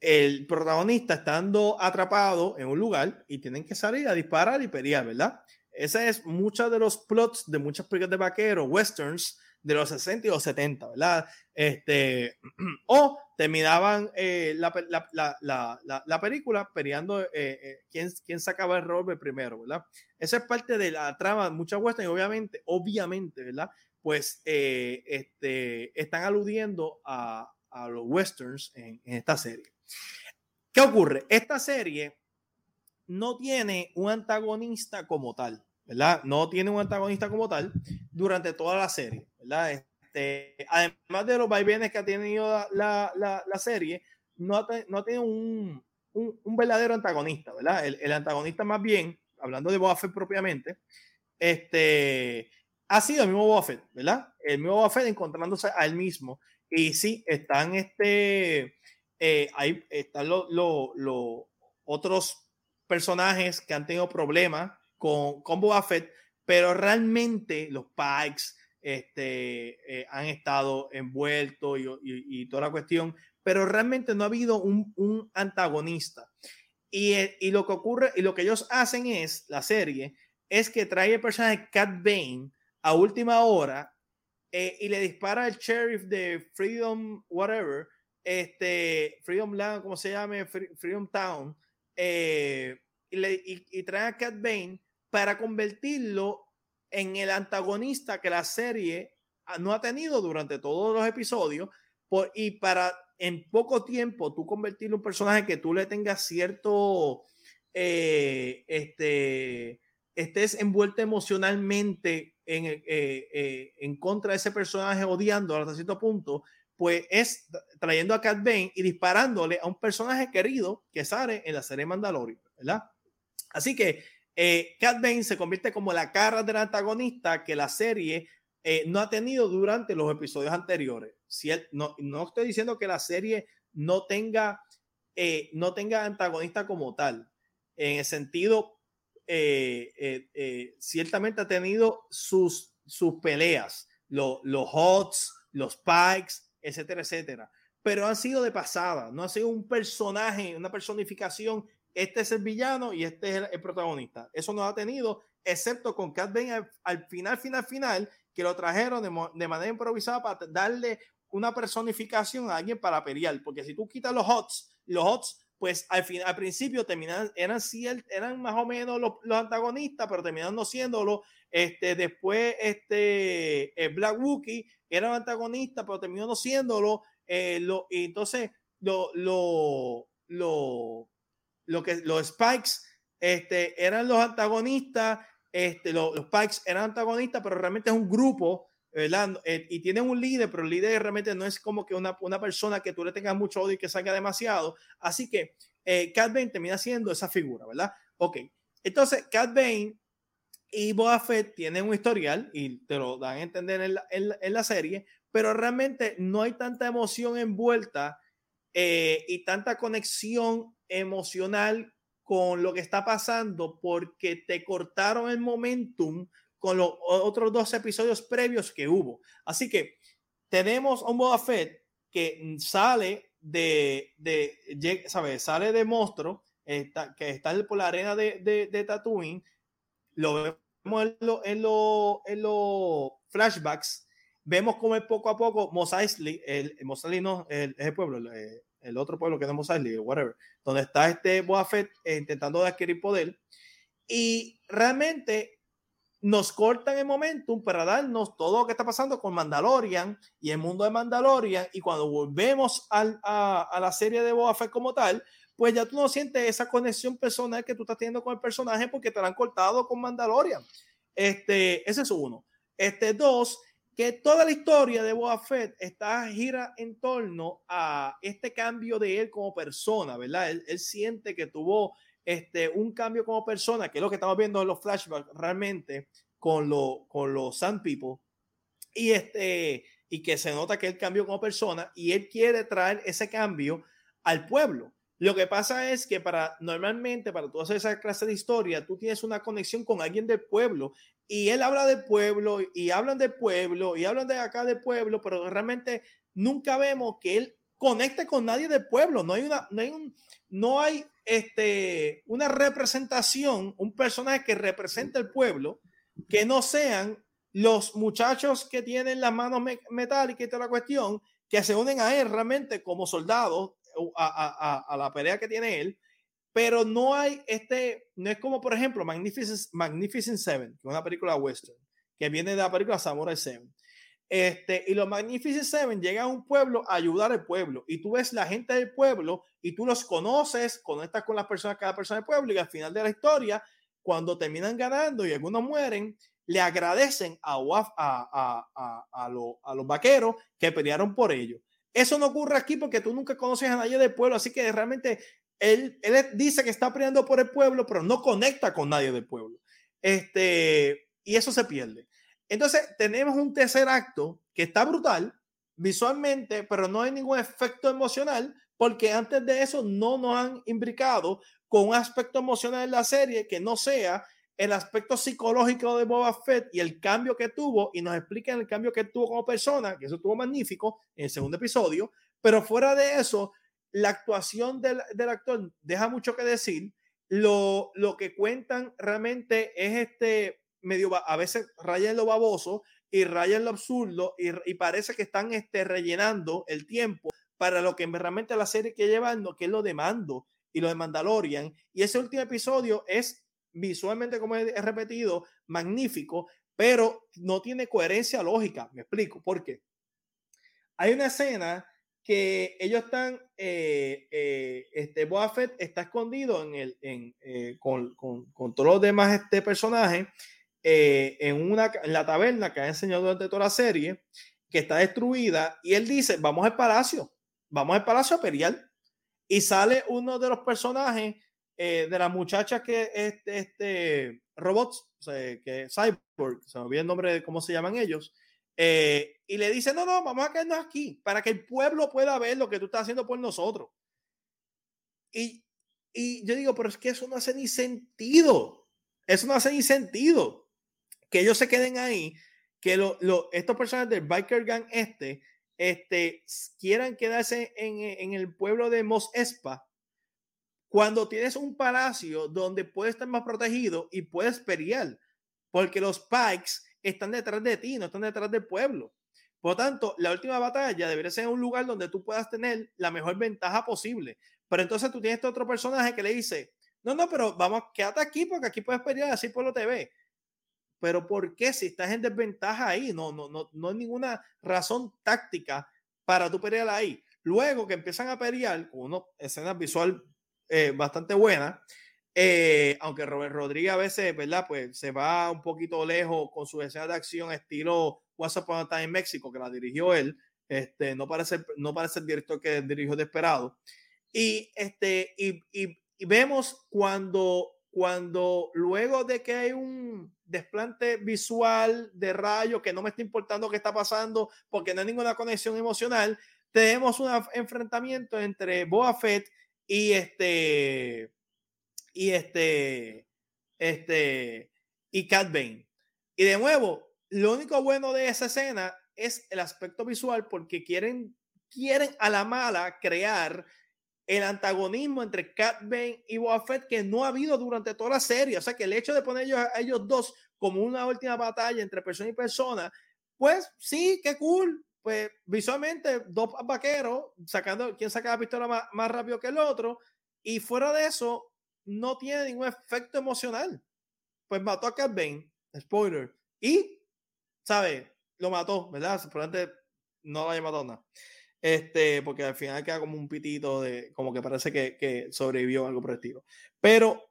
el protagonista estando atrapado en un lugar y tienen que salir a disparar y pelear, ¿verdad? Ese es muchos de los plots de muchas películas de vaqueros, westerns de los 60 y los 70, ¿verdad? Este, *clears throat* o terminaban eh, la, la, la, la, película peleando eh, eh, quién, quién sacaba el rol primero, ¿verdad? Esa es parte de la trama de muchas westerns y obviamente, obviamente, ¿verdad? Pues este, están aludiendo a, a los westerns en, en esta serie. ¿Qué ocurre? Esta serie no tiene un antagonista como tal. No tiene un antagonista como tal durante toda la serie, ¿verdad? Este, además de los vaivenes que ha tenido la, serie, no, no tiene un, verdadero antagonista, ¿verdad? El, antagonista más bien, hablando de Boba propiamente, este, ha sido el mismo Boba ¿verdad? El mismo Boba encontrándose a él mismo Y sí, están este, eh, los otros personajes que han tenido problemas con, con Boba Fett, pero realmente los Pikes este, eh, han estado envueltos y, toda la cuestión, pero realmente no ha habido un, antagonista. Y, eh, y, lo que ocurre y lo que ellos hacen es, la serie, es que trae el personaje Cat Bane a última hora eh, y le dispara al sheriff de Freedom, whatever, este, Freedom Land, como se llame, Freedom Town, y, y, trae a Cat Bane para convertirlo en el antagonista que la serie no ha tenido durante todos los episodios y para en poco tiempo tú convertirlo en un personaje que tú le tengas cierto eh, este estés envuelto emocionalmente en, eh, eh, en contra de ese personaje odiando hasta cierto punto pues es trayendo a Cat Bane y disparándole a un personaje querido que sale en la serie Mandalorian, ¿verdad? Así que eh, Cat Bane se convierte como la cara del antagonista que la serie eh, no ha tenido durante los episodios anteriores. Si no, no estoy diciendo que la serie no tenga, eh, no tenga antagonista como tal. En el sentido, eh, ciertamente ha tenido sus, sus peleas, los HOTS, los Pikes, etcétera, etcétera. Pero han sido de pasada, no ha sido un personaje, una personificación este es el villano y este es el, protagonista. Eso no ha tenido, excepto con Cat Bane al, final, final, final, que lo trajeron de, manera improvisada para darle una personificación a alguien para pelear. Porque si tú quitas los HOTS, los HOTS, pues al, al principio terminan, eran, eran más o menos los, antagonistas, pero terminaron no siéndolo. Este, después, este, el Black Wookie era un antagonista, pero terminó no siéndolo. Eh, lo, entonces, lo, lo lo que los Spikes este, eran los antagonistas, este, los, los Spikes eran antagonistas, pero realmente es un grupo, ¿verdad? Eh, y tienen un líder, pero el líder realmente no es como que una, una persona que tú le tengas mucho odio y que salga demasiado. Así que eh, Cat Bane termina siendo esa figura, ¿verdad? Ok, entonces Cat Bane y Boba Fett tienen un historial y te lo dan a entender en la, en la serie, pero realmente no hay tanta emoción envuelta eh, y tanta conexión emocional con lo que está pasando porque te cortaron el momentum con los otros dos episodios previos que hubo. Así que tenemos a un Boba que sale de, de ¿sabes? Sale de monstruo, está, que está por la arena de, de, Tatooine, lo vemos en los en lo flashbacks, vemos como poco a poco Mos el, Mos el, el pueblo, el, el otro pueblo que no Eisley, whatever, donde está este Boba Fett eh, intentando adquirir poder. Y realmente nos cortan el momentum para darnos todo lo que está pasando con Mandalorian y el mundo de Mandalorian. Y cuando volvemos al, a, la serie de Boba Fett como tal, pues ya tú no sientes esa conexión personal que tú estás teniendo con el personaje porque te lo han cortado con Mandalorian. Este, ese es uno. Este, dos, que toda la historia de Boba Fett está gira en torno a este cambio de él como persona, ¿verdad? Él, siente que tuvo este, un cambio como persona, que es lo que estamos viendo en los flashbacks realmente con, con los Sand People, y, este, y que se nota que él cambió como persona y él quiere traer ese cambio al pueblo. Lo que pasa es que para normalmente para toda esa clase de historia, tú tienes una conexión con alguien del pueblo y él habla del pueblo y hablan del pueblo y hablan de acá del pueblo, pero realmente nunca vemos que él conecte con nadie del pueblo. No hay una, no hay no hay este, una representación, un personaje que represente el pueblo que no sean los muchachos que tienen las manos metálicas y toda la cuestión, que se unen a él realmente como soldados a, a, la pelea que tiene él, pero no hay este, no es como por ejemplo Magnificent, Magnificent Seven, que es una película western, que viene de la película Samurai Seven. Este, y los Magnificent Seven llegan a un pueblo a ayudar al pueblo. Y tú ves la gente del pueblo y tú los conoces, conectas con las personas, cada persona del pueblo. Y al final de la historia, cuando terminan ganando y algunos mueren, le agradecen a, a, a, a, a, a los vaqueros que pelearon por ellos. Eso no ocurre aquí porque tú nunca conoces a nadie del pueblo, así que realmente él, él dice que está peleando por el pueblo, pero no conecta con nadie del pueblo. Este, y eso se pierde. Entonces, tenemos un tercer acto que está brutal, visualmente, pero no hay ningún efecto emocional porque antes de eso no nos han imbricado con un aspecto emocional en la serie que no sea el aspecto psicológico de Boba Fett y el cambio que tuvo y nos explican el cambio que tuvo como persona, que eso estuvo magnífico en el segundo episodio, pero fuera de eso, la actuación del, del actor deja mucho que decir. Lo, lo que cuentan realmente es este medio, a veces raya en lo baboso y raya en lo absurdo y, y parece que están este, rellenando el tiempo para lo que realmente la serie que llevan, que es lo de Mando y lo de Mandalorian. Y ese último episodio es visualmente, como he repetido, magnífico, pero no tiene coherencia lógica. Me explico por qué. Hay una escena que ellos están, eh, eh, este Boba está escondido en el, en, eh, con, con, con, todos los demás este personaje en, una, en la taberna que ha enseñado durante toda la serie, que está destruida, y él dice, vamos al palacio, vamos al palacio a pelear. Y sale uno de los personajes eh, de las muchachas que este, este robots, que Cyborg, se me olvidó el nombre de cómo se llaman ellos, eh, y le dice, no, no, vamos a quedarnos aquí para que el pueblo pueda ver lo que tú estás haciendo por nosotros. Y, y yo digo, pero es que eso no hace ni sentido. Eso no hace ni sentido. Que ellos se queden ahí, que lo, lo, estos personajes del Biker Gang este, este, quieran quedarse en, en el pueblo de Mos Espa cuando tienes un palacio donde puedes estar más protegido y puedes pelear, porque los Pikes están detrás de ti, no están detrás del pueblo. Por lo tanto, la última batalla debería ser un lugar donde tú puedas tener la mejor ventaja posible. Pero entonces tú tienes este otro personaje que le dice, no, no, pero vamos, quédate aquí porque aquí puedes pelear, así por lo TV. Pero ¿por qué si estás en desventaja ahí? No, no, no, no hay ninguna razón táctica para tú pelear ahí. Luego que empiezan a pelear con una escena visual eh, bastante buena. Eh, aunque Robert Rodríguez a veces, ¿verdad? Pues se va un poquito lejos con su escena de acción estilo What's Up on en México, que la dirigió él. Este, no parece, no parece el director que dirigió Desperado. Y, este, y, y, y, vemos cuando, cuando luego de que hay un desplante visual de rayo que no me está importando qué está pasando porque no hay ninguna conexión emocional, tenemos un enfrentamiento entre Boa Fett y este, y este, este, y Cat Bane. Y de nuevo, lo único bueno de esa escena es el aspecto visual porque quieren, quieren a la mala crear el antagonismo entre Cat Bane y Boba que no ha habido durante toda la serie. O sea que el hecho de poner ellos, a ellos dos como una última batalla entre persona y persona, pues sí, qué cool pues visualmente dos vaqueros sacando quién saca la pistola más, más, rápido que el otro y fuera de eso no tiene ningún efecto emocional. Pues mató a Cat Bane, spoiler, y, ¿sabe? Lo mató, ¿verdad? Probablemente no lo haya matado nada. Este, porque al final queda como un pitito de, como que parece que, que sobrevivió algo por estilo. Pero,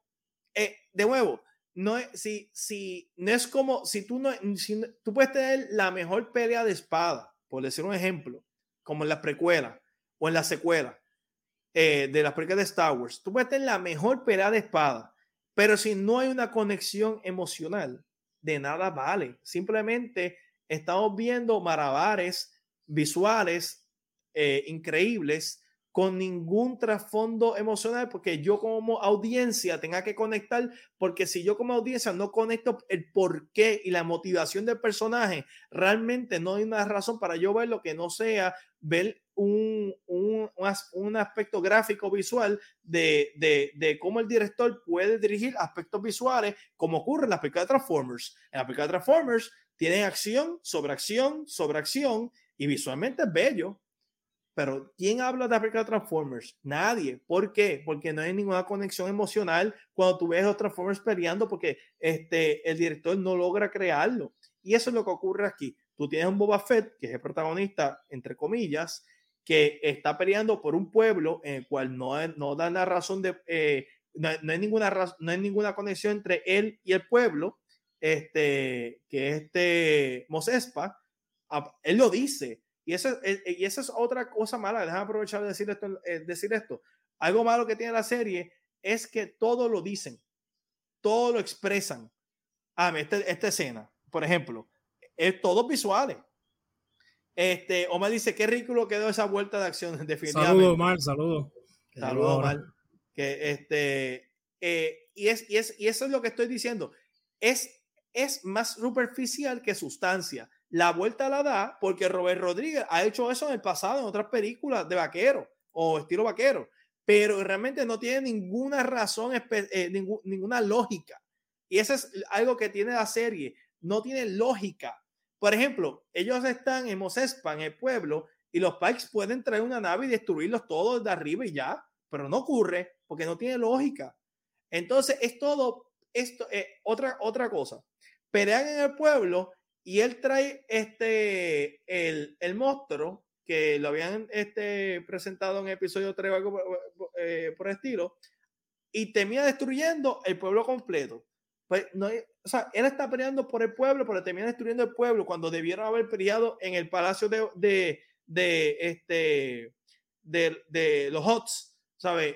eh, de nuevo, no es, si, si, no es como, si tú no, si, tú puedes tener la mejor pelea de espada, por decir un ejemplo, como en la precuela o en la secuela eh, de las películas de Star Wars, tú puedes tener la mejor pelea de espada, pero si no hay una conexión emocional, de nada vale. Simplemente estamos viendo marabares visuales eh, increíbles con ningún trasfondo emocional, porque yo como audiencia tenga que conectar, porque si yo como audiencia no conecto el porqué y la motivación del personaje, realmente no hay una razón para yo ver lo que no sea ver un, un, un aspecto gráfico visual de, de, de, cómo el director puede dirigir aspectos visuales, como ocurre en la película Transformers. En la película Transformers tienen acción sobre acción sobre acción y visualmente es bello pero ¿quién habla de Africa Transformers? Nadie. ¿Por qué? Porque no hay ninguna conexión emocional cuando tú ves a los Transformers peleando porque este, el director no logra crearlo. Y eso es lo que ocurre aquí. Tú tienes un Boba Fett, que es el protagonista, entre comillas, que está peleando por un pueblo en el cual no, no da la razón de... Eh, no, hay ninguna, no hay ninguna conexión entre él y el pueblo, este, que este Mosespa, él lo dice, y eso, eh, y esa es otra cosa mala. Déjame aprovechar de decir esto, eh, decir esto. Algo malo que tiene la serie es que todo lo dicen, todo lo expresan. Ah, este, esta escena, por ejemplo, es todo visuales. Este, Omar dice, qué ridículo quedó esa vuelta de acción, *laughs* definitivamente. Saludos, Omar, saludos. Saludos, Omar. Que este, eh, y, es, y, es, y eso es lo que estoy diciendo. Es, es más superficial que sustancia. La vuelta la da porque Robert Rodríguez ha hecho eso en el pasado en otras películas de vaquero o estilo vaquero, pero realmente no tiene ninguna razón, eh, ninguna lógica. Y eso es algo que tiene la serie. No tiene lógica. Por ejemplo, ellos están en Mosespa, en el pueblo, y los Pikes pueden traer una nave y destruirlos todos de arriba y ya, pero no ocurre porque no tiene lógica. Entonces es todo esto, eh, otra, otra cosa. Pelean en el pueblo y él trae este, el, el monstruo que lo habían este, presentado en episodio 3 algo eh, por, estilo, y termina destruyendo el pueblo completo. Pues no, o sea, él está peleando por el pueblo, pero termina destruyendo el pueblo cuando debieron haber peleado en el palacio de, de, de este, de, de los Hots, ¿sabes?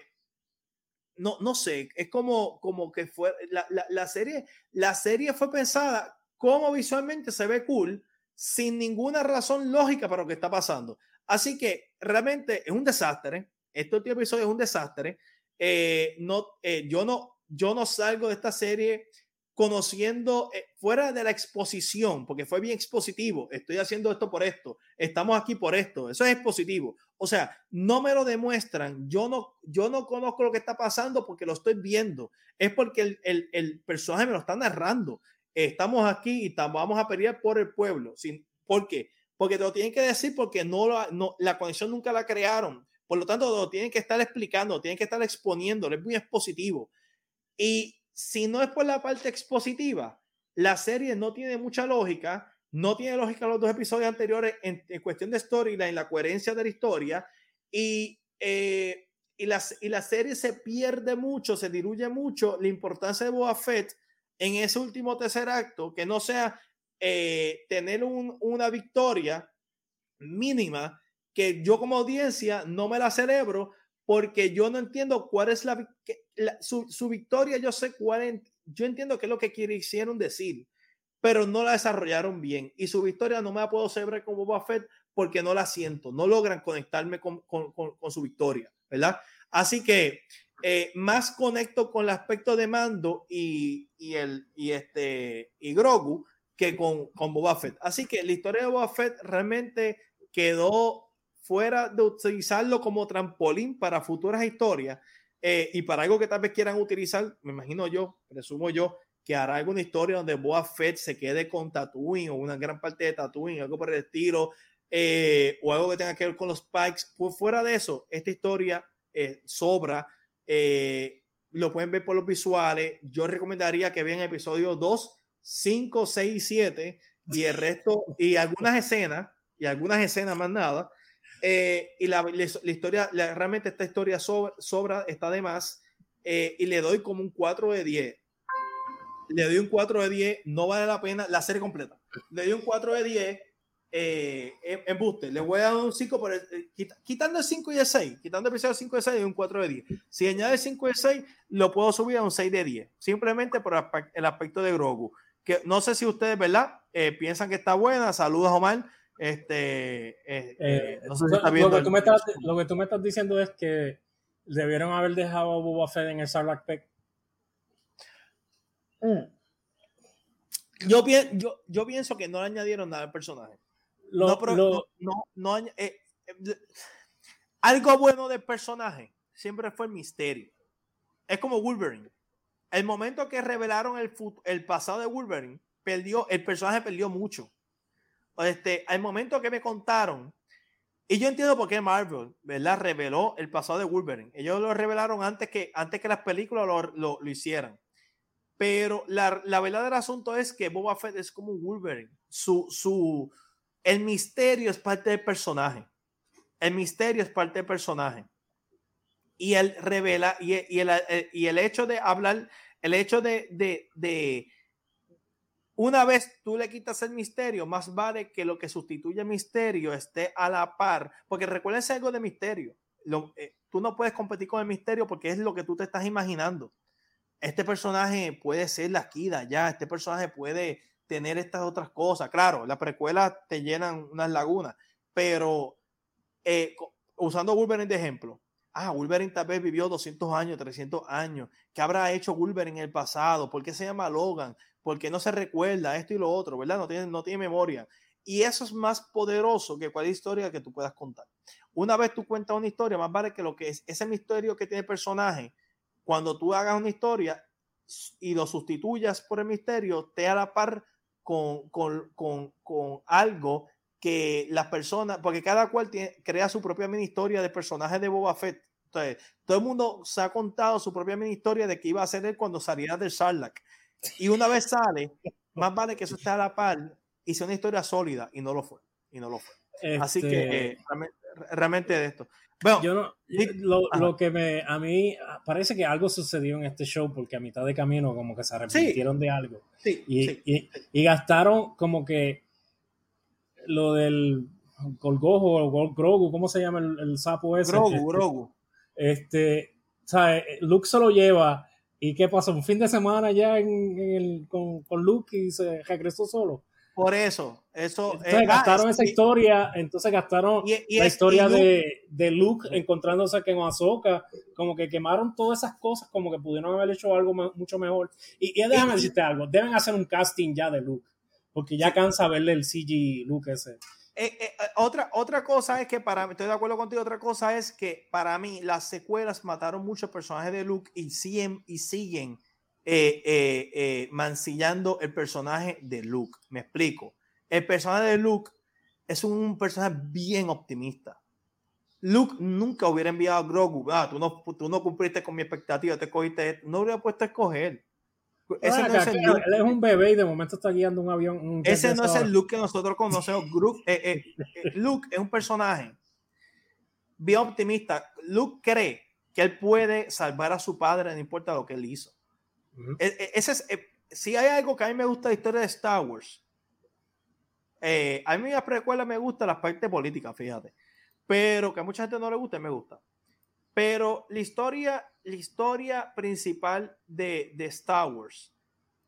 No, no sé, es como, como que fue la, la, la, serie, la serie fue pensada como visualmente se ve cool, sin ninguna razón lógica para lo que está pasando. Así que realmente es un desastre. Este último episodio es un desastre. Eh, no, eh, yo, no, yo no salgo de esta serie conociendo eh, fuera de la exposición, porque fue bien expositivo. Estoy haciendo esto por esto. Estamos aquí por esto. Eso es expositivo. O sea, no me lo demuestran. Yo no, yo no conozco lo que está pasando porque lo estoy viendo. Es porque el, el personaje me lo está narrando estamos aquí y vamos a pelear por el pueblo. Sin, ¿Por qué? Porque te lo tienen que decir porque no, no la conexión nunca la crearon. Por lo tanto, lo tienen que estar explicando, tienen que estar exponiendo, es muy expositivo. Y si no es por la parte expositiva, la serie no tiene mucha lógica, no tiene lógica los dos episodios anteriores en, cuestión de storyline, la coherencia de la historia, y, eh, y, la, y la serie se pierde mucho, se diluye mucho la importancia de Boa Fett en ese último tercer acto, que no sea eh, tener una victoria mínima que yo como audiencia no me la celebro porque yo no entiendo cuál es la, su, victoria, yo sé cuál, yo entiendo qué es lo que quisieron decir, pero no la desarrollaron bien y su victoria no me la puedo celebrar como Boba Fett porque no la siento, no logran conectarme con, con, con su victoria, ¿verdad? Así que eh, más conecto con el aspecto de mando y, y, el, y, este, y Grogu que con, con Boba Fett. Así que la historia de Boba Fett realmente quedó fuera de utilizarlo como trampolín para futuras historias eh, y para algo que tal vez quieran utilizar, me imagino yo, presumo yo, que hará alguna historia donde Boba Fett se quede con Tatooine o una gran parte de Tatooine, algo por el estilo, eh, o algo que tenga que ver con los Pikes. Pues fuera de eso, esta historia sobra eh, lo pueden ver por los visuales. Yo recomendaría que vean episodio 2, 5, 6 y 7 y el *laughs* resto y algunas escenas y algunas escenas más nada. Eh, y la, la historia, realmente esta historia sobra, está de más eh, y le doy como un 4 de 10. Le doy un 4 de 10, no vale la pena la serie completa. Le doy un 4 de 10 eh, en booster. Le voy a dar un 5 por el, eh, quitando el 5 y el 6, quitando el episodio 5 y el 6 y un 4 de 10. Si añade 5 y el 6, lo puedo subir a un 6 de 10, simplemente por el aspecto de Grogu. Que no sé si ustedes, ¿verdad? Eh, piensan que está buena. Saludos, Omar. Este, eh, eh no sé si está viendo lo, que tú me estás, lo que tú me estás diciendo es que debieron haber dejado a Boba Fett en el Sarlacc Pack. Mm. Yo, yo, yo pienso que no le añadieron nada al personaje no, no, no, eh, eh, algo bueno del personaje siempre fue el misterio. Es como Wolverine. El momento que revelaron el, el pasado de Wolverine, perdió, el personaje perdió mucho. Este, al momento que me contaron, y yo entiendo por qué Marvel, ¿verdad? Reveló el pasado de Wolverine. Ellos lo revelaron antes que, antes que las películas lo, lo, lo hicieran. Pero la, la, verdad del asunto es que Boba Fett es como un Wolverine. Su, su, el misterio es parte del personaje. El misterio es parte del personaje. Y él revela, y, el, eh, y el, hecho de hablar, el hecho de, de, una vez tú le quitas el misterio, más vale que lo que sustituye el misterio esté a la par, porque recuerden algo de misterio. Eh, tú no puedes competir con el misterio porque es lo que tú te estás imaginando. Este personaje puede ser la Kida, ya, este personaje puede tener estas otras cosas. Claro, las precuelas te llenan unas lagunas, pero eh, usando Wolverine de ejemplo, ah, Wolverine tal vez vivió 200 años, 300 años, ¿qué habrá hecho Wolverine en el pasado? ¿Por qué se llama Logan? ¿Por qué no se recuerda esto y lo otro, verdad? No tiene, no tiene memoria. Y eso es más poderoso que cualquier historia que tú puedas contar. Una vez tú cuentas una historia, más vale que lo que es ese misterio que tiene el personaje, cuando tú hagas una historia y lo sustituyas por el misterio, te a la par con, con, con, con algo que las personas, porque cada cual tiene, crea su propia mini historia de personajes de Boba Fett. Entonces, todo el mundo se ha contado su propia mini historia de que iba a ser él cuando saliera del Sarlacc. Y una vez sale, más vale que eso esté a la par y sea una historia sólida, y no lo fue. Y no lo fue. Así que este eh, realmente, de esto. Bueno, yo no, lo, lo, que me, a mí parece que algo sucedió en este show porque a mitad de camino como que se arrepintieron de algo. Sí, y, y, y, gastaron como que lo del Golgojo o Grogu, ¿cómo se llama el, sapo ese? Grogu, este, Grogu. Este, ¿sabes? Luke se lo lleva y ¿qué pasó? Un fin de semana ya en, el, con, con, Luke y se regresó solo. Por eso, eso. Entonces gastaron esa historia, entonces gastaron la historia de, de, Luke encontrándose con Ahsoka, como que quemaron todas esas cosas, como que pudieron haber hecho algo mucho mejor. Y, y déjame decirte algo, deben hacer un casting ya de Luke porque ya cansa verle el CG look ese. Eh, eh, eh, otra, otra cosa es que para mí, estoy de acuerdo contigo, otra cosa es que para mí las secuelas mataron muchos personajes de Luke y siguen, y siguen mancillando el personaje de Luke. Me explico. El personaje de Luke es un personaje bien optimista. Luke nunca hubiera enviado a Grogu. Ah, tú no, tú no cumpliste con mi expectativa, te cogiste. No hubiera puesto a escoger. Ese no es el Él es un bebé y de momento está guiando un avión. ese no es el Luke que nosotros conocemos. Eh, eh, eh, Luke es un personaje bien optimista. Luke cree que él puede salvar a su padre, no importa lo que él hizo. E, e, ese es, si hay algo que a mí me gusta la historia de Star Wars, a mí la precuela me gusta la parte política, fíjate. Pero que a mucha gente no le gusta, me gusta. Pero la historia, la historia principal de, de Star Wars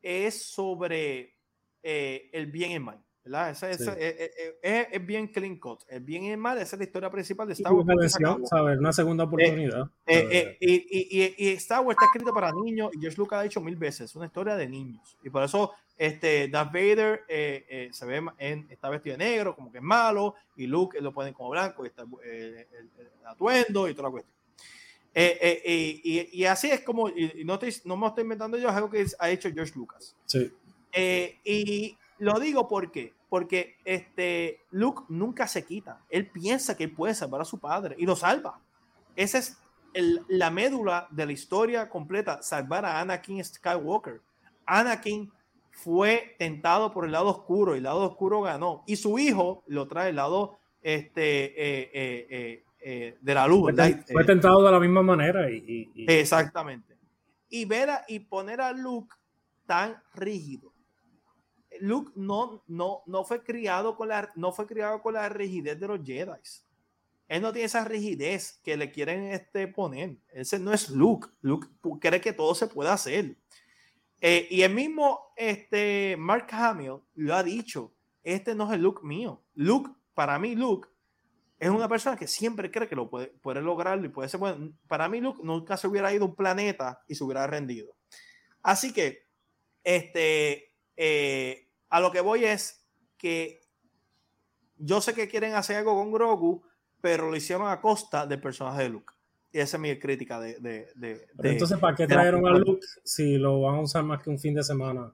es sobre eh, el bien y el mal. ¿Verdad? Esa, esa, eh, eh, es, bien clean cut. El bien y el mal, esa es la historia principal de Star Wars. Una, una segunda oportunidad. y, y, y, Star Wars está escrito para niños y George Lucas ha dicho mil veces, es una historia de niños. Y por eso este, Darth Vader se ve en, está vestido de negro, como que es malo, y Luke lo ponen como blanco, y está el, atuendo y toda la cuestión. Eh, eh, y, y, así es como, y no, no me estoy inventando yo, es algo que ha hecho George Lucas. Sí. Eh, y lo digo porque, porque este, Luke nunca se quita. Él piensa que puede salvar a su padre y lo salva. Esa es el, la médula de la historia completa, salvar a Anakin Skywalker. Anakin fue tentado por el lado oscuro y el lado oscuro ganó. Y su hijo lo trae el lado este, eh, de la luz. Fue, tentado de la misma manera. Y, Exactamente. Y ver y poner a Luke tan rígido. Luke no, no, no, fue criado con la, no fue criado con la rigidez de los Jedi. Él no tiene esa rigidez que le quieren este, poner. Ese no es Luke. Luke cree que todo se puede hacer. Eh, y el mismo este, Mark Hamill lo ha dicho. Este no es el Luke mío. Luke, para mí, Luke es una persona que siempre cree que lo puede, puede lograrlo y puede ser bueno. Para mí, Luke nunca se hubiera ido a un planeta y se hubiera rendido. Así que, este, eh, a lo que voy es que yo sé que quieren hacer algo con Grogu, pero lo hicieron a costa del personaje de Luke. Y esa es mi crítica de. de, entonces, ¿para qué trajeron a Luke si lo van a usar más que un fin de semana?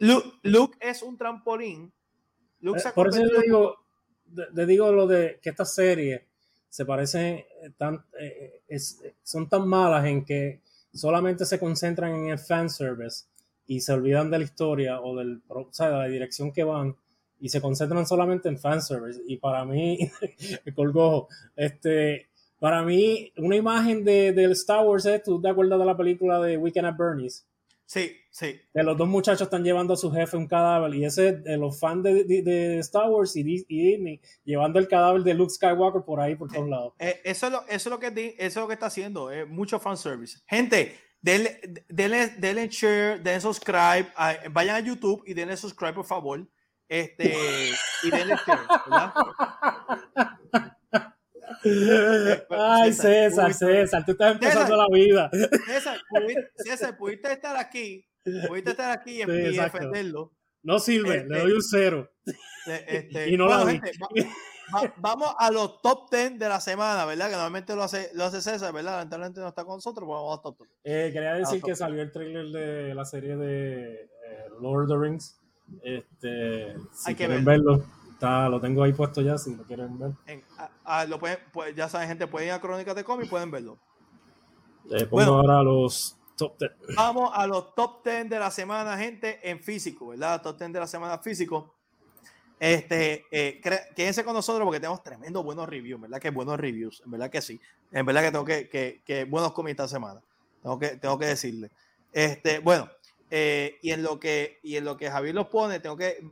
Luke, es un trampolín. Luke eh, por eso yo digo, le digo lo de que estas series se parecen tan, eh, son tan malas en que solamente se concentran en el fanservice y se olvidan de la historia o, del, o sea, de la dirección que van y se concentran solamente en fanservice. Y para mí, *laughs* colgojo, este, para mí, una imagen de, del Star Wars es, ¿tú te acuerdas de la película de Weekend at Bernie's? Sí, sí. Que los dos muchachos están llevando a su jefe un cadáver y ese de los fans de, Star Wars y, Disney llevando el cadáver de Luke Skywalker por ahí por todos lados. Eh, eso, es lo, eso, es lo que, eso es lo que está haciendo, eh, mucho fanservice. Gente, denle, denle, denle share, denle subscribe, vayan a YouTube y denle subscribe por favor. Este, y denle share, ¿verdad? Ay, César, César, tú estás empezando la vida. César, César, pudiste estar aquí, pudiste estar aquí y, defenderlo. No sirve, le doy un este, cero. Este, y no la gente, vamos a los top 10 de la semana, ¿verdad? Que normalmente lo hace, lo hace César, ¿verdad? Lamentablemente no está con nosotros, pues vamos a top 10. Eh, quería decir que salió el trailer de la serie de eh, Lord of the Rings. Este, si Hay que verlo. Está, lo tengo ahí puesto ya, si lo quieren ver. lo pueden, pues, ya saben, gente, pueden ir a Crónicas de Cómic pueden verlo. Eh, pongo bueno, ahora los top 10. Vamos a los top 10 de la semana, gente, en físico, ¿verdad? Top 10 de la semana físico. Este, eh, quédense con nosotros porque tenemos tremendo buenos reviews, ¿verdad? Que buenos reviews, en verdad que sí. En verdad que tengo que, que, que buenos cómics esta semana. Tengo que, tengo que decirle. Este, bueno, eh, y en lo que y en lo que Javier los pone, tengo que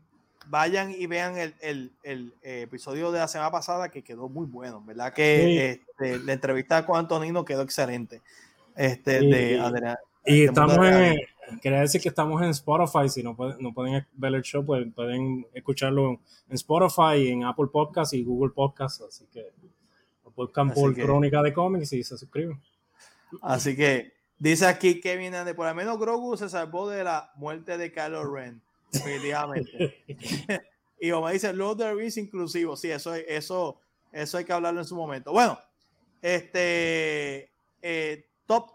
vayan y vean el, el, el eh, episodio de la semana pasada que quedó muy bueno, ¿verdad? Que este, la entrevista con Antonino quedó excelente. Este, de, y estamos en, quería decir que estamos en Spotify, si no pueden, no pueden ver el show, pues pueden escucharlo en Spotify, en Apple Podcasts y Google Podcasts, así que buscan por Crónica de Cómics y se suscriben. Así que dice aquí Kevin Ande, por lo menos Grogu se salvó de la muerte de Kylo Ren, definitivamente. *laughs* *laughs* y como dice, Lord of the inclusivo, sí, eso, eso, eso hay que hablarlo en su momento. Bueno, este eh, top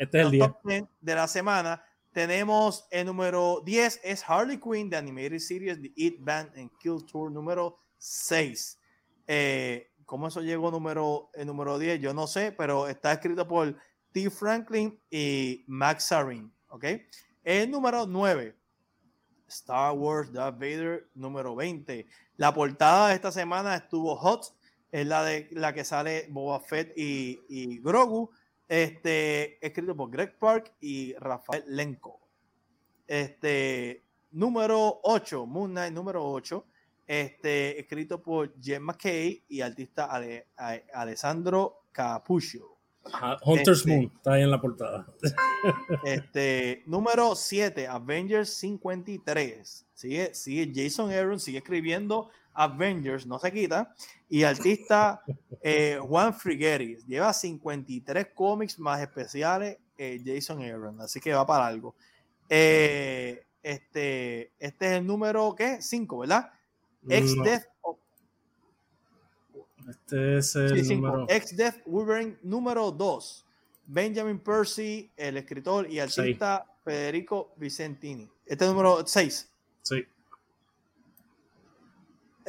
este es el día. de la semana. Tenemos el número 10 es Harley Quinn de Animated Series The Eat Band and Kill Tour número 6. Eh, ¿Cómo eso llegó número, el número 10? Yo no sé, pero está escrito por T. Franklin y Max Sarin. ¿Ok? El número 9, Star Wars Darth Vader número 20. La portada de esta semana estuvo hot. Es la de la que sale Boba Fett y, y Grogu este, escrito por Greg Park y Rafael Lenko. Este, número 8, Moon Knight número 8, este, escrito por Jen McKay y artista Alessandro Capuccio. Hunter's este, Moon, está ahí en la portada. *laughs* Este, número 7, Avengers 53. Sigue, sigue Jason Aaron, sigue escribiendo Avengers, no se quita. Y artista eh, Juan Frigeri, lleva 53 cómics más especiales eh, Jason Aaron, así que va para algo. Eh, este, este es el número, ¿qué? 5, ¿verdad? Ex-Death. Este es el número... Ex-Death Wolverine número 2. Benjamin Percy, el escritor y artista Federico Vicentini. Este es el número 6. Sí.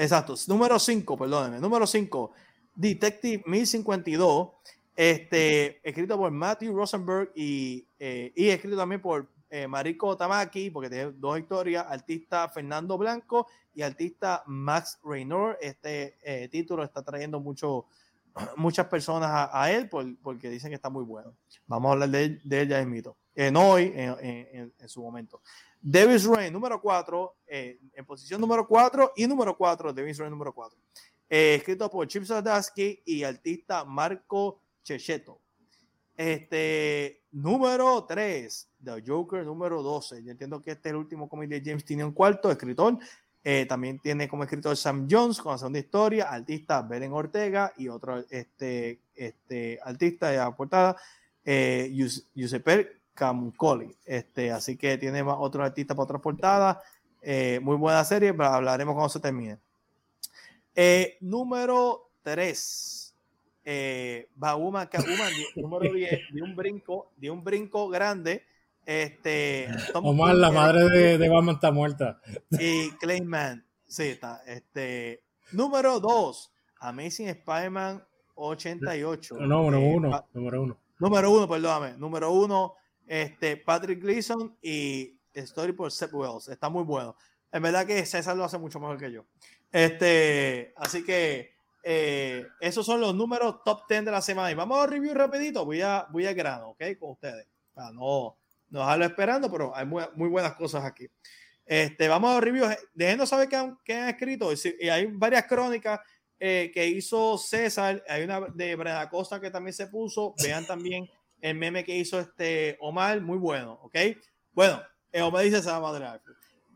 Exacto. Número 5, perdónenme. Número 5, Detective 1052, este, escrito por Matthew Rosenberg y, eh, y escrito también por eh, Mariko Tamaki, porque tiene dos historias, artista Fernando Blanco y artista Max Raynor. Este eh, título está trayendo mucho, *clears throat* muchas personas a, él porque dicen que está muy bueno. Vamos a hablar de, él, de ya en mito. no hoy, en, en su momento. Davis Rain, número 4, eh, en posición número 4 y número 4, Davis Rain número 4. Eh, escrito por Chip Zdarsky y artista Marco Checheto. Este, número 3, The Joker número 12. Yo entiendo que este es el último cómic de James tiene un cuarto, escritor. Eh, también tiene como escritor Sam Jones con la segunda historia, artista Belen Ortega y otro este, este, artista de la portada, eh, Giuseppe Camcoli. Este, así que tiene otro artista para otra portada. Eh, muy buena serie, pero hablaremos cuando se termine. Eh, número 3. Eh, Bauma *laughs* número 10, de un brinco, de un brinco grande. Este, Omar, la madre de, de Batman está muerta. *laughs* Y Clayman, sí, está. Este, número 2, Amazing Spider-Man 88. No, número 1. número 1. Número 1, perdóname. Número 1, este, Patrick Gleason y Story por Seth Wells. Está muy bueno. En verdad que César lo hace mucho mejor que yo. Este, así que eh, esos son los números top 10 de la semana. Y vamos a review rapidito. Voy a, voy a grano, ¿ok? Con ustedes. Para no, no dejarlo esperando, pero hay muy, muy buenas cosas aquí. Este, vamos a review. Déjenos saber qué han, qué han escrito. Y hay varias crónicas eh, que hizo César. Hay una de Brenda Costa que también se puso. Vean también el meme que hizo este Omar, muy bueno, ¿ok? Bueno, eh, Omar dice esa madre.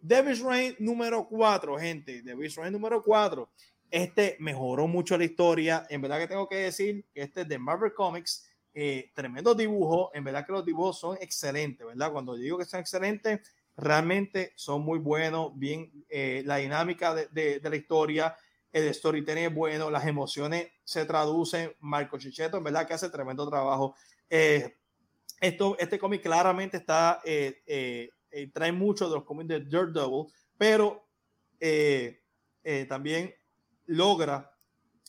Davis Rain número 4, gente. Davis Rain número 4. Este mejoró mucho la historia. En verdad que tengo que decir que este es de Marvel Comics. Eh, tremendo dibujo. En verdad que los dibujos son excelentes, ¿verdad? Cuando digo que son excelentes, realmente son muy buenos. Bien, eh, la dinámica de, de, la historia, el storytelling es bueno, las emociones se traducen. Marco Chicheto, en verdad que hace tremendo trabajo. Eh, esto, este cómic claramente está, trae mucho de los cómics de Daredevil, pero también logra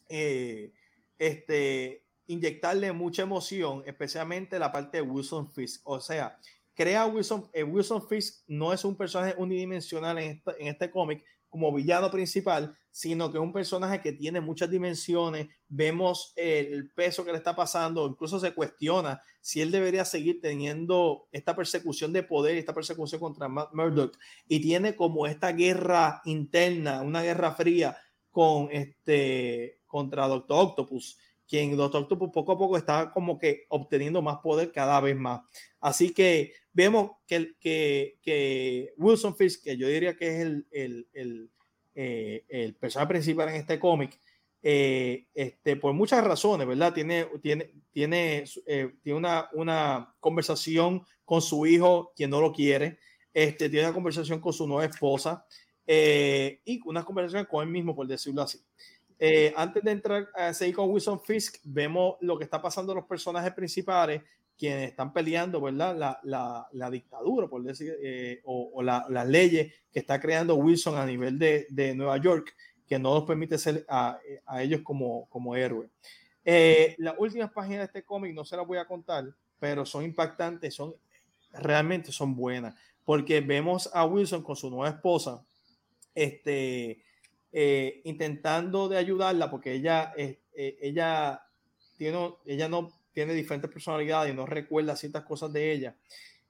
eh, este, inyectarle mucha emoción, especialmente la parte de Wilson Fisk. O sea, crea Wilson, eh, Wilson Fisk no es un personaje unidimensional en, en este cómic como villano principal, sino que es un personaje que tiene muchas dimensiones. Vemos el peso que le está pasando, incluso se cuestiona si él debería seguir teniendo esta persecución de poder, esta persecución contra Murdoch, y tiene como esta guerra interna, una guerra fría con este contra Doctor Octopus, quien Doctor Octopus poco a poco está como que obteniendo más poder cada vez más. Así que vemos que, que, que Wilson Fisk, que yo diría que es el, el, el, eh, el personaje principal en este cómic, eh, este, por muchas razones, ¿verdad? Tiene, tiene, tiene, eh, tiene una, una conversación con su hijo, quien no lo quiere, este, tiene una conversación con su nueva esposa, eh, y una conversación con él mismo, por decirlo así. Eh, antes de entrar a seguir con Wilson Fisk, vemos lo que está pasando los personajes principales, quienes están peleando, ¿verdad? La, la, la dictadura, por decir, eh, o, o las leyes que está creando Wilson a nivel de, de Nueva York, que no nos permite ser a, a ellos como, como héroes. las últimas páginas de este cómic no se las voy a contar, pero son impactantes, son realmente son buenas, porque vemos a Wilson con su nueva esposa, este, eh, intentando de ayudarla porque ella, eh, ella, tiene, ella no tiene diferentes personalidades y no recuerda ciertas cosas de ella.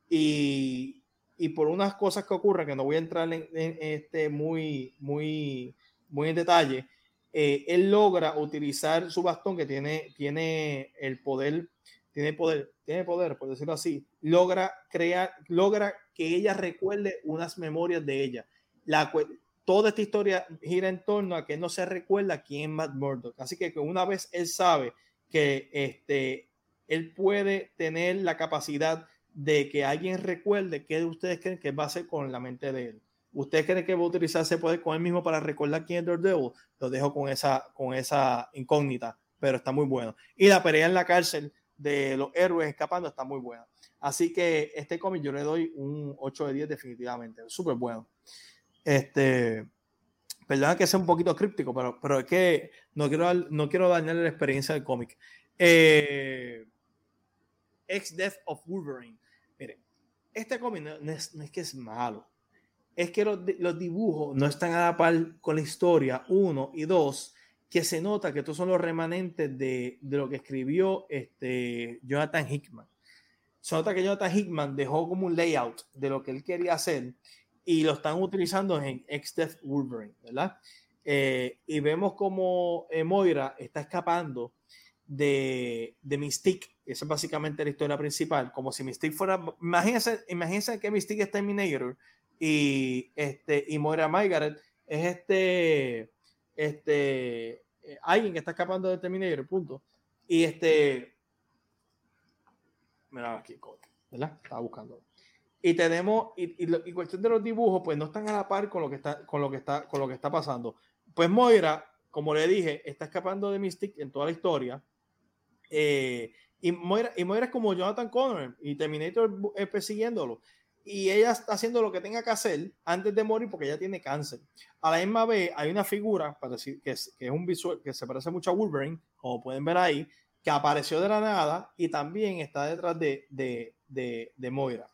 Y, y por unas cosas que ocurren, que no voy a entrar en, este muy, muy, muy en detalle, eh, él logra utilizar su bastón que tiene, tiene el poder, tiene poder, tiene poder, por decirlo así, logra crear, logra que ella recuerde unas memorias de ella. La, toda esta historia gira en torno a que no se recuerda quién es Matt Murdock. Así que una vez él sabe que este, él puede tener la capacidad de que alguien recuerde qué ustedes creen que va a hacer con la mente de él. ¿Ustedes creen que va a utilizar ese poder con él mismo para recordar quién es Daredevil? Lo dejo con esa, con esa incógnita, pero está muy bueno. Y la pelea en la cárcel de los héroes escapando está muy buena. Así que este cómic yo le doy un 8 de 10 definitivamente. Súper bueno. Este, perdona que sea un poquito críptico, pero, pero es que no quiero, no quiero dañar la experiencia del cómic. Eh, X-Death of Wolverine. Miren, este cómic no, es, que es malo. Es que los, los, dibujos no están a la par con la historia, uno, y dos, que se nota que estos son los remanentes de, de lo que escribió este, Jonathan Hickman. Se nota que Jonathan Hickman dejó como un layout de lo que él quería hacer y lo están utilizando en X-Death Wolverine, ¿verdad? Eh, y vemos como eh, Moira está escapando de, de Mystique, esa es básicamente la historia principal, como si Mystique fuera, imagínense, imagínense que Mystique es Terminator y, este, y Moira Margaret es este, este, eh, alguien que está escapando de Terminator, punto. Y este, mira aquí, ¿verdad? Estaba buscando. Y tenemos, y, y, cuestión de los dibujos, pues no están a la par con lo que está, con lo que está, con lo que está pasando. Pues Moira, como le dije, está escapando de Mystic en toda la historia. Eh, y, Moira, y Moira es como Jonathan Connor y Terminator persiguiéndolo. Y ella está haciendo lo que tenga que hacer antes de morir porque ella tiene cáncer. A la misma vez, hay una figura para decir, que, es, que es un visual que se parece mucho a Wolverine, como pueden ver ahí, que apareció de la nada y también está detrás de, de, de, de Moira.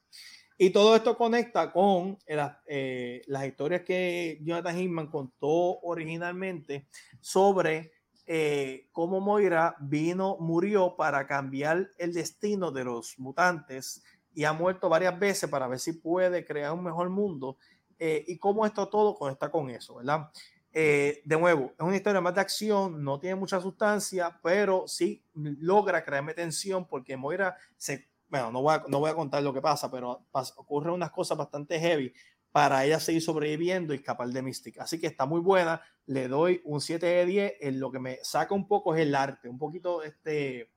Y todo esto conecta con eh, las historias que Jonathan Hickman contó originalmente sobre eh, cómo Moira vino, murió para cambiar el destino de los mutantes y ha muerto varias veces para ver si puede crear un mejor mundo eh, y cómo esto todo conecta con eso, ¿verdad? de nuevo, es una historia más de acción, no tiene mucha sustancia, pero sí logra crearme tensión porque Moira se bueno, no voy, a, no voy a contar lo que pasa, pero ocurren unas cosas bastante heavy para ella seguir sobreviviendo y escapar de Mystic. Así que está muy buena. Le doy un 7 de 10. En lo que me saca un poco es el arte. Un poquito, este,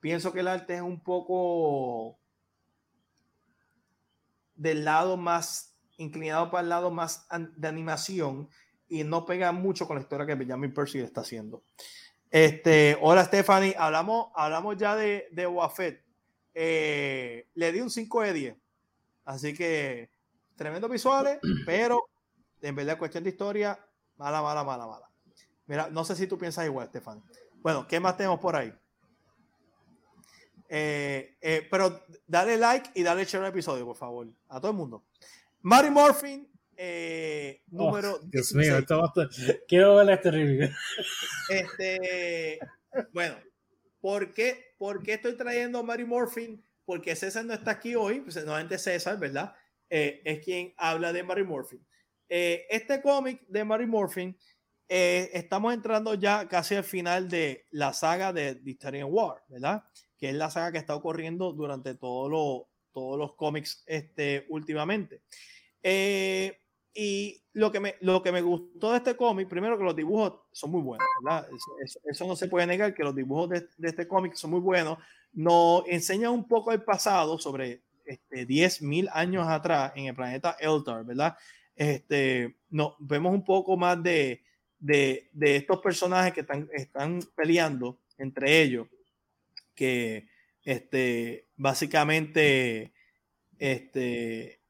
pienso que el arte es un poco del lado más inclinado para el lado más de animación y no pega mucho con la historia que Benjamin Percy está haciendo. Este, hola Stephanie, hablamos, hablamos ya de, de Wafet. Eh, le di un 5 de 10. Así que tremendos visuales, *clears throat* pero en verdad cuestión de historia, mala, mala, mala, mala. Mira, no sé si tú piensas igual, Stephanie. Bueno, ¿qué más tenemos por ahí? Eh, eh, pero dale like y dale share al episodio, por favor. A todo el mundo. Mary Morphin, eh, oh, número. Dios mío, esto quiero ver este review. Este, bueno, ¿por qué, ¿por qué estoy trayendo a Mary Morphin? Porque César no está aquí hoy, pues nuevamente César, ¿verdad? es quien habla de Mary Morphin. este cómic de Mary Morphin, estamos entrando ya casi al final de la saga de The War, ¿verdad? que es la saga que está ocurriendo durante todos los cómics este, últimamente. Eh, y lo que, me, lo que me gustó de este cómic, primero que los dibujos son muy buenos, ¿verdad? Eso, no se puede negar, que los dibujos de, este cómic son muy buenos. Nos enseña un poco el pasado sobre este, 10.000 años atrás en el planeta Eltar, ¿verdad? Este, no, vemos un poco más de, de, de estos personajes que están, están peleando entre ellos que este, básicamente este,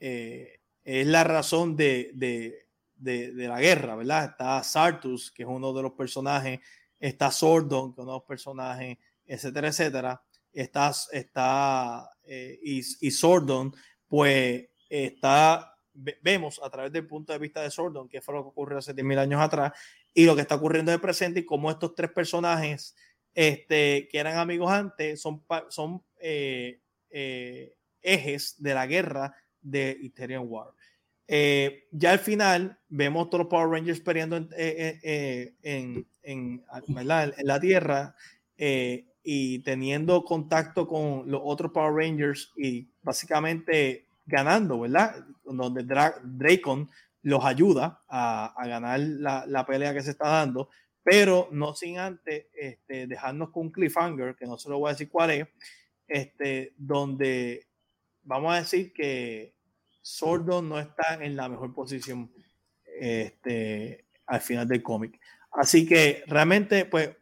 eh, es la razón de, de, de, la guerra, ¿verdad? Está Sartus, que es uno de los personajes, está Sordon, que es uno de los personajes, etcétera, etcétera. Está, está eh, y, y, Sordon, pues está, vemos a través del punto de vista de Sordon, que fue lo que ocurrió hace 10.000 años atrás, y lo que está ocurriendo en el presente, y cómo estos tres personajes este, que eran amigos antes, son, son eh, eh, ejes de la guerra de Ethereum War. Eh, ya al final vemos todos los Power Rangers peleando en, en, en, la Tierra y teniendo contacto con los otros Power Rangers y básicamente ganando, ¿verdad? Donde Dracon los ayuda a, a ganar la, la, pelea que se está dando pero no sin antes este, dejarnos con un cliffhanger, que no se lo voy a decir cuál es, este, donde vamos a decir que Sordo no está en la mejor posición este, al final del cómic. Así que realmente, pues,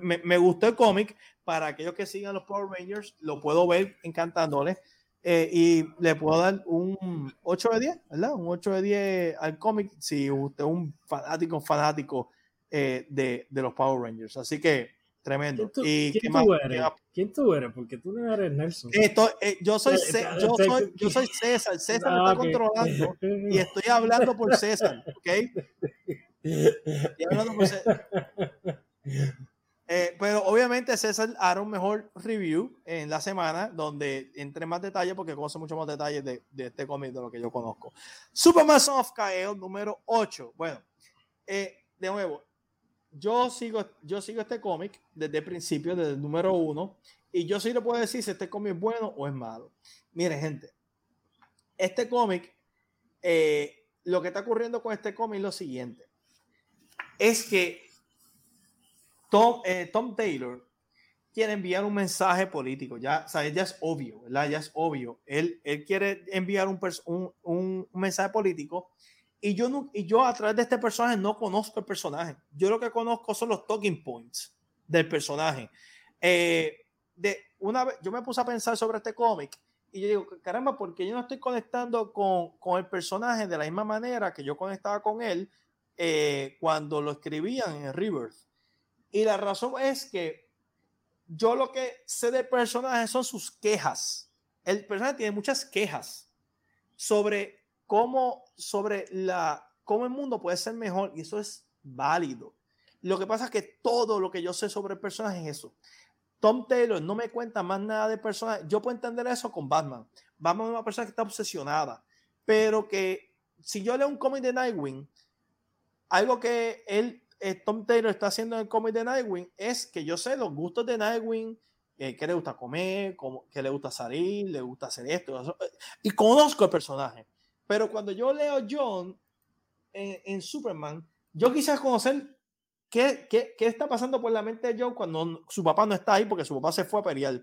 me, me, gustó el cómic. Para aquellos que sigan los Power Rangers, lo puedo ver encantándoles. Eh, y le puedo dar un 8 de 10, ¿verdad? Un 8 de 10 al cómic. Si usted es un fanático, fanático eh, de, de, los Power Rangers. Así que tremendo. ¿Quién tú, ¿Y ¿quién tú eres? ¿Quién tú eres? Porque tú no eres Nelson. Esto, eh, yo, soy yo, soy, yo soy César. César me está controlando y estoy hablando por César. ¿Ok? Estoy hablando por César. Eh, pero obviamente César hará un mejor review en la semana donde entre más detalles porque conoce mucho más detalles de, de este cómic de lo que yo conozco. Superman of Kyle número 8. Bueno, eh, de nuevo, yo sigo, yo sigo este cómic desde el principio, desde el número uno, y yo sí le puedo decir si este cómic es bueno o es malo. Mire, gente, este cómic, eh, lo que está ocurriendo con este cómic es lo siguiente: es que Tom, eh, Tom Taylor quiere enviar un mensaje político, ya, ¿sabes? ya es obvio, ¿verdad? Ya es obvio. Él, él quiere enviar un, un, un mensaje político y yo, no, y yo a través de este personaje no conozco el personaje. Yo lo que conozco son los talking points del personaje. Eh, de una vez, yo me puse a pensar sobre este cómic y yo digo, caramba, porque yo no estoy conectando con, con, el personaje de la misma manera que yo conectaba con él eh, cuando lo escribían en Rebirth. Y la razón es que yo lo que sé del personaje son sus quejas. El personaje tiene muchas quejas sobre cómo sobre la cómo el mundo puede ser mejor y eso es válido. Lo que pasa es que todo lo que yo sé sobre el personaje es eso. Tom Taylor no me cuenta más nada de personaje. Yo puedo entender eso con Batman. Batman es una persona que está obsesionada, pero que si yo leo un cómic de Nightwing, algo que él, eh, Tom Taylor está haciendo en el cómic de Nightwing es que yo sé los gustos de Nightwing, eh, qué le gusta comer, cómo, qué le gusta salir, le gusta hacer esto, y conozco el personaje. Pero cuando yo leo John en, Superman, yo quise conocer qué, qué, qué, está pasando por la mente de John cuando su papá no está ahí porque su papá se fue a pelear.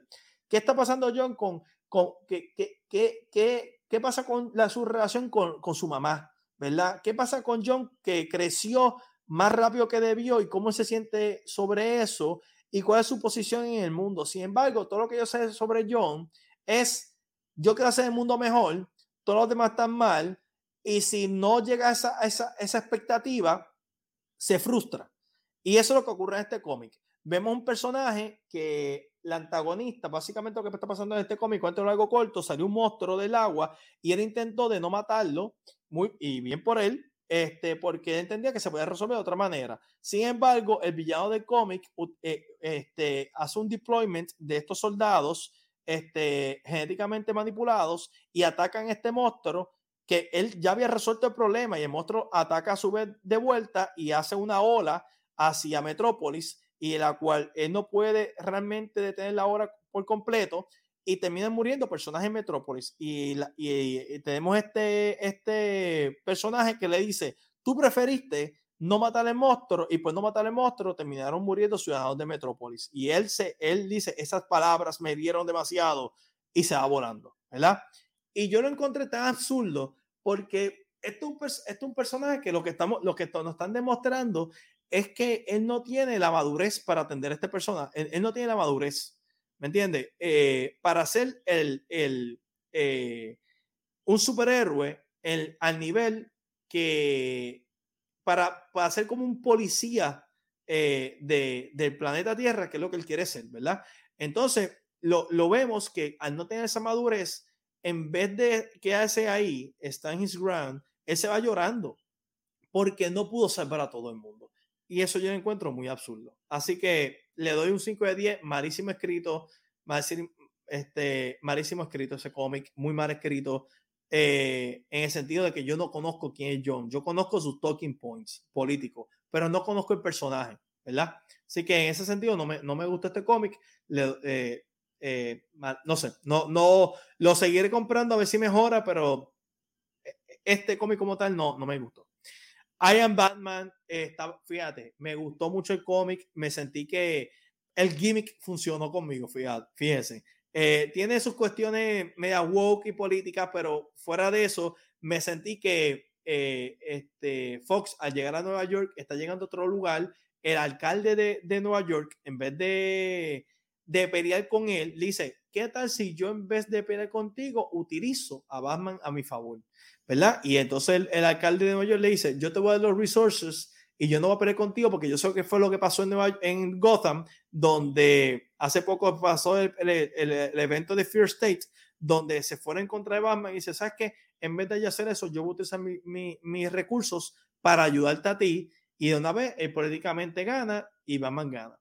¿Qué está pasando John con, con qué, qué, qué, pasa con la, su relación con, con su mamá? ¿Verdad? ¿Qué pasa con John que creció más rápido que debió y cómo se siente sobre eso y cuál es su posición en el mundo. Sin embargo, todo lo que yo sé sobre John es, yo quiero hacer el mundo mejor, todos los demás están mal y si no llega a esa, esa, esa expectativa, se frustra. Y eso es lo que ocurre en este cómic. Vemos un personaje que la antagonista, básicamente lo que está pasando en este cómic, cuento algo corto, salió un monstruo del agua y él intentó de no matarlo, muy, y bien por él, este, porque él entendía que se podía resolver de otra manera. Sin embargo, el villano del cómic eh, este, hace un deployment de estos soldados este, genéticamente manipulados y atacan este monstruo que él ya había resuelto el problema y el monstruo ataca a su vez de vuelta y hace una ola hacia Metrópolis y la cual él no puede realmente detener la ola por completo y terminan muriendo personajes en Metrópolis. Y, y, tenemos este, este personaje que le dice, tú preferiste no matar al monstruo y pues no matar al monstruo terminaron muriendo ciudadanos de Metrópolis. Y él, se, él dice, esas palabras me dieron demasiado y se va volando, ¿verdad? Y yo lo encontré tan absurdo porque esto es un, un personaje que lo que, estamos, lo que nos están demostrando es que él no tiene la madurez para atender a este personaje. él no tiene la madurez ¿Me entiendes? Eh, para ser el, el eh, un superhéroe el, al nivel que para, para ser como un policía eh, de, del planeta Tierra, que es lo que él quiere ser, ¿verdad? Entonces, lo, lo, vemos que al no tener esa madurez, en vez de quedarse ahí, está en his ground, él se va llorando porque no pudo salvar a todo el mundo. Y eso yo lo encuentro muy absurdo. Así que le doy un 5 de 10, malísimo escrito, este, malísimo escrito ese cómic, muy mal escrito, eh, en el sentido de que yo no conozco quién es John, yo conozco sus talking points políticos, pero no conozco el personaje, ¿verdad? Así que en ese sentido no me, no me gusta este cómic, eh, eh, no sé, no, no, lo seguiré comprando a ver si mejora, pero este cómic como tal no, no me gustó. I am Batman, está, fíjate, me gustó mucho el cómic, me sentí que el gimmick funcionó conmigo, fíjense. Eh, tiene sus cuestiones media woke y políticas, pero fuera de eso, me sentí que eh, este, Fox al llegar a Nueva York está llegando a otro lugar. El alcalde de, de Nueva York, en vez de, de pelear con él, le dice, ¿qué tal si yo en vez de pelear contigo utilizo a Batman a mi favor? ¿Verdad? Y entonces el, alcalde de Nueva York le dice, yo te voy a dar los resources y yo no voy a pelear contigo porque yo sé que fue lo que pasó en, Nueva, en Gotham, donde hace poco pasó el, el, evento de Fear State, donde se fueron en contra de Batman y dice, ¿sabes qué? En vez de hacer eso, yo voy a utilizar mis recursos para ayudarte a ti y de una vez él políticamente gana y Batman gana.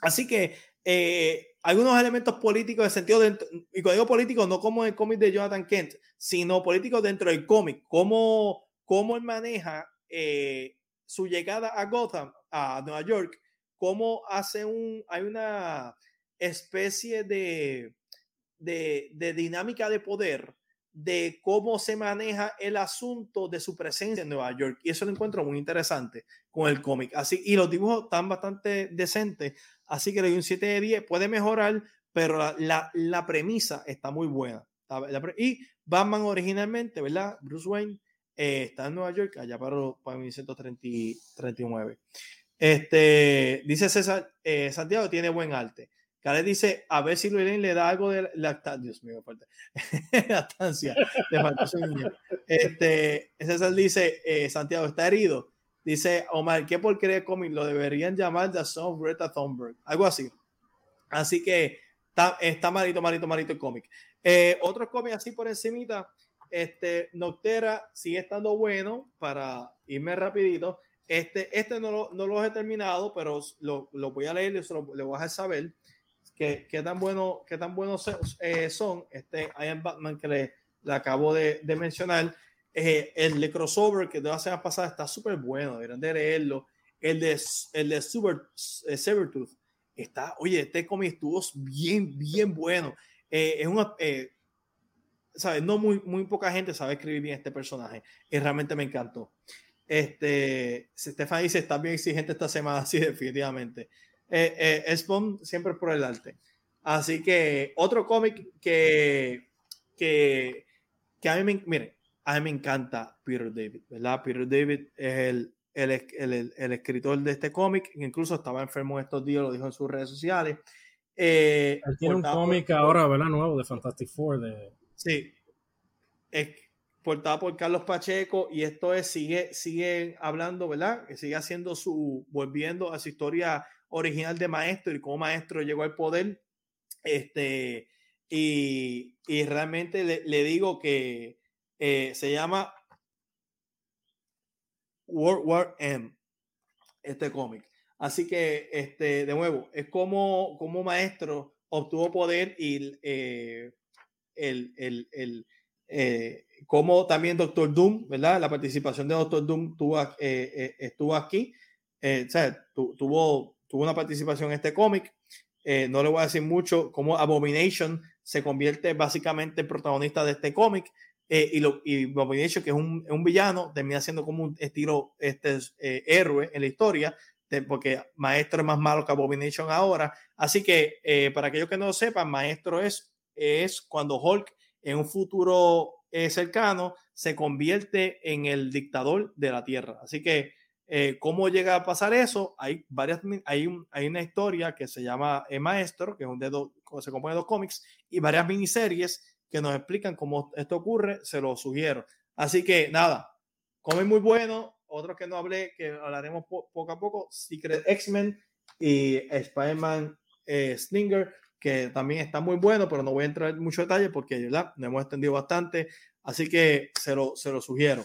Así que eh, algunos elementos políticos de sentido, y cuando digo político, no como el cómic de Jonathan Kent, sino políticos dentro del cómic, cómo, cómo él maneja eh, su llegada a Gotham, a Nueva York, cómo hace un, hay una especie de, de, de dinámica de poder de cómo se maneja el asunto de su presencia en Nueva York. Y eso lo encuentro muy interesante con el cómic. Así, y los dibujos están bastante decentes. Así que le doy un 7 de 10. Puede mejorar, pero la, la, la premisa está muy buena. Y Batman originalmente, ¿verdad? Bruce Wayne eh, está en Nueva York, allá para, para 1939. Este, dice César, eh, Santiago tiene buen arte. Karen dice, a ver si Luis le da algo de lactancia. Dios mío, lactancia. *laughs* Este, César dice, eh, Santiago está herido. Dice Omar, ¿qué por creer cómic? Lo deberían llamar The Son of Greta Thunberg. Algo así. Así que está, está malito, malito, malito el cómic. Eh, otro cómic así por encimita. Este, Noctera sigue estando bueno para irme rapidito. Este, este no lo, no lo he terminado, pero lo, lo voy a leer y lo, le voy a saber qué, qué tan bueno, qué tan buenos eh, son. Este I Am Batman que le, le acabo de, de mencionar. Eh, el de crossover que de la semana pasada está súper bueno, deberían de leerlo. El de, el de Super, eh, Sabertooth está, oye, este cómic estuvo bien, bien bueno. es una, ¿sabes? No muy, muy poca gente sabe escribir bien este personaje y realmente me encantó. Este, Stefan dice, está bien exigente esta semana, *laughs* sí, definitivamente. Eh, eh, siempre por el arte. Así que otro cómic que, que, que a mí me, mire, a mí me encanta Peter David, ¿verdad? Peter David es el, el, el, el escritor de este cómic, incluso estaba enfermo estos días, lo dijo en sus redes sociales. Eh, tiene un cómic ahora, ¿verdad? Nuevo de Fantastic Four. De... Sí. Es portado por Carlos Pacheco y esto es, sigue, sigue hablando, ¿verdad? Que sigue haciendo su, volviendo a su historia original de maestro y cómo maestro llegó al poder. Este, y, y realmente le, le, digo que eh, se llama World War M, este cómic. Así que, este, de nuevo, es como, como maestro obtuvo poder y eh, el, el, el eh, como también Doctor Doom, ¿verdad? La participación de Doctor Doom tuvo, eh, estuvo aquí, o sea, tuvo, tuvo una participación en este cómic. no le voy a decir mucho, como Abomination se convierte básicamente en protagonista de este cómic. y, lo, y Abomination, que es un, un, villano, termina siendo como un estilo este, héroe en la historia, porque Maestro es más malo que Abomination ahora. Así que eh, para aquellos que no lo sepan, Maestro es, es cuando Hulk en un futuro eh, cercano se convierte en el dictador de la Tierra. Así que, eh, ¿cómo llega a pasar eso? Hay varias, hay, hay una historia que se llama Maestro, que es un de se compone de dos cómics, y varias miniseries que nos explican cómo esto ocurre, se lo sugiero. Así que nada, come muy bueno, otros que no hablé, que hablaremos poco a poco, Secret X-Men y Spider-Man eh, Slinger, que también está muy bueno, pero no voy a entrar en mucho detalle porque ¿verdad? nos hemos extendido bastante, así que se lo, se lo sugiero.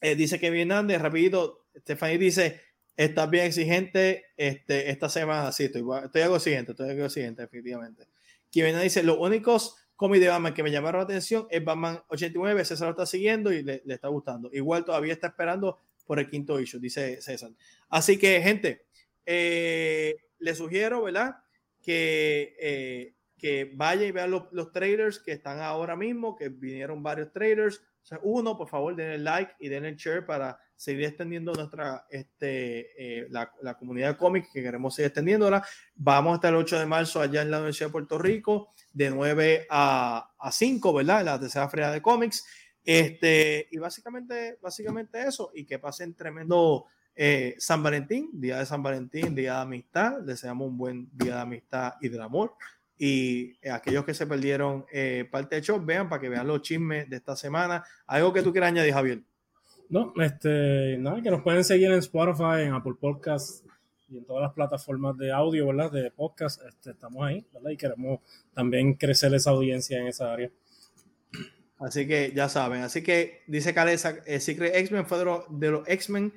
Eh, dice que Hernández, rapidito, Stephanie dice, estás bien exigente este, esta semana, sí, estoy, estoy algo siguiente, estoy algo siguiente, definitivamente. Kevin dice, los únicos cómic de Batman que me llamaron la atención es Batman 89, César lo está siguiendo y le, le, está gustando. Igual todavía está esperando por el quinto issue, dice César. Así que, gente, eh, sugiero, ¿verdad? Que, eh, que vayan y vean los, trailers que están ahora mismo, que vinieron varios trailers. uno, por favor, denle like y denle share para seguir extendiendo nuestra, este, eh, la, la, comunidad de cómics, que queremos seguir extendiéndola. Vamos hasta el 8 de marzo allá en la Universidad de Puerto Rico, de 9 a, a 5, ¿verdad? En la tercera feria de cómics. Este, y básicamente, básicamente eso, y que pasen tremendo eh, San Valentín, día de San Valentín, día de amistad, deseamos un buen día de amistad y del amor. Y eh, aquellos que se perdieron eh, parte de show, vean para que vean los chismes de esta semana. ¿Algo que tú quieras añadir, Javier? No, este, nada, que nos pueden seguir en Spotify, en Apple Podcasts y en todas las plataformas de audio, ¿verdad? De podcast, este, estamos ahí, ¿verdad? Y queremos también crecer esa audiencia en esa área. Así que ya saben. Así que dice Calesa, eh, Secret X-Men fue de, los X-Men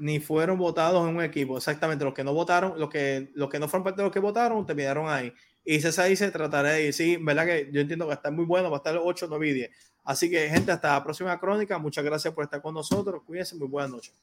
ni fueron votados en un equipo. Exactamente, los que no votaron, los que, los que no fueron parte de los que votaron, terminaron ahí. Y César dice, trataré de. Sí, verdad que yo entiendo que está muy bueno, va a estar el 8, 9 y 10. Así que, gente, hasta la próxima crónica. Muchas gracias por estar con nosotros. Cuídense, muy buenas noches.